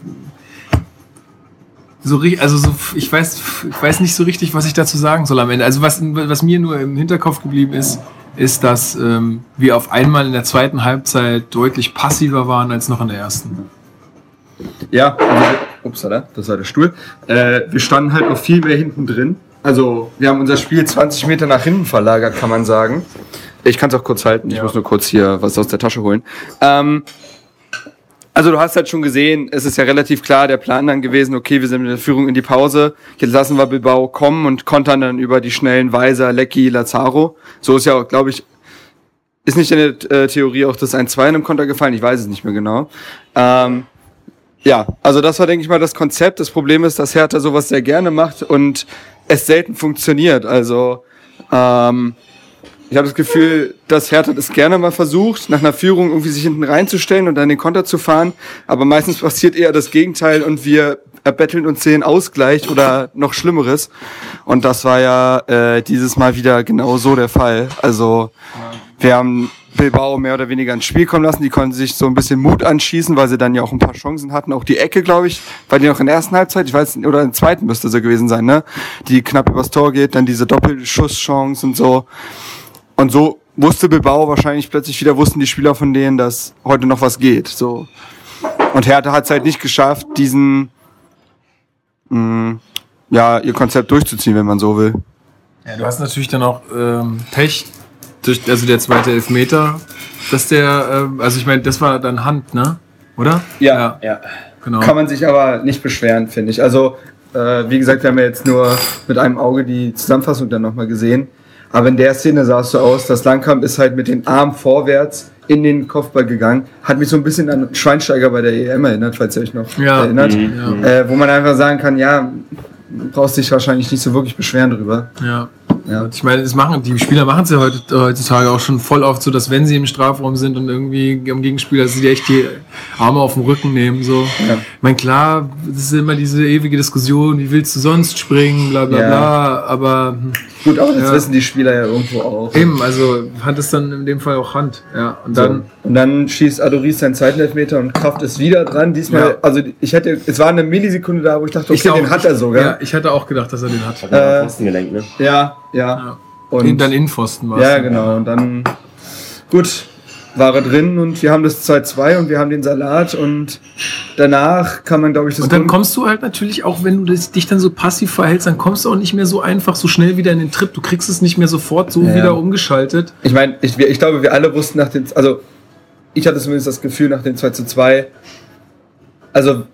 Speaker 1: so richtig, also so, ich weiß, ich weiß nicht so richtig, was ich dazu sagen soll am Ende. Also was, was mir nur im Hinterkopf geblieben ist, ist, dass ähm, wir auf einmal in der zweiten Halbzeit deutlich passiver waren als noch in der ersten.
Speaker 4: Ja, also, upsala, das war der Stuhl. Äh, wir standen halt noch viel mehr hinten drin. Also, wir haben unser Spiel 20 Meter nach hinten verlagert, kann man sagen. Ich kann es auch kurz halten, ich muss nur kurz hier was aus der Tasche holen. Ähm, also, du hast halt schon gesehen, es ist ja relativ klar der Plan dann gewesen, okay, wir sind mit der Führung in die Pause, jetzt lassen wir Bilbao kommen und kontern dann über die schnellen Weiser, Lecky, Lazaro. So ist ja, glaube ich, ist nicht in der äh, Theorie auch das 1-2 in einem Konter gefallen, ich weiß es nicht mehr genau. Ähm, ja, also das war, denke ich mal, das Konzept. Das Problem ist, dass Hertha sowas sehr gerne macht und es selten funktioniert. Also ähm, ich habe das Gefühl, dass Hertha das gerne mal versucht, nach einer Führung irgendwie sich hinten reinzustellen und dann den Konter zu fahren. Aber meistens passiert eher das Gegenteil und wir erbetteln uns den Ausgleich oder noch Schlimmeres. Und das war ja äh, dieses Mal wieder genau so der Fall. Also wir haben Bilbao mehr oder weniger ins Spiel kommen lassen. Die konnten sich so ein bisschen Mut anschießen, weil sie dann ja auch ein paar Chancen hatten. Auch die Ecke, glaube ich, war die noch in der ersten Halbzeit, ich weiß, oder in der zweiten müsste sie gewesen sein, ne? Die knapp übers Tor geht, dann diese Doppelschusschance und so. Und so wusste Bilbao wahrscheinlich plötzlich wieder, wussten die Spieler von denen, dass heute noch was geht. So. Und Hertha hat es halt nicht geschafft, diesen, mh, ja, ihr Konzept durchzuziehen, wenn man so will.
Speaker 1: Ja, du hast natürlich dann auch ähm, Pech, durch, also der zweite Elfmeter, dass der, ähm, also ich meine, das war dann Hand, ne? Oder?
Speaker 4: Ja,
Speaker 1: ja. Genau.
Speaker 4: Kann man sich aber nicht beschweren, finde ich. Also, äh, wie gesagt, wir haben ja jetzt nur mit einem Auge die Zusammenfassung dann nochmal gesehen. Aber in der Szene sah es so aus, dass Langkamp ist halt mit den Armen vorwärts in den Kopfball gegangen. Hat mich so ein bisschen an Schweinsteiger bei der EM erinnert, falls ihr euch noch
Speaker 1: Ja.
Speaker 4: erinnert.
Speaker 1: Mhm.
Speaker 4: Äh, wo man einfach sagen kann, ja, brauchst dich wahrscheinlich nicht so wirklich beschweren drüber.
Speaker 1: Ja.
Speaker 4: Ja.
Speaker 1: Ich meine, das machen, die Spieler machen es ja heute, heutzutage auch schon voll oft so, dass wenn sie im Strafraum sind und irgendwie am Gegenspieler, dass sie echt die Arme auf den Rücken nehmen. So.
Speaker 4: Ja.
Speaker 1: Ich meine, klar, das ist immer diese ewige Diskussion, wie willst du sonst springen, bla bla
Speaker 4: Ja.
Speaker 1: bla, aber hm,
Speaker 4: Gut, aber das
Speaker 1: Ja.
Speaker 4: wissen die Spieler ja irgendwo auch.
Speaker 1: eben, also Hand ist dann in dem Fall auch Hand. Ja. Und dann,
Speaker 4: so. und dann schießt Adoris seinen zweiten Elfmeter und Kraft ist wieder dran. Diesmal,
Speaker 1: Ja.
Speaker 4: also ich hätte, es war eine Millisekunde da, wo ich dachte, okay,
Speaker 1: Ich auch.
Speaker 4: den hat er sogar.
Speaker 1: ja, ich hatte auch gedacht, dass er den hat.
Speaker 4: Äh,
Speaker 12: Pfosten gelenkt, ne?
Speaker 4: Ja, ja.
Speaker 1: Und dann Innenpfosten war
Speaker 4: Ja, genau. Und dann, gut, war er drin und wir haben das 2-2 und wir haben den Salat und danach kann man, glaube ich, das
Speaker 1: Und dann kommst du halt natürlich auch, wenn du dich dann so passiv verhältst, dann kommst du auch nicht mehr so einfach so schnell wieder in den Trip. Du kriegst es nicht mehr sofort so
Speaker 4: Ja.
Speaker 1: wieder umgeschaltet.
Speaker 4: Ich meine, ich, ich glaube, wir alle wussten nach dem, also ich hatte zumindest das Gefühl nach dem 2 zu 2, also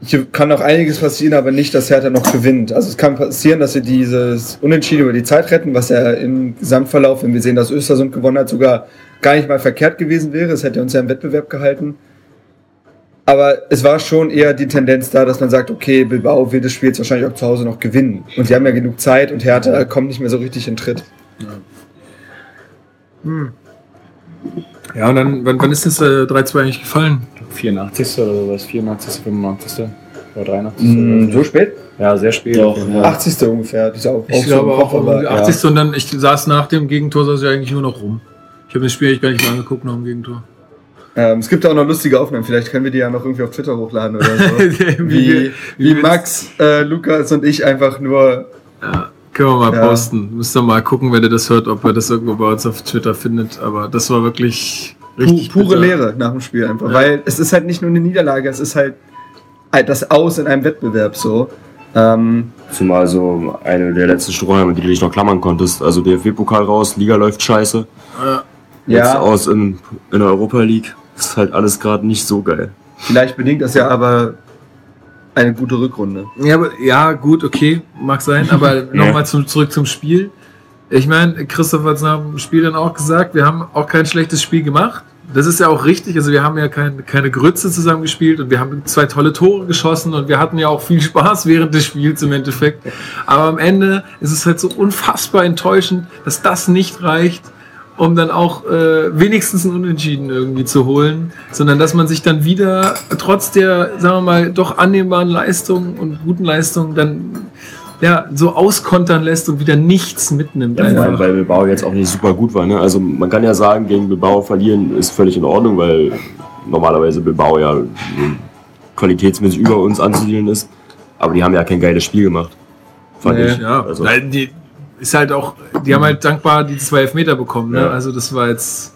Speaker 4: hier kann noch einiges passieren, aber nicht, dass Hertha noch gewinnt. Also es kann passieren, dass sie dieses Unentschieden über die Zeit retten, was ja im Gesamtverlauf, wenn wir sehen, dass Östersund gewonnen hat, sogar gar nicht mal verkehrt gewesen wäre. Es hätte uns ja im Wettbewerb gehalten. Aber es war schon eher die Tendenz da, dass man sagt, okay, Bilbao wird das Spiel jetzt wahrscheinlich auch zu Hause noch gewinnen. Und sie haben ja genug Zeit und Hertha kommt nicht mehr so richtig in Tritt.
Speaker 1: Hm. Ja, und dann, wann, wann ist das äh, 3-2 eigentlich gefallen?
Speaker 14: 84. oder sowas, 84., 85. oder 83.
Speaker 4: Mm,
Speaker 14: oder
Speaker 4: so spät?
Speaker 14: Ja, sehr spät.
Speaker 12: Doch,
Speaker 14: Fall.
Speaker 4: 80. ungefähr. Das ist auch,
Speaker 1: Ich
Speaker 4: auch
Speaker 1: glaube
Speaker 4: so
Speaker 1: auch
Speaker 4: aber,
Speaker 1: irgendwie 80. Und dann, ich saß nach dem Gegentor, saß ich eigentlich nur noch rum. Ich habe das Spiel eigentlich gar nicht mehr angeguckt nach dem Gegentor.
Speaker 4: Ähm, es gibt auch noch lustige Aufnahmen. Vielleicht können wir die ja noch irgendwie auf Twitter hochladen oder so.
Speaker 1: Wie
Speaker 4: wie, wie Max, äh, Lukas und ich einfach nur.
Speaker 1: Ja, können wir mal
Speaker 4: Ja.
Speaker 1: posten. Müsst ihr mal gucken, wenn ihr das hört, ob ihr das irgendwo bei uns auf Twitter findet. Aber das war wirklich richtig
Speaker 4: Pu pure
Speaker 1: bitter.
Speaker 4: Lehre nach dem Spiel einfach.
Speaker 1: Ja.
Speaker 4: Weil es ist halt nicht nur eine Niederlage, es ist halt das Aus in einem Wettbewerb so. Ähm,
Speaker 12: Zumal so eine der letzten Strohhalme, die du dich noch klammern konntest. Also DFB-Pokal raus, Liga läuft scheiße.
Speaker 1: Ja.
Speaker 12: Jetzt
Speaker 4: Ja.
Speaker 12: aus in, in der Europa League. Ist halt alles gerade nicht so geil.
Speaker 4: vielleicht bedingt das ja aber eine gute Rückrunde.
Speaker 1: Ja, aber, ja, gut, okay, mag sein. Aber nochmal zum, zurück zum Spiel. Ich meine, Christoph hat es nach dem Spiel dann auch gesagt, wir haben auch kein schlechtes Spiel gemacht. Das ist ja auch richtig. Also wir haben ja kein, keine Grütze zusammen gespielt und wir haben zwei tolle Tore geschossen und wir hatten ja auch viel Spaß während des Spiels im Endeffekt. Aber am Ende ist es halt so unfassbar enttäuschend, dass das nicht reicht, um dann auch äh, wenigstens ein Unentschieden irgendwie zu holen, sondern dass man sich dann wieder trotz der, sagen wir mal, doch annehmbaren Leistung und guten Leistungen dann ja so auskontern lässt und wieder nichts mitnimmt.
Speaker 12: Ja, vor allem,
Speaker 1: einfach.
Speaker 12: weil Bilbao jetzt auch nicht super gut war. Ne? Also man kann ja sagen, gegen Bilbao verlieren ist völlig in Ordnung, weil normalerweise Bilbao ja qualitätsmäßig über uns anzusiedeln ist. Aber die haben ja kein geiles Spiel gemacht. Fand
Speaker 1: Nee,
Speaker 12: ich.
Speaker 1: ja.
Speaker 12: Also,
Speaker 1: die ist halt auch, die haben halt dankbar die zwei Elfmeter bekommen. Ne?
Speaker 12: Ja.
Speaker 1: Also das war jetzt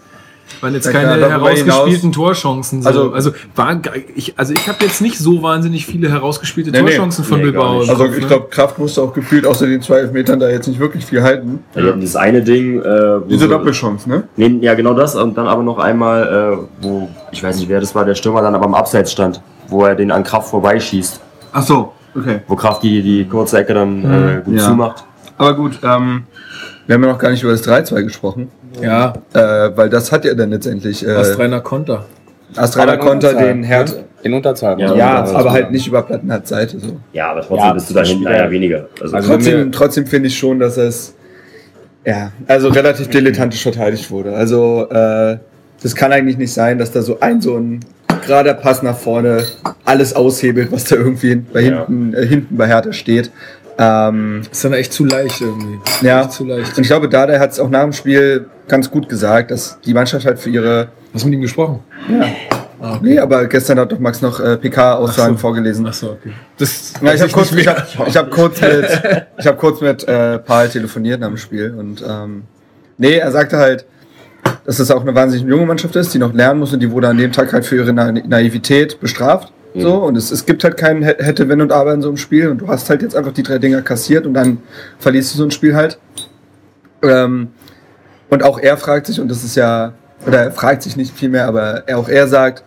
Speaker 1: waren jetzt
Speaker 4: Ja,
Speaker 1: keine
Speaker 4: darüber
Speaker 1: herausgespielten
Speaker 4: hinaus-
Speaker 1: Torchancen. So.
Speaker 4: Also-
Speaker 1: Also, ge- ich, also ich habe jetzt nicht so wahnsinnig viele herausgespielte
Speaker 4: Nee, nee.
Speaker 1: Torchancen von
Speaker 12: Nee,
Speaker 1: Bilbao.
Speaker 4: Also ich
Speaker 1: ne?
Speaker 4: glaube, Kraft musste auch gefühlt außer den zwei Elfmetern da jetzt nicht wirklich viel halten.
Speaker 12: Ja, die hatten dieses eine Ding. Äh,
Speaker 4: Diese
Speaker 12: sie-
Speaker 4: Doppelchance, ne?
Speaker 12: Nee, ja, genau das. Und dann aber noch einmal, äh, wo, ich weiß nicht, wer das war, der Stürmer dann aber am Abseits stand, wo er den an Kraft vorbeischießt.
Speaker 4: Ach so, okay.
Speaker 12: Wo Kraft die, die kurze Ecke dann äh, gut
Speaker 4: Ja.
Speaker 12: zumacht.
Speaker 4: Aber gut, ähm, wir haben ja noch gar nicht über das 3-2 gesprochen.
Speaker 1: Ja,
Speaker 4: Äh, weil das hat ja dann letztendlich. Äh,
Speaker 1: Astreiner Konter.
Speaker 4: Astreiner Konter
Speaker 14: Unterzahl,
Speaker 4: den Herd.
Speaker 14: In Unterzahl.
Speaker 12: Ja,
Speaker 4: Ja,
Speaker 12: das
Speaker 4: aber halt nicht über Plattenhardt Seite. So.
Speaker 12: Ja, aber trotzdem
Speaker 14: Ja,
Speaker 12: bist du da hinten einer weniger. Also,
Speaker 14: Also-
Speaker 4: Trotzdem, trotzdem finde ich schon, dass es ja, also relativ dilettantisch verteidigt wurde. Also äh, das kann eigentlich nicht sein, dass da so ein so ein gerader Pass nach vorne alles aushebelt, was da irgendwie bei
Speaker 12: Ja.
Speaker 4: hinten, äh, hinten bei Hertha steht. Ähm,
Speaker 1: ist dann echt zu leicht irgendwie.
Speaker 4: Ja,
Speaker 1: zu leicht.
Speaker 4: und ich glaube, Dada hat es auch nach dem Spiel ganz gut gesagt, dass die Mannschaft halt für ihre.
Speaker 1: Hast du mit ihm gesprochen?
Speaker 4: Ja.
Speaker 1: Ah, okay.
Speaker 4: Nee, aber gestern hat doch Max noch äh, PK-Aussagen
Speaker 1: so.
Speaker 4: vorgelesen.
Speaker 1: Ach so, okay. Das
Speaker 4: Ja, ich habe kurz, ich hab, ich hab kurz mit, ich hab kurz mit äh, Paul telefoniert nach dem Spiel und ähm, nee, er sagte halt, dass es auch eine wahnsinnig junge Mannschaft ist, die noch lernen muss und die wurde an dem Tag halt für ihre Na Naivität bestraft. So, und es, es gibt halt kein Hä- hätte, wenn und aber in so einem Spiel und du hast halt jetzt einfach die drei Dinger kassiert und dann verlierst du so ein Spiel halt. Ähm, und auch er fragt sich, und das ist ja, oder er fragt sich nicht viel mehr, aber er, auch er sagt,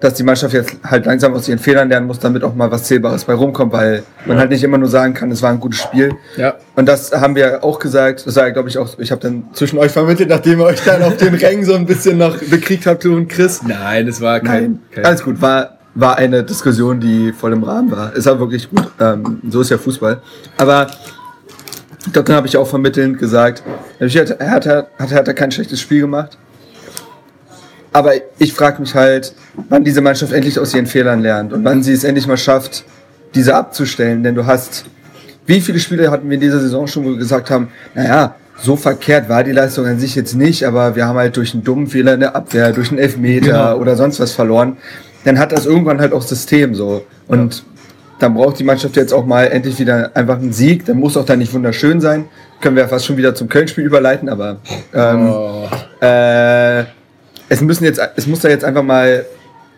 Speaker 4: dass die Mannschaft jetzt halt langsam aus ihren Fehlern lernen muss, damit auch mal was Zählbares bei rumkommt, weil man
Speaker 1: Ja.
Speaker 4: halt nicht immer nur sagen kann, es war ein gutes Spiel.
Speaker 1: Ja.
Speaker 4: Und das haben wir auch gesagt, das war glaube ich auch, ich habe dann zwischen euch vermittelt, nachdem ihr euch dann auf den Rängen so ein bisschen noch bekriegt habt, du und Chris.
Speaker 1: Nein, das war kein.
Speaker 4: Nein,
Speaker 1: kein
Speaker 4: alles gut, war, war eine Diskussion, die voll im Rahmen war. Ist auch wirklich gut, ähm, so ist ja Fußball. Aber dann habe ich auch vermittelnd gesagt, natürlich hat, hat, hat, er kein schlechtes Spiel gemacht. Aber ich frage mich halt, wann diese Mannschaft endlich aus ihren Fehlern lernt und wann sie es endlich mal schafft, diese abzustellen. Denn du hast, wie viele Spiele hatten wir in dieser Saison schon, wo wir gesagt haben, naja, so verkehrt war die Leistung an sich jetzt nicht, aber wir haben halt durch einen dummen Fehler in der Abwehr, durch einen Elfmeter
Speaker 1: Genau.
Speaker 4: oder sonst was verloren. Dann hat das irgendwann halt auch System so. Und dann braucht die Mannschaft jetzt auch mal endlich wieder einfach einen Sieg. Dann muss auch dann nicht wunderschön sein. Können wir ja fast schon wieder zum Köln-Spiel überleiten, aber ähm,
Speaker 1: Oh.
Speaker 4: äh, es müssen jetzt, es muss da jetzt einfach mal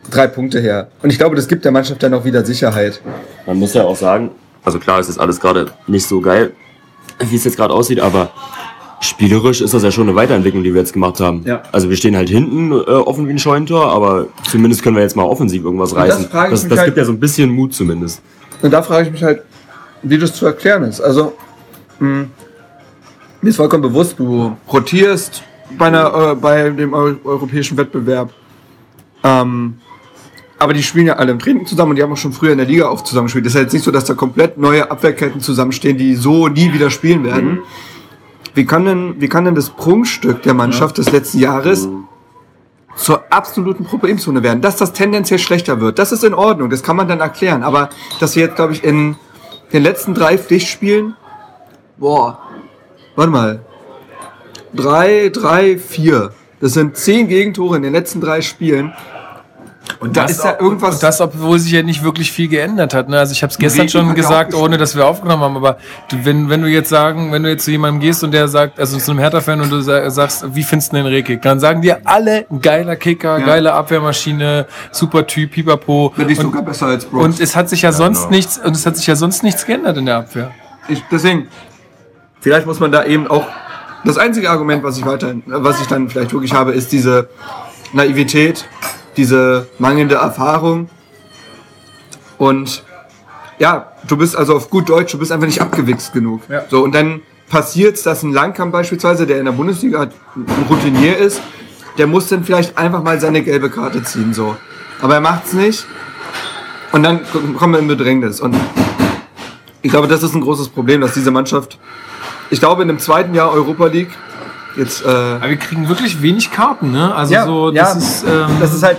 Speaker 4: drei Punkte her. Und ich glaube, das gibt der Mannschaft dann auch wieder Sicherheit.
Speaker 12: Man muss ja auch sagen, also klar, es ist alles gerade nicht so geil, wie es jetzt gerade aussieht, aber spielerisch ist das ja schon eine Weiterentwicklung, die wir jetzt gemacht haben.
Speaker 4: Ja.
Speaker 12: Also wir stehen halt hinten äh, offen wie ein Scheunentor, aber zumindest können wir jetzt mal offensiv irgendwas
Speaker 4: Und das
Speaker 12: reißen.
Speaker 4: ich
Speaker 12: Das,
Speaker 4: mich
Speaker 12: das
Speaker 4: halt-
Speaker 12: gibt ja so ein bisschen Mut zumindest.
Speaker 4: Und da frage ich mich halt, wie das zu erklären ist. Also, mh, mir ist vollkommen bewusst, du rotierst bei, einer, äh, bei dem Eu europäischen Wettbewerb. Ähm, aber die spielen ja alle im Training zusammen und die haben auch schon früher in der Liga auch zusammengespielt. Das ist ja jetzt nicht so, dass da komplett neue Abwehrketten zusammenstehen, die so nie wieder spielen werden. Wie, kann denn, wie kann denn das Prunkstück der Mannschaft des letzten Jahres zur absoluten Problemzone werden. Dass das tendenziell schlechter wird, das ist in Ordnung, das kann man dann erklären. Aber dass wir jetzt, glaube ich, in den letzten drei Pflichtspielen, boah, warte mal, drei, drei, vier. Das sind zehn Gegentore in den letzten drei Spielen. Und da
Speaker 1: das
Speaker 4: ist ja irgendwas.
Speaker 1: Und das, obwohl sich ja nicht wirklich viel geändert hat. Ne? Also ich habe es gestern schon gesagt, ohne dass wir aufgenommen haben. Aber du, wenn, wenn du jetzt sagen, wenn du jetzt zu jemandem gehst und der sagt, also zu einem Hertha-Fan und du sa- sagst, wie findest du den Rekik? Dann sagen dir alle, geiler Kicker,
Speaker 4: Ja.
Speaker 1: geile Abwehrmaschine, super Typ, pipapo.
Speaker 4: Wenn nicht
Speaker 1: und,
Speaker 4: sogar besser als Brooks.
Speaker 1: und es hat sich ja,
Speaker 4: Ja,
Speaker 1: sonst
Speaker 4: genau.
Speaker 1: nichts, und es hat sich ja sonst nichts geändert in der Abwehr.
Speaker 4: Ich, deswegen, vielleicht muss man da eben auch. Das einzige Argument, was ich weiterhin, was ich dann vielleicht wirklich habe, ist diese Naivität, diese mangelnde Erfahrung. Und ja, du bist also auf gut Deutsch, du bist einfach nicht abgewichst genug.
Speaker 1: Ja.
Speaker 4: So, und dann passiert es, dass ein Langkamp beispielsweise, der in der Bundesliga ein Routinier ist, der muss dann vielleicht einfach mal seine gelbe Karte ziehen. So. Aber er macht's nicht. Und dann kommen wir in Bedrängnis. Und ich glaube, das ist ein großes Problem, dass diese Mannschaft, ich glaube, in dem zweiten Jahr Europa League jetzt. Äh,
Speaker 1: Aber wir kriegen wirklich wenig Karten, ne? Also
Speaker 4: ja,
Speaker 1: so,
Speaker 4: ja,
Speaker 1: das ist. Ähm,
Speaker 4: das ist halt.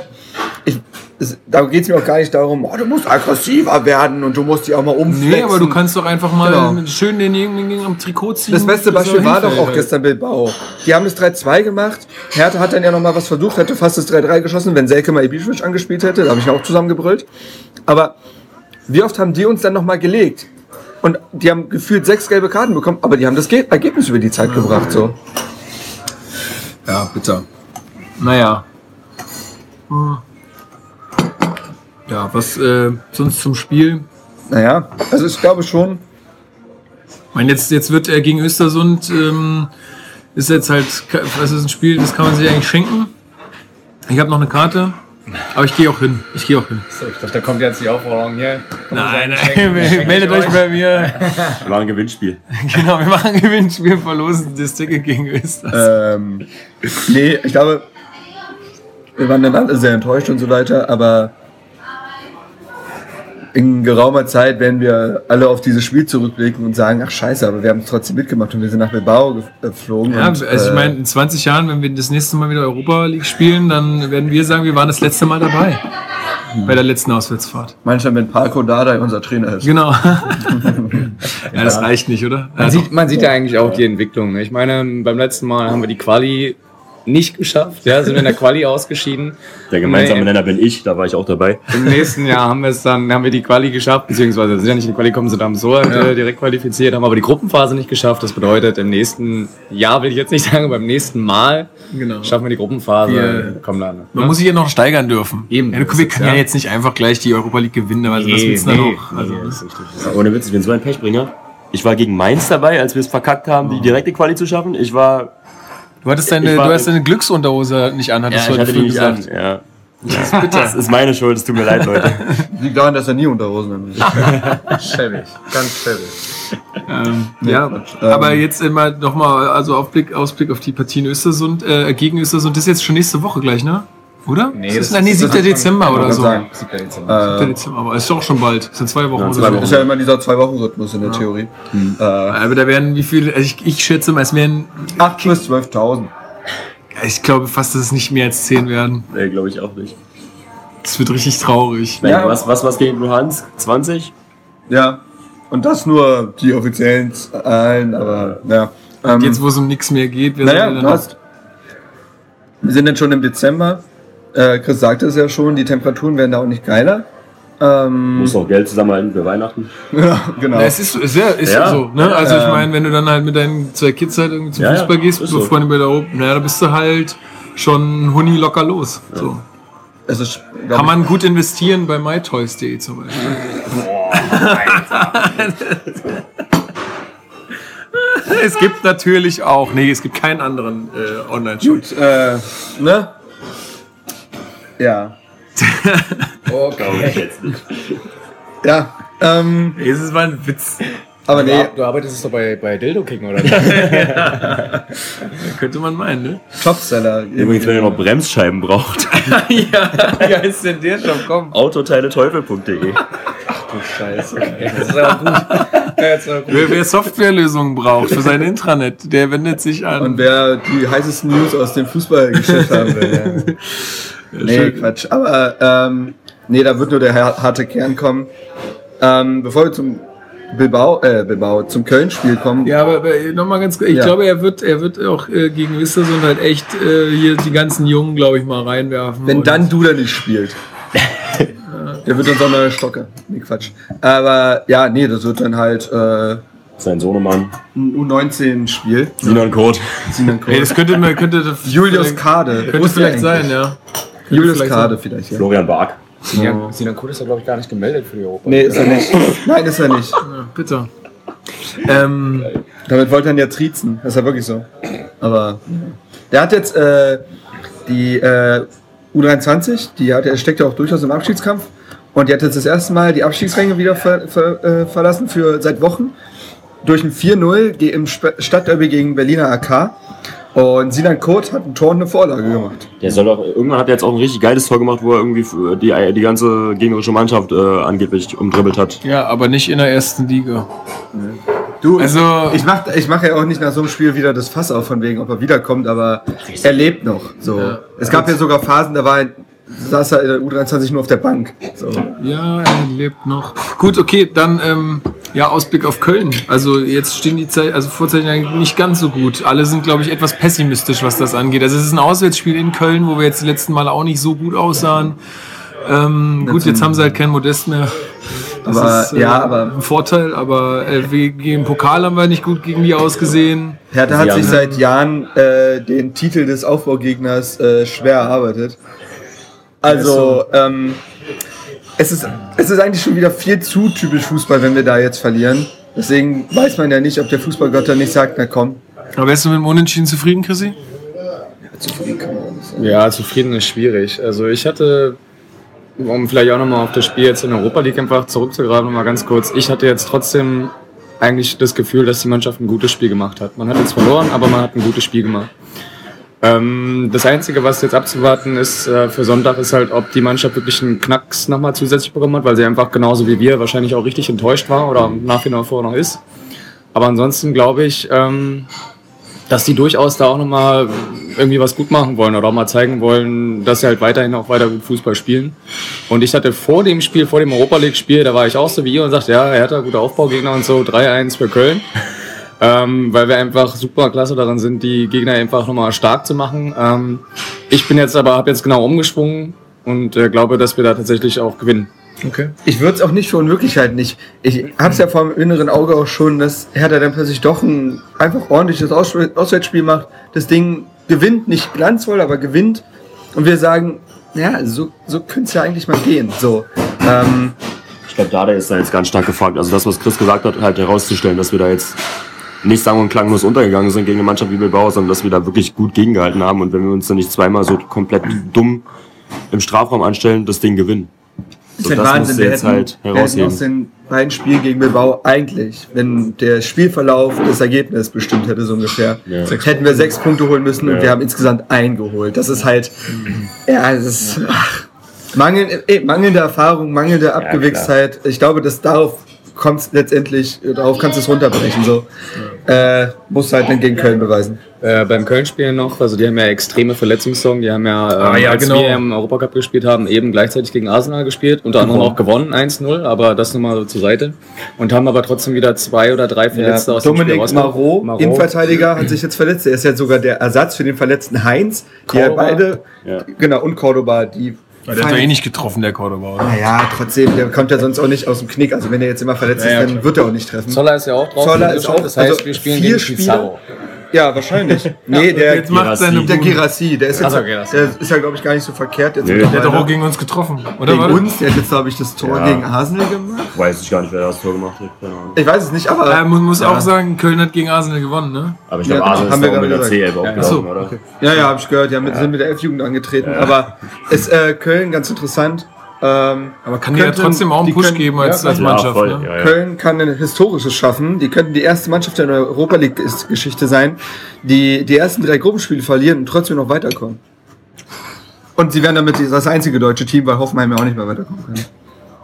Speaker 4: Ich, es, da geht es mir auch gar nicht darum, oh, du musst aggressiver werden und du musst dich auch mal umflexen.
Speaker 1: Nee, aber du kannst doch einfach mal
Speaker 4: Genau.
Speaker 1: schön denjenigen am Trikot ziehen.
Speaker 4: Das beste Beispiel war doch auch gestern Bilbao. Die haben das 3-2 gemacht. Hertha hat dann ja noch mal was versucht, hätte fast das 3-3 geschossen, wenn Selke mal Ibišević angespielt hätte. Da habe ich auch zusammengebrüllt. Aber wie oft haben die uns dann noch mal gelegt? Und die haben gefühlt sechs gelbe Karten bekommen, aber die haben das Ge Ergebnis über die Zeit gebracht. So.
Speaker 1: Ja, bitter. Naja. Hm. Ja, was äh, sonst zum Spiel?
Speaker 4: Naja, also ich glaube schon.
Speaker 1: Ich meine, jetzt, jetzt wird er gegen Östersund, ähm, ist jetzt halt, das ist ein Spiel, das kann man sich eigentlich schenken. Ich habe noch eine Karte, aber ich gehe auch hin. Ich gehe auch hin.
Speaker 3: So, ich dachte, da kommt jetzt die Aufforderung hier.
Speaker 1: Nein, nein, meldet euch bei mir.
Speaker 12: Wir machen ein Gewinnspiel.
Speaker 1: Genau, wir machen ein Gewinnspiel, verlosen das Ticket gegen Östersund.
Speaker 4: Ähm, nee, ich glaube, wir waren dann alle sehr enttäuscht und so weiter, aber in geraumer Zeit werden wir alle auf dieses Spiel zurückblicken und sagen, ach scheiße, aber wir haben es trotzdem mitgemacht und wir sind nach Bilbao ge- geflogen.
Speaker 1: Ja,
Speaker 4: und,
Speaker 1: also ich
Speaker 4: äh,
Speaker 1: meine, in 20 Jahren, wenn wir das nächste Mal wieder Europa League spielen, dann werden wir sagen, wir waren das letzte Mal dabei. bei der letzten Auswärtsfahrt.
Speaker 4: Manchmal, wenn Parko Dardai unser Trainer ist.
Speaker 1: Genau. ja, das reicht nicht, oder?
Speaker 3: Man,
Speaker 1: Ja,
Speaker 3: sieht, man sieht ja eigentlich auch die Entwicklung. ne? Ich meine, beim letzten Mal haben wir die Quali nicht geschafft, ja, sind in der Quali ausgeschieden.
Speaker 12: Der gemeinsame Nenner bin ich, da war ich auch dabei.
Speaker 3: Im nächsten Jahr haben wir es dann, haben wir die Quali geschafft, beziehungsweise sind ja nicht in die Quali gekommen, sind am so äh, direkt qualifiziert, haben aber die Gruppenphase nicht geschafft. Das bedeutet, im nächsten Jahr will ich jetzt nicht sagen, beim nächsten Mal
Speaker 1: Genau.
Speaker 3: schaffen wir die Gruppenphase.
Speaker 1: Wir-
Speaker 3: kommen dann. ne?
Speaker 1: Man muss sich ja noch steigern dürfen.
Speaker 3: Eben,
Speaker 1: Ja,
Speaker 3: das
Speaker 1: wir
Speaker 3: ist
Speaker 1: können
Speaker 3: ja-
Speaker 1: ja jetzt nicht einfach gleich die Europa League gewinnen, also was
Speaker 3: Nee,
Speaker 1: willst du
Speaker 3: nee,
Speaker 1: noch? Also,
Speaker 3: nee,
Speaker 1: das
Speaker 3: das ist richtig.
Speaker 12: Ja, Ohne Witz, ich bin so ein Pechbringer. Ich war gegen Mainz dabei, als wir es verkackt haben, die direkte Quali zu schaffen. Ich war.
Speaker 1: Du hattest deine,
Speaker 12: war-
Speaker 1: du hast deine Glücksunterhose nicht an,
Speaker 12: Ja,
Speaker 1: hattest
Speaker 12: ich
Speaker 1: du heute früh
Speaker 12: nicht
Speaker 1: gesagt.
Speaker 12: an. Ja. Das ist, bitter. das ist meine Schuld, es tut mir leid, Leute.
Speaker 4: Liegt daran, dass er nie Unterhosen hat.
Speaker 7: Schäbig, ganz schäbig.
Speaker 1: Ähm, ja, aber jetzt immer nochmal, also Aufblick, Ausblick auf die Partie in Östersund, äh, gegen Östersund, das ist jetzt schon nächste Woche gleich, ne? Oder?
Speaker 7: Nee,
Speaker 1: das
Speaker 7: das
Speaker 1: ist, nee,
Speaker 7: ist-
Speaker 1: 7.
Speaker 7: das ist-
Speaker 1: Dezember oder so.
Speaker 4: sagen.
Speaker 7: 7. Dezember.
Speaker 1: 7.
Speaker 4: Äh,
Speaker 1: Dezember, aber ist doch schon bald. Das sind zwei Wochen
Speaker 12: Ja,
Speaker 1: oder
Speaker 12: zwei
Speaker 1: so.
Speaker 12: Wochen.
Speaker 4: ist ja immer dieser Zwei-Wochen-Rhythmus in der Theorie. Äh,
Speaker 1: Aber da werden wie viele, also ich, ich schätze mal, es werden,
Speaker 4: 8 bis 12.000.
Speaker 1: ich glaube fast, dass es nicht mehr als 10 werden.
Speaker 12: Nee, glaube ich auch nicht.
Speaker 1: Das wird richtig traurig.
Speaker 4: Ja.
Speaker 12: was, was, was gegen Luhansk? 20?
Speaker 4: Ja. Und das nur die offiziellen Zahlen, aber ja. Ähm,
Speaker 1: Jetzt, wo es um nichts mehr geht, wer
Speaker 4: naja, hast, wir sind jetzt schon im Dezember. Äh, Chris sagte es ja schon, die Temperaturen werden da auch nicht geiler. Ähm,
Speaker 12: Muss noch Geld zusammenhalten für Weihnachten.
Speaker 4: ja, genau.
Speaker 1: Ja, es ist, ist, ja, ist
Speaker 12: Ja.
Speaker 1: so. Ne? Also ich meine, wenn du dann halt mit deinen zwei Kids halt irgendwie zum
Speaker 12: Ja, ja,
Speaker 1: Fußball gehst,
Speaker 12: ist
Speaker 1: so. Freunde bei der Europa, naja, da bist du halt schon Huni locker los. So.
Speaker 4: es ist, glaub
Speaker 1: Kann man gut investieren bei mytoys.de zum Beispiel. es gibt natürlich auch, nee, es gibt keinen anderen äh, Online-Shop.
Speaker 4: Gut, äh, ne? Ja.
Speaker 12: Glaube ich jetzt nicht.
Speaker 4: Ja, ähm,
Speaker 1: es war ein Witz.
Speaker 4: aber nee,
Speaker 3: Du arbeitest es doch bei, bei Dildo Kicken, oder?
Speaker 1: Könnte man meinen, ne?
Speaker 4: Topseller.
Speaker 12: Übrigens, wenn ihr noch Bremsscheiben braucht,
Speaker 1: ja, wie heißt denn der Shop? Komm.
Speaker 12: autoteileteufel.de.
Speaker 3: Scheiße. Das ist aber gut. Ja, ist aber gut.
Speaker 1: Wer, wer Softwarelösungen braucht für sein Intranet, der wendet sich an.
Speaker 4: Und wer die heißesten News aus dem Fußballgeschäft haben will. Ja. Nee,
Speaker 1: schön.
Speaker 4: Quatsch. Aber ähm, nee, da wird nur der har- harte Kern kommen. Ähm, bevor wir zum Bilbao, äh, Bilbao, zum Köln-Spiel kommen.
Speaker 1: Ja, aber, aber nochmal ganz kurz, ich
Speaker 4: Ja.
Speaker 1: glaube, er wird, er wird auch äh, gegen Östersund halt echt äh, hier die ganzen Jungen, glaube ich, mal reinwerfen.
Speaker 4: Wenn dann Duda nicht spielt. der wird uns auch neue Stocke. Nee, Quatsch. Aber ja, nee, das wird dann halt äh,
Speaker 12: Sein Sohnemann.
Speaker 4: ein U19-Spiel.
Speaker 12: Sinan Kurt.
Speaker 4: Sinan
Speaker 1: Ey, das könnte, man- könnte das
Speaker 4: Julius Kade.
Speaker 1: Könnte vielleicht sein, ja.
Speaker 4: Julius
Speaker 1: vielleicht
Speaker 4: Kade vielleicht, ja.
Speaker 12: Florian Bark.
Speaker 3: Sinan, Sinan Kurt ist ja, glaube ich, gar nicht gemeldet für die Europa.
Speaker 4: Nee, ist er nicht. Nein, ist er nicht.
Speaker 1: Ja, bitte. Ähm,
Speaker 4: Damit wollte er ihn ja triezen. Das ist ja wirklich so. Aber der hat jetzt äh, die äh, U23, die hat, er steckt ja auch durchaus im Abschiedskampf. Und die hat jetzt das erste Mal die Abstiegsränge wieder ver, ver, äh, verlassen für seit Wochen. Durch ein 4-0 ge- im Stadtderby gegen Berliner AK. Und Sinan Kurt hat ein Tor und eine Vorlage gemacht.
Speaker 12: Der soll doch, irgendwann hat er jetzt auch ein richtig geiles Tor gemacht, wo er irgendwie die, die ganze gegnerische Mannschaft äh, angeblich umdribbelt hat.
Speaker 1: ja, aber nicht in der ersten Liga.
Speaker 4: Du,
Speaker 1: Also-
Speaker 4: ich mache ich mach ja auch nicht nach so einem Spiel wieder das Fass auf, von wegen, ob er wiederkommt, aber er lebt noch. So.
Speaker 1: Ja.
Speaker 4: Es gab ja sogar Phasen, da war er, saß er in der U23 nur auf der Bank. So.
Speaker 1: Ja, er lebt noch. Gut, okay, dann ähm, ja, Ausblick auf Köln. Also jetzt stehen die Zeit, also Vorzeichen eigentlich nicht ganz so gut. Alle sind, glaube ich, etwas pessimistisch, was das angeht. Also es ist ein Auswärtsspiel in Köln, wo wir jetzt die letzten Male auch nicht so gut aussahen. Ähm, gut, jetzt haben sie halt keinen Modest mehr. Das
Speaker 4: Aber,
Speaker 1: ist, äh,
Speaker 4: ja, aber
Speaker 1: ein Vorteil, aber äh, wir, gegen Pokal haben wir nicht gut gegen die ausgesehen.
Speaker 4: Hertha hat sich seit Jahren äh, den Titel des Aufbaugegners äh, schwer erarbeitet. Also, ähm, es, ist, es ist eigentlich schon wieder viel zu typisch Fußball, wenn wir da jetzt verlieren. Deswegen weiß man ja nicht, ob der Fußballgott dann nicht sagt, na komm.
Speaker 1: Aber wärst du mit dem Unentschieden zufrieden, Chrissy?
Speaker 4: Zufrieden kann man nicht sein.
Speaker 3: Ja, zufrieden ist schwierig. Also ich hatte, um vielleicht auch nochmal auf das Spiel jetzt in Europa League einfach zurückzugreifen, nochmal ganz kurz. Ich hatte jetzt trotzdem eigentlich das Gefühl, dass die Mannschaft ein gutes Spiel gemacht hat. Man hat jetzt verloren, aber man hat ein gutes Spiel gemacht. Ähm, das Einzige, was jetzt abzuwarten ist äh, für Sonntag, ist halt, ob die Mannschaft wirklich einen Knacks nochmal zusätzlich bekommen hat, weil sie einfach genauso wie wir wahrscheinlich auch richtig enttäuscht war oder nach wie vor noch ist. Aber ansonsten glaube ich, ähm, dass die durchaus da auch nochmal irgendwie was gut machen wollen oder auch mal zeigen wollen, dass sie halt weiterhin auch weiter gut Fußball spielen. Und ich hatte vor dem Spiel, vor dem Europa League-Spiel, da war ich auch so wie ihr und sagte, ja, er hat da gute Aufbaugegner und so, 3-1 für Köln. Ähm, weil wir einfach super klasse darin sind, die Gegner einfach nochmal stark zu machen. Ähm, ich bin jetzt aber, habe jetzt genau umgeschwungen und äh, glaube, dass wir da tatsächlich auch gewinnen.
Speaker 1: Okay.
Speaker 4: Ich würde es auch nicht für unmöglich halten. Ich, ich habe es ja vor dem inneren Auge auch schon, dass Hertha dann plötzlich doch ein einfach ordentliches Aus Auswärtsspiel macht, das Ding gewinnt, nicht glanzvoll, aber gewinnt. Und wir sagen, ja, so, so könnte es ja eigentlich mal gehen. So, ähm,
Speaker 12: Ich glaube, Dada ist da jetzt ganz stark gefragt. Also das, was Chris gesagt hat, halt herauszustellen, dass wir da jetzt nicht sang- und klanglos untergegangen sind gegen eine Mannschaft wie Bilbao, sondern dass wir da wirklich gut gegengehalten haben und wenn wir uns dann nicht zweimal so komplett dumm im Strafraum anstellen, das Ding gewinnen.
Speaker 4: ist
Speaker 12: So,
Speaker 4: halt
Speaker 12: das
Speaker 4: Wahnsinn. Wir
Speaker 12: jetzt
Speaker 4: hätten,
Speaker 12: halt
Speaker 4: wir hätten aus den beiden Spielen gegen Bilbao eigentlich, wenn der Spielverlauf das Ergebnis bestimmt hätte, so ungefähr,
Speaker 12: Ja.
Speaker 4: Hätten wir sechs Punkte holen müssen und
Speaker 12: Ja.
Speaker 4: wir haben insgesamt einen geholt. Das ist halt, ja, das ist, ach, mangel, eh, mangelnde Erfahrung, mangelnde Abgewichstheit. ich glaube, dass darauf kommt es letztendlich, darauf kannst du es runterbrechen. So. Äh, musst halt dann gegen Köln beweisen.
Speaker 3: Äh, beim Köln-Spiel noch, also die haben ja extreme Verletzungssorgen, die haben ja, ähm,
Speaker 1: Ah, ja,
Speaker 3: als
Speaker 1: genau.
Speaker 3: wir im Europacup gespielt haben, eben gleichzeitig gegen Arsenal gespielt, unter anderem auch gewonnen, 1-0, aber das nochmal so zur Seite. Und haben aber trotzdem wieder zwei oder drei Verletzte
Speaker 4: Ja,
Speaker 3: aus dem Spiel
Speaker 4: Dominik. Marot,
Speaker 3: Marot.
Speaker 4: Innenverteidiger, hat sich jetzt verletzt. Er ist ja sogar der Ersatz für den verletzten Heinz. Die ja
Speaker 3: Cordoba.
Speaker 4: beide,
Speaker 12: Ja.
Speaker 4: genau, und Cordoba, die.
Speaker 1: Ja, der hat doch eh nicht getroffen, der Cordoba. oder?
Speaker 4: Naja, trotzdem, der kommt ja sonst auch nicht aus dem Knick. Also wenn er jetzt immer verletzt ist, dann
Speaker 3: klar.
Speaker 4: wird er auch nicht treffen.
Speaker 3: Zoller ist ja auch drauf.
Speaker 4: Zoller ist auch,
Speaker 3: das heißt,
Speaker 4: also
Speaker 3: wir spielen
Speaker 4: vier
Speaker 3: gegen
Speaker 4: Spiele.
Speaker 3: Pizarro.
Speaker 4: Ja, wahrscheinlich. Nee, der,
Speaker 1: jetzt macht seine
Speaker 4: der
Speaker 1: Bude.
Speaker 4: Girassi, der ist jetzt,
Speaker 3: Ach so, Girassi.
Speaker 4: der ist ja, glaube ich, gar nicht so verkehrt. Jetzt
Speaker 12: Nee.
Speaker 1: Der hat doch auch gegen uns getroffen, oder?
Speaker 4: gegen uns, der hat jetzt, glaube ich, das Tor
Speaker 12: Ja.
Speaker 4: gegen Arsenal gemacht.
Speaker 12: Weiß ich gar nicht, wer das Tor gemacht hat.
Speaker 4: Ich weiß es nicht, aber.
Speaker 1: Ja, man muss
Speaker 4: Ja.
Speaker 1: auch sagen, Köln hat gegen Arsenal gewonnen, ne?
Speaker 12: Aber ich
Speaker 4: Ja,
Speaker 12: glaube, Arsenal
Speaker 4: haben
Speaker 12: ist auch mit der C11
Speaker 4: gesagt.
Speaker 12: aufgelaufen,
Speaker 1: so,
Speaker 12: oder?
Speaker 1: okay.
Speaker 4: Ja, ja, habe ich gehört. Die haben mit, sind mit der F-Jugend angetreten. Aber ist äh, Köln ganz interessant. Ähm,
Speaker 1: Aber kann dir ja trotzdem auch einen Push
Speaker 4: können-
Speaker 1: geben als,
Speaker 4: ja,
Speaker 1: als
Speaker 12: Ja,
Speaker 1: Mannschaft.
Speaker 12: voll.
Speaker 1: ne?
Speaker 12: Ja, ja.
Speaker 4: Köln kann ein Historisches schaffen. Die könnten die erste Mannschaft in der Europa League-Geschichte sein, die die ersten drei Gruppenspiele verlieren und trotzdem noch weiterkommen. Und sie werden damit das einzige deutsche Team, weil Hoffenheim ja auch nicht mehr weiterkommen kann.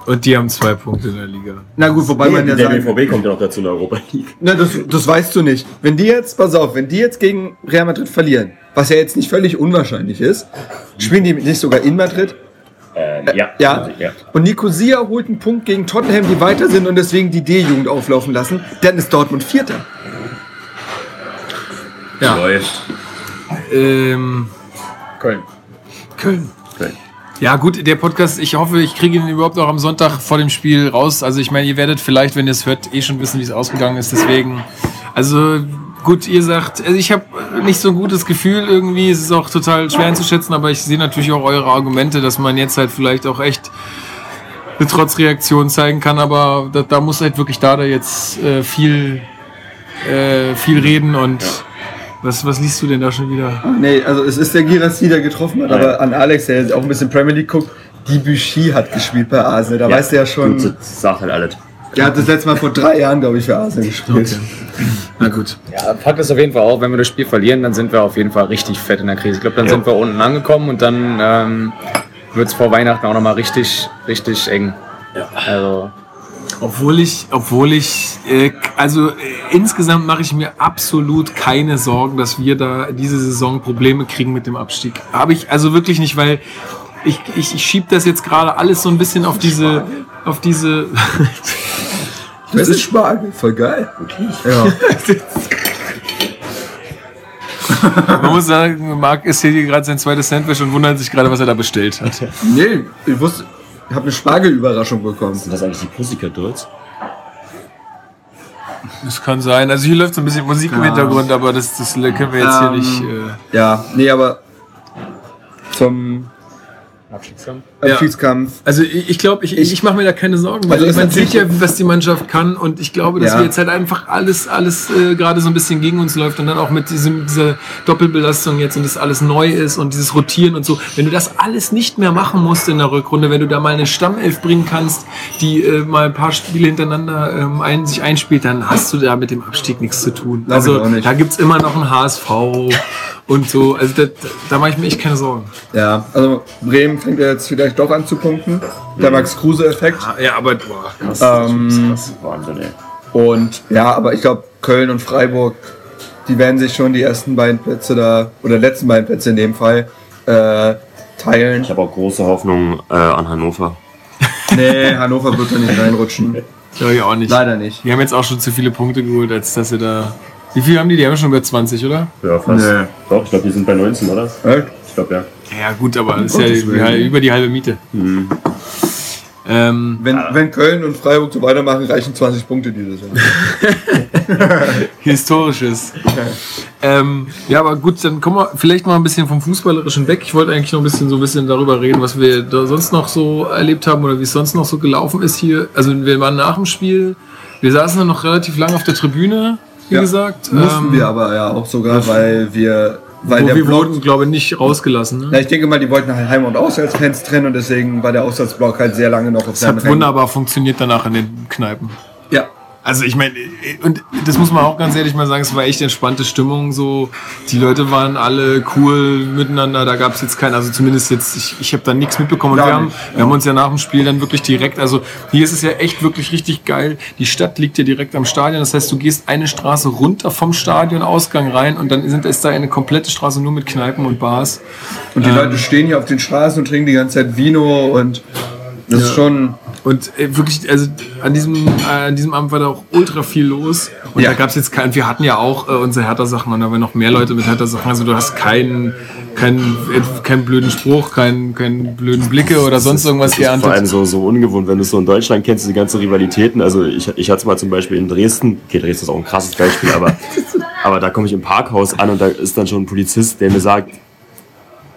Speaker 1: Und die haben zwei Punkte in der Liga.
Speaker 4: Na gut, wobei
Speaker 12: Nee,
Speaker 4: man ja
Speaker 12: der
Speaker 4: sagen,
Speaker 12: BVB kommt ja noch dazu in der Europa League.
Speaker 4: na, das, das weißt du nicht. Wenn die jetzt, pass auf, wenn die jetzt gegen Real Madrid verlieren, was ja jetzt nicht völlig unwahrscheinlich ist, spielen die nicht sogar in Madrid?
Speaker 12: Äh, ja.
Speaker 4: Ja.
Speaker 12: ja.
Speaker 4: Und Nicosia holt einen Punkt gegen Tottenham, die weiter sind und deswegen die D-Jugend auflaufen lassen, dann ist Dortmund Vierter.
Speaker 1: Ja.
Speaker 12: Läuft.
Speaker 1: Ähm,
Speaker 3: Köln.
Speaker 1: Köln.
Speaker 12: Köln.
Speaker 1: Ja, gut, der Podcast, ich hoffe, ich kriege ihn überhaupt auch am Sonntag vor dem Spiel raus. Also, ich meine, ihr werdet vielleicht, wenn ihr es hört, eh schon wissen, wie es ausgegangen ist. Deswegen, also, gut, ihr sagt, also ich habe nicht so ein gutes Gefühl irgendwie. Es ist auch total schwer einzuschätzen, aber ich sehe natürlich auch eure Argumente, dass man jetzt halt vielleicht auch echt eine Trotzreaktion zeigen kann. Aber da, da muss halt wirklich Dada jetzt äh, viel, äh, viel reden und. Was, was liest du denn da schon wieder?
Speaker 4: Nee, also es ist der Girassi, der getroffen hat, aber an Alex, der auch ein bisschen Premier League guckt, die Buchy hat gespielt bei Arsenal. Da weißt du ja schon,
Speaker 12: Gut, das sagt halt alles.
Speaker 4: Der hat das letzte Mal vor drei Jahren, glaube ich, für Arsenal gespielt.
Speaker 1: Na gut.
Speaker 3: Ja, Fakt ist auf jeden Fall auch, wenn wir das Spiel verlieren, dann sind wir auf jeden Fall richtig fett in der Krise. Ich glaube, dann sind wir unten angekommen und dann ähm, wird es vor Weihnachten auch nochmal richtig, richtig eng. Also,
Speaker 1: Obwohl ich, obwohl ich, äh, also äh, insgesamt mache ich mir absolut keine Sorgen, dass wir da diese Saison Probleme kriegen mit dem Abstieg. Habe ich also wirklich nicht, weil ich, ich, ich schiebe das jetzt gerade alles so ein bisschen auf diese, auf diese.
Speaker 4: Das ist Spargel, voll geil. Ja.
Speaker 1: Man muss sagen, Marc isst hier gerade sein zweites Sandwich und wundert sich gerade, was er da bestellt hat.
Speaker 4: Nee, ich wusste, ich habe eine Spargelüberraschung bekommen.
Speaker 12: Sind das eigentlich die Pussycat Dolls?
Speaker 1: Das kann sein. Also hier läuft so ein bisschen Musik im
Speaker 4: Ja.
Speaker 1: Hintergrund, aber das, das können wir jetzt hier
Speaker 4: Ähm,
Speaker 1: nicht. Äh,
Speaker 4: Ja, nee, aber zum
Speaker 3: Abstiegskampf.
Speaker 4: Abschiedskampf.
Speaker 1: Also ich, glaube, ich, ich, ich mache mir da keine Sorgen, weil
Speaker 4: Also
Speaker 1: man sieht ja, was die Mannschaft kann und ich glaube, dass
Speaker 4: Ja.
Speaker 1: wir jetzt halt einfach alles, alles äh, gerade so ein bisschen gegen uns läuft und dann auch mit diesem, dieser Doppelbelastung jetzt und das alles neu ist und dieses Rotieren und so. Wenn du das alles nicht mehr machen musst in der Rückrunde, wenn du da mal eine Stammelf bringen kannst, die äh, mal ein paar Spiele hintereinander ähm, ein, sich einspielt, dann hast du da mit dem Abstieg nichts zu tun.
Speaker 4: Ich
Speaker 1: also da gibt's immer noch einen HSV und so. Also da, da, mache ich mir echt keine Sorgen.
Speaker 4: Ja, also Bremen fängt ja jetzt vielleicht doch an zu punkten. Der Max Kruse-Effekt.
Speaker 1: Ja, aber boah,
Speaker 4: Ähm,
Speaker 12: Wahnsinn, ey.
Speaker 4: und ja, aber ich glaube, Köln und Freiburg die werden sich schon die ersten beiden Plätze da, oder letzten beiden Plätze in dem Fall, äh, teilen.
Speaker 12: Ich habe auch große Hoffnung äh, an Hannover.
Speaker 4: Nee, Hannover wird da nicht reinrutschen.
Speaker 1: Ja, ich auch nicht.
Speaker 4: Leider nicht.
Speaker 1: Die haben jetzt auch schon zu viele Punkte geholt, als dass sie da. Wie viel haben die? Die haben schon über 20, oder?
Speaker 12: Ja, fast.
Speaker 1: Nee.
Speaker 12: Doch, ich glaube, die sind bei 19, oder?
Speaker 4: Echt?
Speaker 12: Ich glaube, ja.
Speaker 1: Ja, gut, aber das ist ja die- über die halbe Miete.
Speaker 12: Mhm.
Speaker 1: Ähm,
Speaker 4: Wenn, wenn Köln und Freiburg so weitermachen, reichen 20 Punkte dieses Jahr.
Speaker 1: Historisches. Ähm, ja, aber gut, dann kommen wir vielleicht mal ein bisschen vom Fußballerischen weg. Ich wollte eigentlich noch ein bisschen so ein bisschen darüber reden, was wir da sonst noch so erlebt haben oder wie es sonst noch so gelaufen ist hier. Also wir waren nach dem Spiel, wir saßen dann noch relativ lange auf der Tribüne, wie
Speaker 4: Ja,
Speaker 1: gesagt.
Speaker 4: Mussten
Speaker 1: Ähm,
Speaker 4: wir aber ja auch sogar, weil wir. Weil
Speaker 1: wo
Speaker 4: der
Speaker 1: wir
Speaker 4: Block,
Speaker 1: wurden, glaube ich, nicht rausgelassen. Ne?
Speaker 4: ja, ich denke mal, die wollten halt Heim- und Auswärtsfans trennen und deswegen war der Auswärtsblock halt sehr lange noch auf
Speaker 1: Das
Speaker 4: seinem
Speaker 1: hat
Speaker 4: Rennen.
Speaker 1: wunderbar funktioniert danach in den Kneipen.
Speaker 4: Ja.
Speaker 1: Also ich meine, und das muss man auch ganz ehrlich mal sagen, es war echt entspannte Stimmung. So, die Leute waren alle cool miteinander. Da gab es jetzt keinen, also zumindest jetzt, ich, ich habe da nichts mitbekommen. Und wir haben, wir haben uns ja nach dem Spiel dann wirklich direkt, also hier ist es ja echt wirklich richtig geil. Die Stadt liegt ja direkt am Stadion. Das heißt, du gehst eine Straße runter vom Stadionausgang rein und dann sind, ist da eine komplette Straße nur mit Kneipen und Bars.
Speaker 4: Und die
Speaker 1: Ähm,
Speaker 4: Leute stehen hier auf den Straßen und trinken die ganze Zeit Vino und das ist
Speaker 1: Ja.
Speaker 4: schon.
Speaker 1: Und äh, wirklich, also an diesem, äh, an diesem Abend war da auch ultra viel los. Und
Speaker 4: Ja.
Speaker 1: da gab es jetzt keinen, wir hatten ja auch äh, unsere Hertha-Sachen und da waren noch mehr Leute mit Hertha-Sachen. Also du hast keinen, keinen, äh, keinen blöden Spruch, keinen, keinen blöden Blicke oder sonst irgendwas
Speaker 12: Das ist vor allem
Speaker 1: geerntet.
Speaker 12: so, so ungewohnt, wenn du es so in Deutschland kennst, diese ganze Rivalitäten. Also ich, ich hatte es mal zum Beispiel in Dresden, okay, Dresden ist auch ein krasses Beispiel, aber, aber da komme ich im Parkhaus an und da ist dann schon ein Polizist, der mir sagt,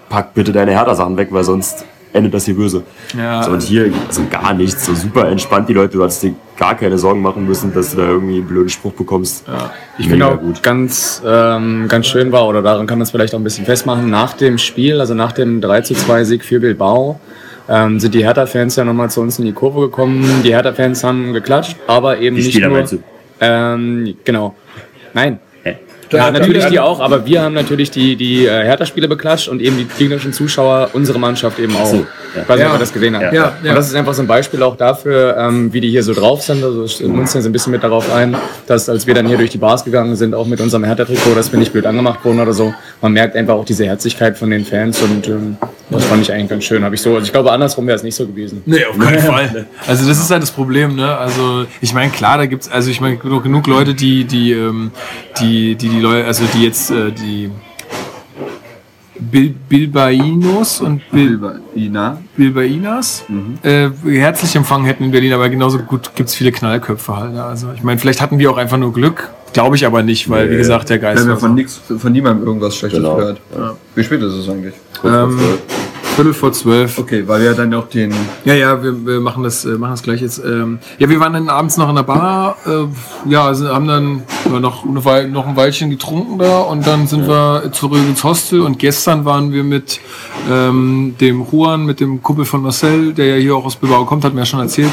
Speaker 12: pack bitte deine Hertha-Sachen weg, weil sonst endet das hier böse.
Speaker 1: Ja.
Speaker 12: So, und hier also gar nichts, so super entspannt die Leute, du hast dir gar keine Sorgen machen müssen, dass du da irgendwie einen blöden Spruch bekommst.
Speaker 3: Ja. Ich finde auch ganz, ähm, ganz schön war, oder daran kann man es vielleicht auch ein bisschen festmachen, nach dem Spiel, also nach dem 3 zu 2 Sieg für Bilbao, ähm, sind die Hertha-Fans ja nochmal zu uns in die Kurve gekommen. Die Hertha-Fans haben geklatscht, aber eben
Speaker 12: Die
Speaker 3: nicht
Speaker 12: Spieler
Speaker 3: nur... Ähm, genau. Nein.
Speaker 4: Ja,
Speaker 3: Ja, natürlich die auch, aber wir haben natürlich die, die äh, Hertha-Spieler beklatscht und eben die gegnerischen Zuschauer, unsere Mannschaft eben auch.
Speaker 12: so,
Speaker 3: Ich weiß nicht,
Speaker 1: Ja.
Speaker 3: ob ihr das gesehen habt.
Speaker 1: Ja, ja.
Speaker 3: Und das ist einfach so ein Beispiel auch dafür, ähm, wie die hier so drauf sind. Also ich munzeln so ein bisschen mit darauf ein, dass als wir dann hier durch die Bars gegangen sind, auch mit unserem Hertha-Trikot, dass wir nicht blöd angemacht wurden oder so, man merkt einfach auch diese Herzlichkeit von den Fans und ähm, das fand ich eigentlich ganz schön. Habe ich so, also ich glaube, andersrum wäre es nicht so gewesen.
Speaker 1: Nee, auf keinen Fall. Also das ist halt das Problem, ne? Also ich meine, klar, da gibt's, also ich meine, genug, genug Leute, die, die, ähm, die, die, die Leute, also die jetzt, äh, die Bil Bilbainos und Bil
Speaker 4: Bilbaina.
Speaker 1: Bilbainas äh, herzlich empfangen hätten in Berlin, aber genauso gut gibt's viele Knallköpfe halt. Ne? Also ich meine, vielleicht hatten wir auch einfach nur Glück, glaube ich aber nicht, weil wie
Speaker 4: Nee.
Speaker 1: gesagt, der Geist
Speaker 4: Wir haben ja von,
Speaker 1: so.
Speaker 4: nix, von niemandem irgendwas Schlechtes
Speaker 12: Genau.
Speaker 4: gehört. Wie spät ist es eigentlich?
Speaker 1: Ähm, Viertel vor zwölf.
Speaker 4: Okay, weil wir dann auch den.
Speaker 1: Ja, ja, wir, wir machen, das, äh, machen das gleich jetzt. Ähm, ja, wir waren dann abends noch in der Bar, äh, ja, also haben dann ja, noch, eine noch ein Weilchen getrunken da und dann sind wir zurück ins Hostel und gestern waren wir mit ähm, dem Juan, mit dem Kumpel von Marcel, der ja hier auch aus Bilbao kommt, hat mir ja schon erzählt,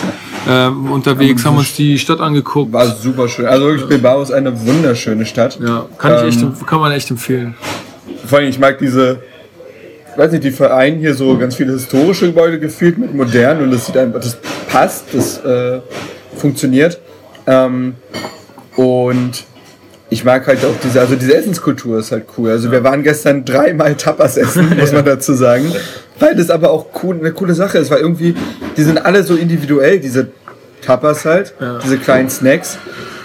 Speaker 1: ähm, unterwegs, haben uns die Stadt angeguckt.
Speaker 4: War super schön. Also wirklich, Bilbao ist eine wunderschöne Stadt.
Speaker 1: Ja, kann, ich echt,
Speaker 4: Ähm,
Speaker 1: kann man echt empfehlen.
Speaker 4: Vor allem, ich mag diese, weiß nicht, die vereinen hier so ganz viele historische Gebäude gefühlt mit modernen und das sieht einfach, das passt, das äh, funktioniert. Ähm, und ich mag halt auch diese, also diese Essenskultur ist halt cool. Also wir waren gestern dreimal Tapas essen, muss man dazu sagen. Weil das aber auch cool, eine coole Sache ist, weil irgendwie, die sind alle so individuell, diese Tapas halt, diese kleinen Snacks.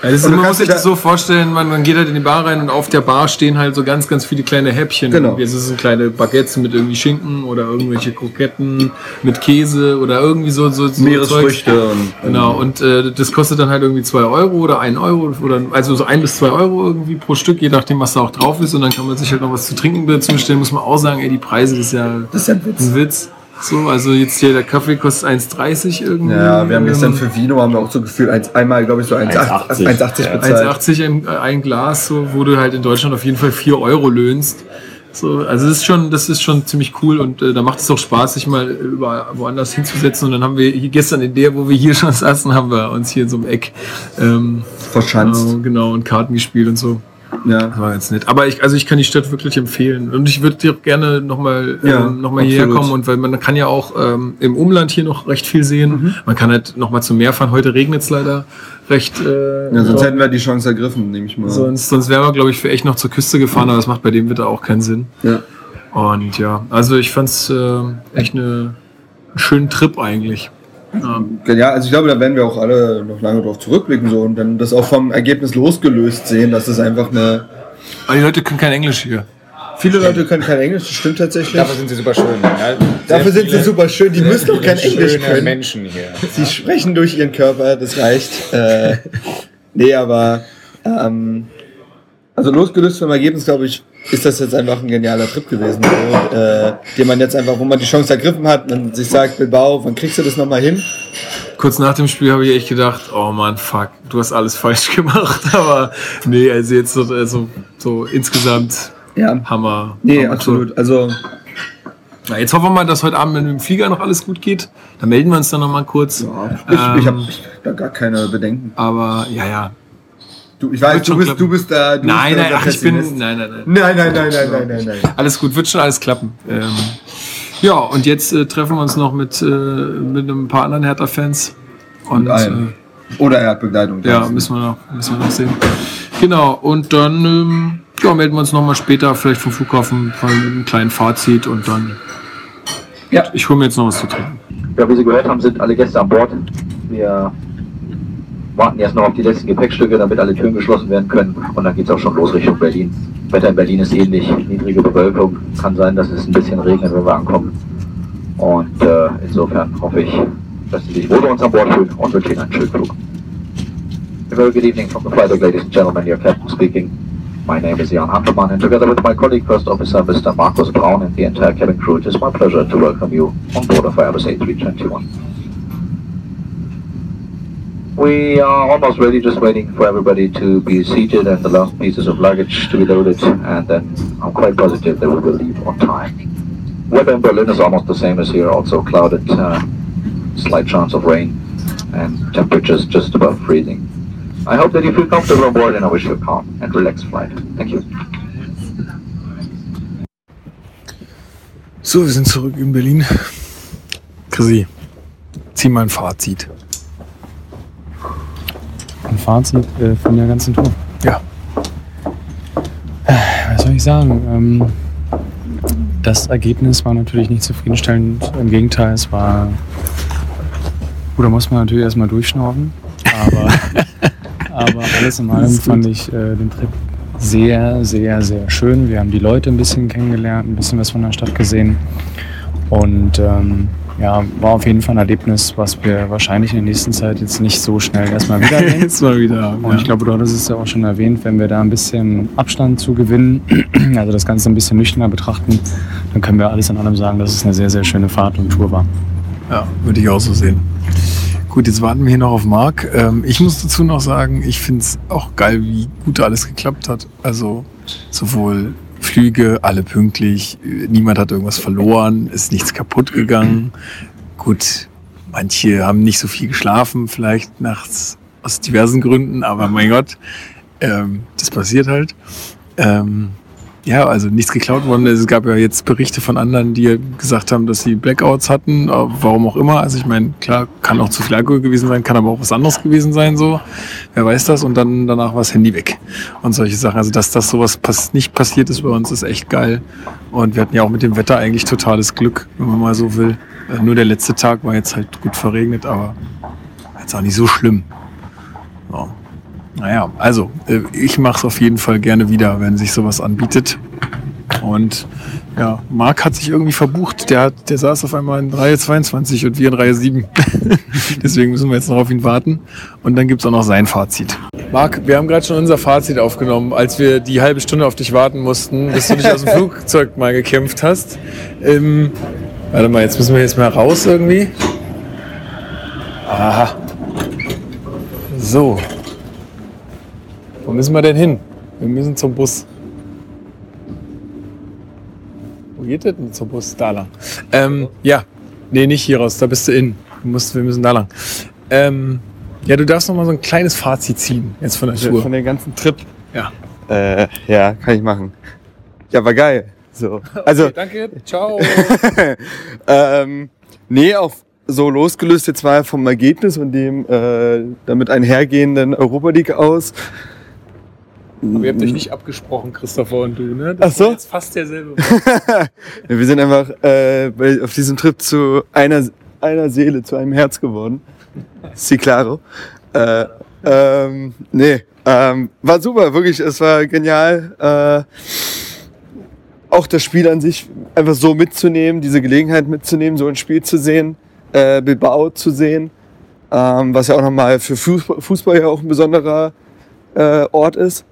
Speaker 1: Ja, ist, man muss sich das so vorstellen, man, man geht halt in die Bar rein und auf der Bar stehen halt so ganz, ganz viele kleine Häppchen.
Speaker 4: Genau.
Speaker 1: Es sind kleine Baguettes mit irgendwie Schinken oder irgendwelche Kroketten mit Käse oder irgendwie so, so, so
Speaker 4: Meeresfrüchte und-
Speaker 1: Genau, und äh, das kostet dann halt irgendwie 2 Euro oder 1 Euro oder also so 1 bis 2 Euro irgendwie pro Stück, je nachdem, was da auch drauf ist. Und dann kann man sich halt noch was zu trinken dazu bestellen. Muss man auch sagen, ey, die Preise, das ist ja,
Speaker 4: Das ist ja ein Witz.
Speaker 1: ein Witz. So, also jetzt hier der Kaffee kostet 1,30 irgendwie.
Speaker 4: Ja, wir haben gestern
Speaker 1: Ähm,
Speaker 4: für Vino haben wir auch so gefühlt eins, einmal, glaube ich, so 1,80 1,80
Speaker 12: Ja.
Speaker 4: bezahlt.
Speaker 1: 1,80 ein, ein Glas, so, wo du halt in Deutschland auf jeden Fall 4 Euro löhnst. So, also das ist schon, das ist schon ziemlich cool und äh, da macht es auch Spaß, sich mal über woanders hinzusetzen. Und dann haben wir hier gestern in der, wo wir hier schon saßen, haben wir uns hier in so einem Eck ähm,
Speaker 4: Verschanzt.
Speaker 1: Genau, genau, und Karten gespielt und so.
Speaker 16: Ja.
Speaker 1: Das war jetzt nett. Aber ich, also ich kann die Stadt wirklich empfehlen. Und ich würde dir gerne nochmal
Speaker 16: Ja,
Speaker 1: ähm, noch mal hierher kommen. Und weil man kann ja auch ähm, im Umland hier noch recht viel sehen.
Speaker 16: Mhm.
Speaker 1: Man kann halt nochmal zum Meer fahren. Heute regnet es leider recht. Äh,
Speaker 16: Ja, sonst
Speaker 1: so.
Speaker 16: hätten wir die Chance ergriffen, nehme ich mal.
Speaker 1: Sonst, sonst wären wir, glaube ich, für echt noch zur Küste gefahren, aber das macht bei dem Wetter auch keinen Sinn.
Speaker 16: Ja.
Speaker 1: Und ja, also ich fand's äh, echt eine, einen schönen Trip eigentlich. Ja.
Speaker 16: Ja, also ich glaube, da werden wir auch alle noch lange drauf zurückblicken so und dann das auch vom Ergebnis losgelöst sehen, dass es einfach eine.
Speaker 1: Aber die Leute können kein Englisch hier.
Speaker 16: Viele Leute können kein Englisch, das stimmt tatsächlich.
Speaker 17: Dafür sind sie super schön. Ja,
Speaker 16: Dafür sind sie super schön, die müssen doch kein Englisch
Speaker 17: schöne
Speaker 16: können.
Speaker 17: Menschen hier.
Speaker 16: Sie sprechen durch ihren Körper, das reicht. Äh, nee, aber ähm, also losgelöst vom Ergebnis, glaube ich, ist das jetzt einfach ein genialer Trip gewesen, so, äh, den man jetzt einfach, wo man die Chance ergriffen hat, man sich sagt, Bilbao, wann kriegst du das nochmal hin?
Speaker 1: Kurz nach dem Spiel habe ich echt gedacht, oh Mann, fuck, du hast alles falsch gemacht. Aber nee, also jetzt so, also, so insgesamt
Speaker 16: Ja.
Speaker 1: Hammer.
Speaker 16: Nee,
Speaker 1: Hammer
Speaker 16: absolut. Also
Speaker 1: Na, jetzt hoffen wir mal, dass heute Abend mit dem Flieger noch alles gut geht. Dann melden wir uns dann nochmal kurz.
Speaker 16: ich, ich habe
Speaker 1: Ähm,
Speaker 16: da gar keine Bedenken.
Speaker 1: Aber ja, ja.
Speaker 16: Du, ich weiß, du bist,
Speaker 1: klappen.
Speaker 16: du bist da. Du
Speaker 1: Nein,
Speaker 16: bist da
Speaker 1: nein, ach, ich bin. Nein, nein, nein.
Speaker 16: Nein, nein, nein, nein, nein, nein, nein.
Speaker 1: Alles gut, wird schon alles klappen. Ähm, ja, und jetzt äh, treffen wir uns noch mit, äh, mit ein paar anderen Hertha-Fans. Und,
Speaker 16: Und.
Speaker 1: Äh,
Speaker 16: Oder er hat Begleitung.
Speaker 1: ja, müssen wir, noch, müssen wir noch sehen. Genau, und dann ähm, ja, melden wir uns nochmal später, vielleicht vom Flughafen, von einem kleinen Fazit und dann.
Speaker 16: Ja.
Speaker 1: Ich hole mir jetzt noch was zu trinken.
Speaker 18: Ja, wie Sie gehört haben, sind alle Gäste an Bord. Wir warten erst noch auf die letzten Gepäckstücke, damit alle Türen geschlossen werden können. Und dann geht es auch schon los Richtung Berlin. Wetter in Berlin ist ähnlich. Niedrige Bewölkung. Kann sein, dass es ein bisschen regnet, wenn wir ankommen. Und äh, insofern hoffe ich, dass Sie sich wohl bei uns an Bord fühlen und wünsche Ihnen einen schönen Flug. A very good evening from the flight deck, ladies and gentlemen. Your captain speaking. My name is Jan Hantelmann, and together with my colleague, First Officer Mr. Markus Braun, and the entire cabin crew, it is my pleasure to welcome you on board of Airbus A321. We are almost ready, just waiting for everybody to be seated and the last pieces of luggage to be loaded, and then I'm quite positive that we will leave on time. Weather in Berlin is almost the same as here, also clouded, uh, slight chance of rain, and temperatures just above freezing. I hope that you feel comfortable on board, and I wish you a calm and relaxed flight. Thank you.
Speaker 1: So, wir sind zurück in Berlin. Chrissy, zieh mal ein Fazit.
Speaker 19: Ein Fazit äh, von der ganzen Tour.
Speaker 1: Ja.
Speaker 19: Äh, Was soll ich sagen? Ähm, das Ergebnis war natürlich nicht zufriedenstellend. Im Gegenteil, es war. Gut, da muss man natürlich erstmal durchschnaufen. Aber, aber alles in allem fand ich äh, den Trip sehr, sehr, sehr schön. Wir haben die Leute ein bisschen kennengelernt, ein bisschen was von der Stadt gesehen. Und ähm, ja, war auf jeden Fall ein Erlebnis, was wir wahrscheinlich in der nächsten Zeit jetzt nicht so schnell erstmal wieder.
Speaker 1: Jetzt mal wieder haben,
Speaker 19: Und
Speaker 1: ja.
Speaker 19: ich glaube, du hattest es ja auch schon erwähnt, wenn wir da ein bisschen Abstand zu gewinnen, also das Ganze ein bisschen nüchterner betrachten, dann können wir alles in allem sagen, dass es eine sehr, sehr schöne Fahrt und Tour war.
Speaker 1: Ja, würde ich auch so sehen. Gut, jetzt warten wir hier noch auf Marc. Ähm, ich muss dazu noch sagen, ich finde es auch geil, wie gut alles geklappt hat. Also sowohl Flüge, alle pünktlich, niemand hat irgendwas verloren, ist nichts kaputt gegangen. Gut, manche haben nicht so viel geschlafen, vielleicht nachts aus diversen Gründen, aber mein Gott, ähm, das passiert halt. Ähm, ja, also nichts geklaut worden. Es gab ja jetzt Berichte von anderen, die gesagt haben, dass sie Blackouts hatten, äh, warum auch immer. Also ich meine, klar, kann auch zu viel Alkohol gewesen sein, kann aber auch was anderes gewesen sein, so. Wer weiß das? Und dann danach war das Handy weg. Und solche Sachen. Also dass das sowas pass nicht passiert ist bei uns, ist echt geil. Und wir hatten ja auch mit dem Wetter eigentlich totales Glück, wenn man mal so will. Äh, Nur der letzte Tag war jetzt halt gut verregnet, aber jetzt auch nicht so schlimm. So. Naja, also äh, ich mache es auf jeden Fall gerne wieder, wenn sich sowas anbietet. Und ja, Marc hat sich irgendwie verbucht. Der, hat, der saß auf einmal in Reihe 22 und wir in Reihe 7. Deswegen müssen wir jetzt noch auf ihn warten. Und dann gibt's auch noch sein Fazit. Marc, wir haben gerade schon unser Fazit aufgenommen, als wir die halbe Stunde auf dich warten mussten, bis du dich aus dem Flugzeug mal gekämpft hast. Ähm, warte mal, jetzt müssen wir jetzt mal raus irgendwie. Aha. So. Wo müssen wir denn hin? Wir müssen zum Bus. Wo geht das denn zum Bus? Da lang. Ähm, ja. Nee, nicht hier raus. Da bist du in. Du musst, wir müssen da lang. Ähm, ja, du darfst noch mal so ein kleines Fazit ziehen jetzt von der Tour.
Speaker 4: Von dem ganzen Trip.
Speaker 1: Ja.
Speaker 4: Äh, ja, kann ich machen. Ja, war geil. So. Also,
Speaker 1: Okay, danke, ciao.
Speaker 4: ähm, nee, auch so losgelöst jetzt mal vom Ergebnis und dem äh, damit einhergehenden Europa League aus.
Speaker 1: Aber ihr habt euch nicht abgesprochen, Christopher und du, ne?
Speaker 4: Ach so?
Speaker 1: jetzt fast derselbe.
Speaker 4: Wir sind einfach äh, auf diesem Trip zu einer, einer Seele, zu einem Herz geworden. Si claro. Äh, ähm, nee, ähm, war super, wirklich, es war genial. Äh, auch das Spiel an sich einfach so mitzunehmen, diese Gelegenheit mitzunehmen, so ein Spiel zu sehen, äh, Bilbao zu sehen, ähm, was ja auch nochmal für Fußball, Fußball ja auch ein besonderer äh, Ort ist.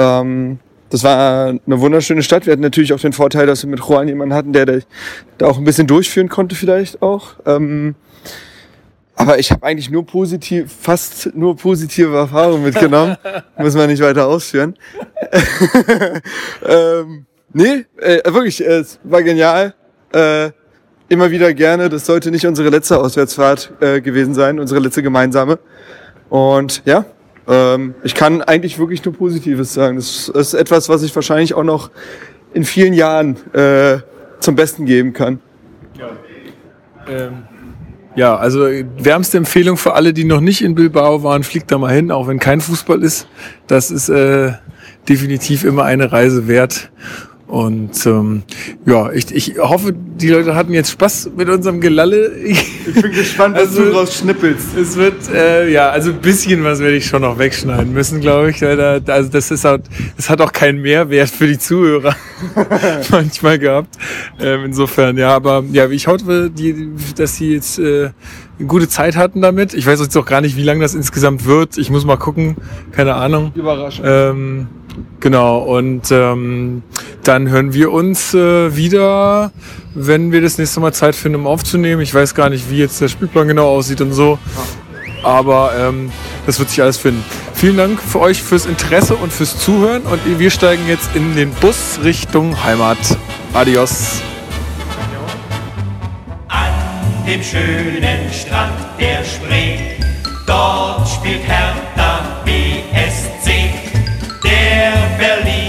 Speaker 4: Ähm, das war eine wunderschöne Stadt. Wir hatten natürlich auch den Vorteil, dass wir mit Juan jemanden hatten, der da auch ein bisschen durchführen konnte vielleicht auch. Ähm, aber ich habe eigentlich nur positiv, fast nur positive Erfahrungen mitgenommen. Muss man nicht weiter ausführen. ähm, nee, äh, wirklich, äh, es war genial. Äh, immer wieder gerne. Das sollte nicht unsere letzte Auswärtsfahrt äh, gewesen sein, unsere letzte gemeinsame. Und ja, ähm, ich kann eigentlich wirklich nur Positives sagen. Das ist etwas, was ich wahrscheinlich auch noch in vielen Jahren äh, zum Besten geben kann.
Speaker 1: Ähm, ja, also wärmste Empfehlung für alle, die noch nicht in Bilbao waren, fliegt da mal hin, auch wenn kein Fußball ist. Das ist äh, definitiv immer eine Reise wert. Und ähm, ja, ich, ich hoffe, die Leute hatten jetzt Spaß mit unserem Gelalle. Ich
Speaker 4: bin gespannt, was du draus schnippelst.
Speaker 1: Es wird, äh, ja, also ein bisschen was werde ich schon noch wegschneiden müssen, glaube ich. Weil da, also das ist auch, das hat auch keinen Mehrwert für die Zuhörer manchmal gehabt. Ähm, insofern, ja, aber ja, ich hoffe, die, dass sie jetzt äh, gute Zeit hatten damit. Ich weiß jetzt auch gar nicht, wie lange das insgesamt wird. Ich muss mal gucken, keine Ahnung.
Speaker 4: Überraschung.
Speaker 1: Ähm, genau, und ähm, dann hören wir uns äh, wieder, wenn wir das nächste Mal Zeit finden, um aufzunehmen. Ich weiß gar nicht, wie jetzt der Spielplan genau aussieht und so. Aber ähm, das wird sich alles finden. Vielen Dank für euch fürs Interesse und fürs Zuhören. Und wir steigen jetzt in den Bus Richtung Heimat. Adios.
Speaker 20: Dem schönen Strand der Spree. Dort spielt Hertha BSC. Der Berliner